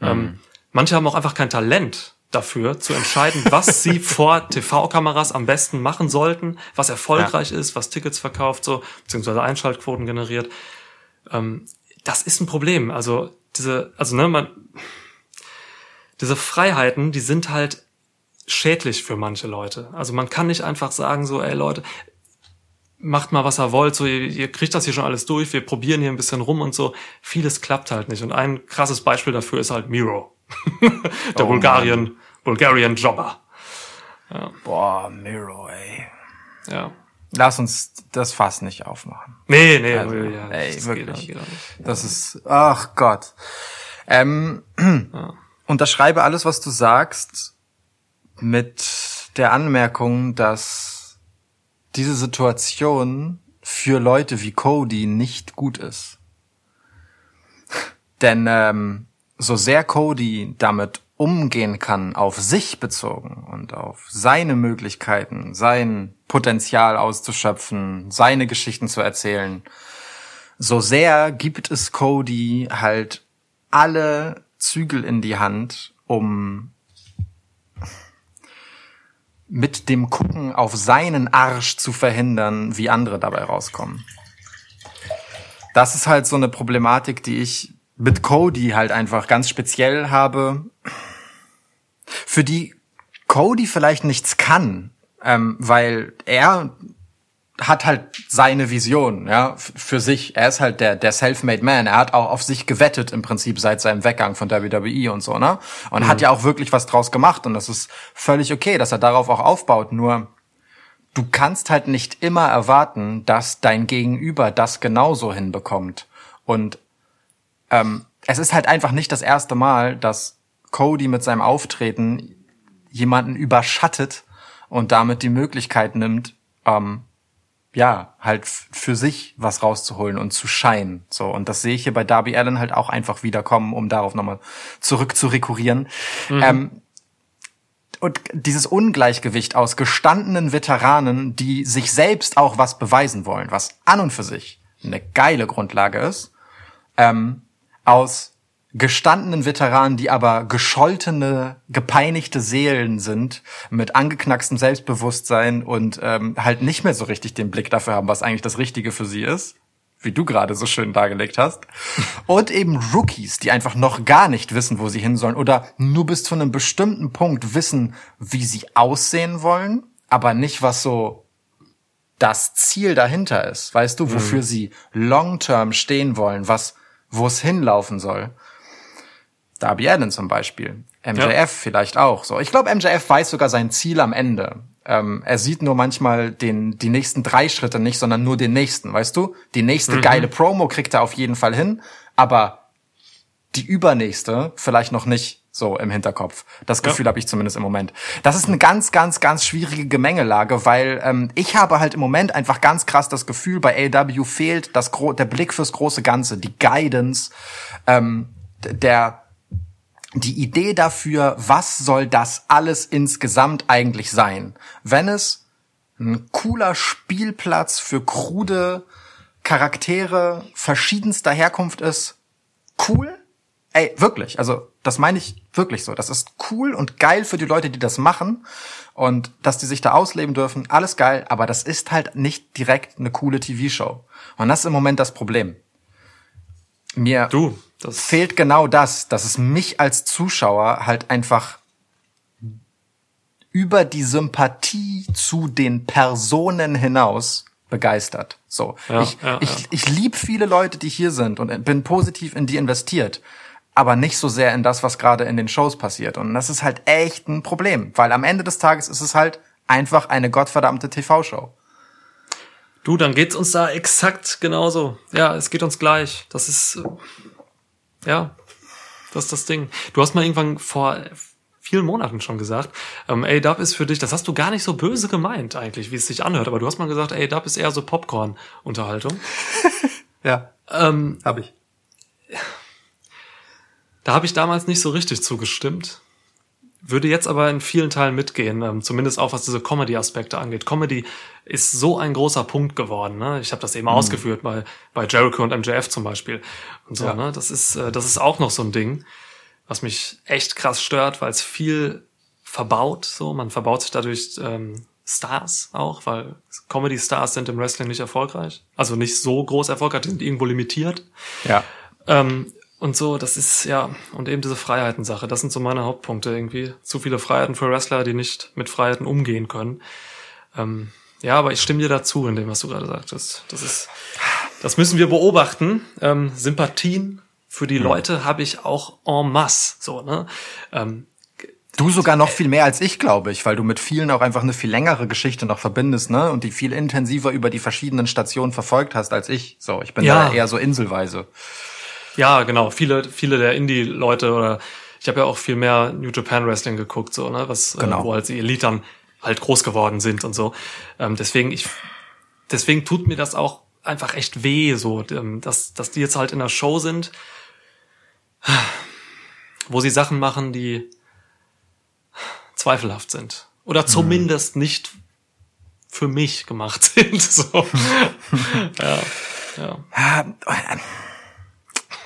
Ähm, manche haben auch einfach kein Talent dafür zu entscheiden, was sie *laughs* vor TV-Kameras am besten machen sollten, was erfolgreich ist, was Tickets verkauft, so beziehungsweise Einschaltquoten generiert. Ähm, das ist ein Problem. Also diese, also ne, man, diese Freiheiten, die sind halt schädlich für manche Leute. Also man kann nicht einfach sagen so, ey Leute, macht mal was ihr wollt, so ihr, ihr kriegt das hier schon alles durch, wir probieren hier ein bisschen rum und so. Vieles klappt halt nicht. Und ein krasses Beispiel dafür ist halt Miro, der Oh Bulgarien, Bulgarian Jobber. Boah, Miro, ey. Ja. Lass uns das Fass nicht aufmachen. Nee, nee, Also, ja, ey, das wirklich. Nicht. Das ist, ach Gott. Ähm, unterschreibe alles, was du sagst, mit der Anmerkung, dass diese Situation für Leute wie Cody nicht gut ist. *laughs* Denn ähm, so sehr Cody damit umgehen kann, auf sich bezogen und auf seine Möglichkeiten, sein Potenzial auszuschöpfen, seine Geschichten zu erzählen, so sehr gibt es Cody halt alle Zügel in die Hand, um mit dem Gucken auf seinen Arsch zu verhindern, wie andere dabei rauskommen. Das ist halt so eine Problematik, die ich mit Cody halt einfach ganz speziell habe, für die Cody vielleicht nichts kann, ähm, weil er hat halt seine Vision, ja, für sich. Er ist halt der, der self-made man. Er hat auch auf sich gewettet im Prinzip seit seinem Weggang von WWE und so, ne? Und mhm. hat ja auch wirklich was draus gemacht und das ist völlig okay, dass er darauf auch aufbaut. Nur, du kannst halt nicht immer erwarten, dass dein Gegenüber das genauso hinbekommt. Und ähm, es ist halt einfach nicht das erste Mal, dass Cody mit seinem Auftreten jemanden überschattet und damit die Möglichkeit nimmt, ähm, ja, halt für sich was rauszuholen und zu scheinen. So, und das sehe ich hier bei Darby Allen halt auch einfach wiederkommen, um darauf nochmal zurück zu rekurrieren. Mhm. Ähm, und dieses Ungleichgewicht aus gestandenen Veteranen, die sich selbst auch was beweisen wollen, was an und für sich eine geile Grundlage ist, ähm, aus gestandenen Veteranen, die aber gescholtene, gepeinigte Seelen sind, mit angeknackstem Selbstbewusstsein und ähm, halt nicht mehr so richtig den Blick dafür haben, was eigentlich das Richtige für sie ist, wie du gerade so schön dargelegt hast. *laughs* Und eben Rookies, die einfach noch gar nicht wissen, wo sie hin sollen oder nur bis zu einem bestimmten Punkt wissen, wie sie aussehen wollen, aber nicht, was so das Ziel dahinter ist. Weißt du, wofür mhm. sie long-term stehen wollen, was, wo es hinlaufen soll. Darby Allen zum Beispiel. MJF ja. vielleicht auch. So, ich glaube, MJF weiß sogar sein Ziel am Ende. Ähm, er sieht nur manchmal den die nächsten drei Schritte nicht, sondern nur den nächsten. Weißt du? Die nächste mhm. geile Promo kriegt er auf jeden Fall hin, aber die übernächste vielleicht noch nicht so im Hinterkopf. Das Gefühl ja. habe ich zumindest im Moment. Das ist eine ganz, ganz, ganz schwierige Gemengelage, weil ähm, ich habe halt im Moment einfach ganz krass das Gefühl, bei AW fehlt das der Blick fürs große Ganze, die Guidance, ähm, der die Idee dafür, was soll das alles insgesamt eigentlich sein? Wenn es ein cooler Spielplatz für krude Charaktere verschiedenster Herkunft ist, cool. Ey, wirklich. Also, das meine ich wirklich so. Das ist cool und geil für die Leute, die das machen und dass die sich da ausleben dürfen. Alles geil, aber das ist halt nicht direkt eine coole TV-Show. Und das ist im Moment das Problem. Mir, du, das fehlt genau das, dass es mich als Zuschauer halt einfach über die Sympathie zu den Personen hinaus begeistert. So, ja, ich, ja, ich, ja. ich lieb viele Leute, die hier sind und bin positiv in die investiert, aber nicht so sehr in das, was gerade in den Shows passiert. Und das ist halt echt ein Problem, weil am Ende des Tages ist es halt einfach eine gottverdammte TV-Show. Du, dann geht's uns da exakt genauso. Ja, es geht uns gleich. Das ist ja, das ist das Ding. Du hast mal irgendwann vor vielen Monaten schon gesagt, ähm, A-Dub ist für dich, das hast du gar nicht so böse gemeint eigentlich, wie es sich anhört, aber du hast mal gesagt, A-Dub ist eher so Popcorn-Unterhaltung. *laughs* ja, ähm, habe ich. Da habe ich damals nicht so richtig zugestimmt. Würde jetzt aber in vielen Teilen mitgehen, ähm, zumindest auch was diese Comedy-Aspekte angeht. Comedy ist so ein großer Punkt geworden. Ne? Ich habe das eben mhm. ausgeführt bei, bei Jericho und MJF zum Beispiel. Und so, ja. ne? Das ist, äh, das ist auch noch so ein Ding, was mich echt krass stört, weil es viel verbaut. So, man verbaut sich dadurch ähm, Stars auch, weil Comedy-Stars sind im Wrestling nicht erfolgreich. Also nicht so groß erfolgreich, die sind irgendwo limitiert. Ja. Ähm, und so, das ist, ja, und eben diese Freiheiten-Sache, das sind so meine Hauptpunkte irgendwie. Zu viele Freiheiten für Wrestler, die nicht mit Freiheiten umgehen können. Ähm, ja, aber ich stimme dir dazu in dem, was du gerade sagtest. Das ist, das müssen wir beobachten. Ähm, Sympathien für die Leute habe ich auch en masse, so, ne? Ähm, Du sogar noch viel mehr als ich, glaube ich, weil du mit vielen auch einfach eine viel längere Geschichte noch verbindest, ne? Und die viel intensiver über die verschiedenen Stationen verfolgt hast als ich. So, ich bin ja. da eher so inselweise. Ja, genau. Viele, viele der Indie-Leute oder ich habe ja auch viel mehr New Japan Wrestling geguckt, so, ne, was, Genau. äh, wo halt die Elitern halt groß geworden sind und so. Ähm, deswegen, ich, deswegen tut mir das auch einfach echt weh, so, ähm, dass, dass die jetzt halt in der Show sind, wo sie Sachen machen, die zweifelhaft sind. Oder zumindest nicht für mich gemacht *laughs* sind. So. *laughs* ja, ja.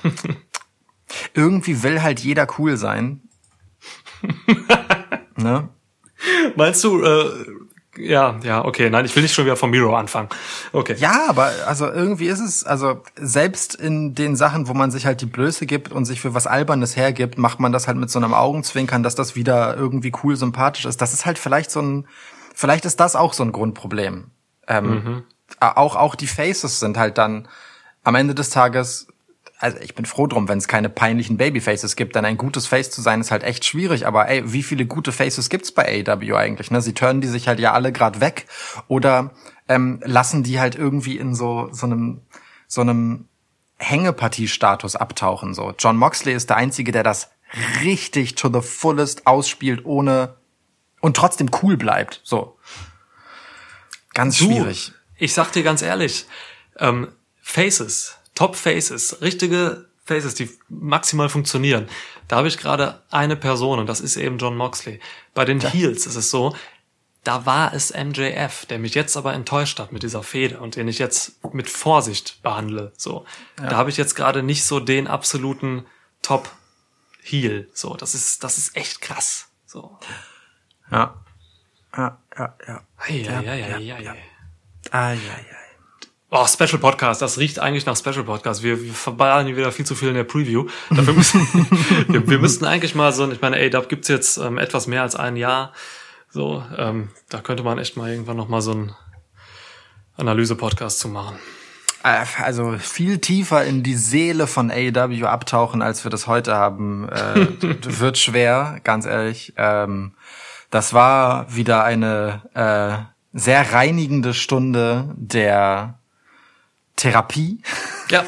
*laughs* Irgendwie will halt jeder cool sein. *laughs* ne? Meinst du, äh, ja, ja, okay, nein, ich will nicht schon wieder vom Miro anfangen. Okay. Ja, aber also irgendwie ist es, also selbst in den Sachen, wo man sich halt die Blöße gibt und sich für was Albernes hergibt, macht man das halt mit so einem Augenzwinkern, dass das wieder irgendwie cool sympathisch ist. Das ist halt vielleicht so ein, vielleicht ist das auch so ein Grundproblem. Ähm, Auch auch die Faces sind halt dann am Ende des Tages. Also ich bin froh drum, wenn es keine peinlichen Babyfaces gibt, denn ein gutes Face zu sein ist halt echt schwierig. Aber ey, wie viele gute Faces gibt's bei AW eigentlich? Ne? Sie turnen die sich halt ja alle grad weg oder ähm, lassen die halt irgendwie in so so einem so einem Hängepartie-Status abtauchen. So John Moxley ist der einzige, der das richtig to the fullest ausspielt, ohne und trotzdem cool bleibt. So ganz Du, schwierig. Ich sag dir ganz ehrlich, ähm, Faces, Top Faces, richtige Faces, die maximal funktionieren. Da habe ich gerade eine Person und das ist eben John Moxley. Bei den Heels ist es so, da war es MJF, der mich jetzt aber enttäuscht hat mit dieser Fehde und den ich jetzt mit Vorsicht behandle. So, da habe ich jetzt gerade nicht so den absoluten Top Heel. So, das ist das ist echt krass. So, Ja. Ja, ja, ja. Ei, ei, ei, ei, ei, ei. Ah, ja, ja. Oh, Special Podcast, das riecht eigentlich nach Special Podcast. Wir, wir verballern hier wieder viel zu viel in der Preview. Dafür müssen, *laughs* wir, wir müssten eigentlich mal so, ich meine, A-Dub gibt's jetzt ähm, etwas mehr als ein Jahr. So, ähm, da könnte man echt mal irgendwann noch mal so einen Analyse-Podcast zu machen. Äh, Also viel tiefer in die Seele von AEW abtauchen, als wir das heute haben, äh, *laughs* wird schwer, ganz ehrlich. Ähm, das war wieder eine äh, sehr reinigende Stunde der Therapie. Ja,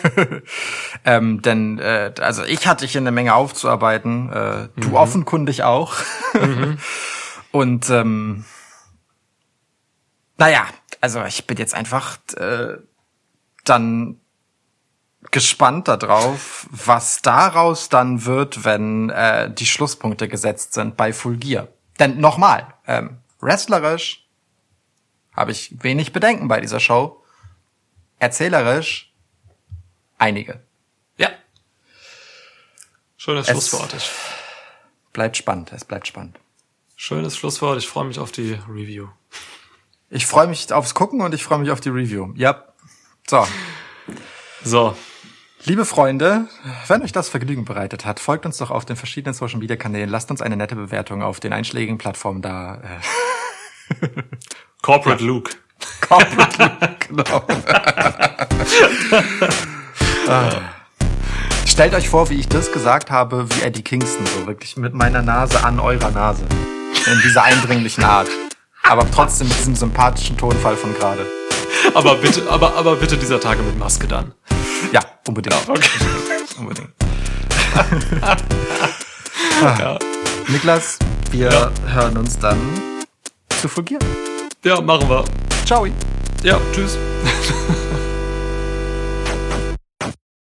*laughs* ähm, denn äh, also ich hatte hier eine Menge aufzuarbeiten, äh, du offenkundig auch. *laughs* Und ähm, naja, also ich bin jetzt einfach äh, dann gespannt darauf, was daraus dann wird, wenn äh, die Schlusspunkte gesetzt sind bei Full Gear. Denn nochmal, ähm, wrestlerisch habe ich wenig Bedenken bei dieser Show. Erzählerisch einige. ja. Schönes Es- Schlusswort. Ich, Bleibt spannend, es bleibt spannend. schönes Schlusswort. Ich freue mich auf die Review. Ich freue mich aufs Gucken und ich freue mich auf die Review. Ja. So, So, liebe Freunde, wenn euch das Vergnügen bereitet hat, folgt uns doch auf den verschiedenen Social Media Kanälen, lasst uns eine nette Bewertung auf den einschlägigen Plattformen da. Äh, Corporate Luke. Corporate, *laughs* genau. Ah. Stellt euch vor, wie ich das gesagt habe, wie Eddie Kingston, so wirklich mit meiner Nase an eurer Nase. In dieser eindringlichen Art. Aber trotzdem mit diesem sympathischen Tonfall von gerade. Aber bitte, aber, aber bitte dieser Tage mit Maske dann. Ja, unbedingt. Okay. *laughs* Unbedingt. Ah. Niklas, wir hören uns dann zu Fulgier. Ja, machen wir. Ciao. Ja, tschüss. *laughs*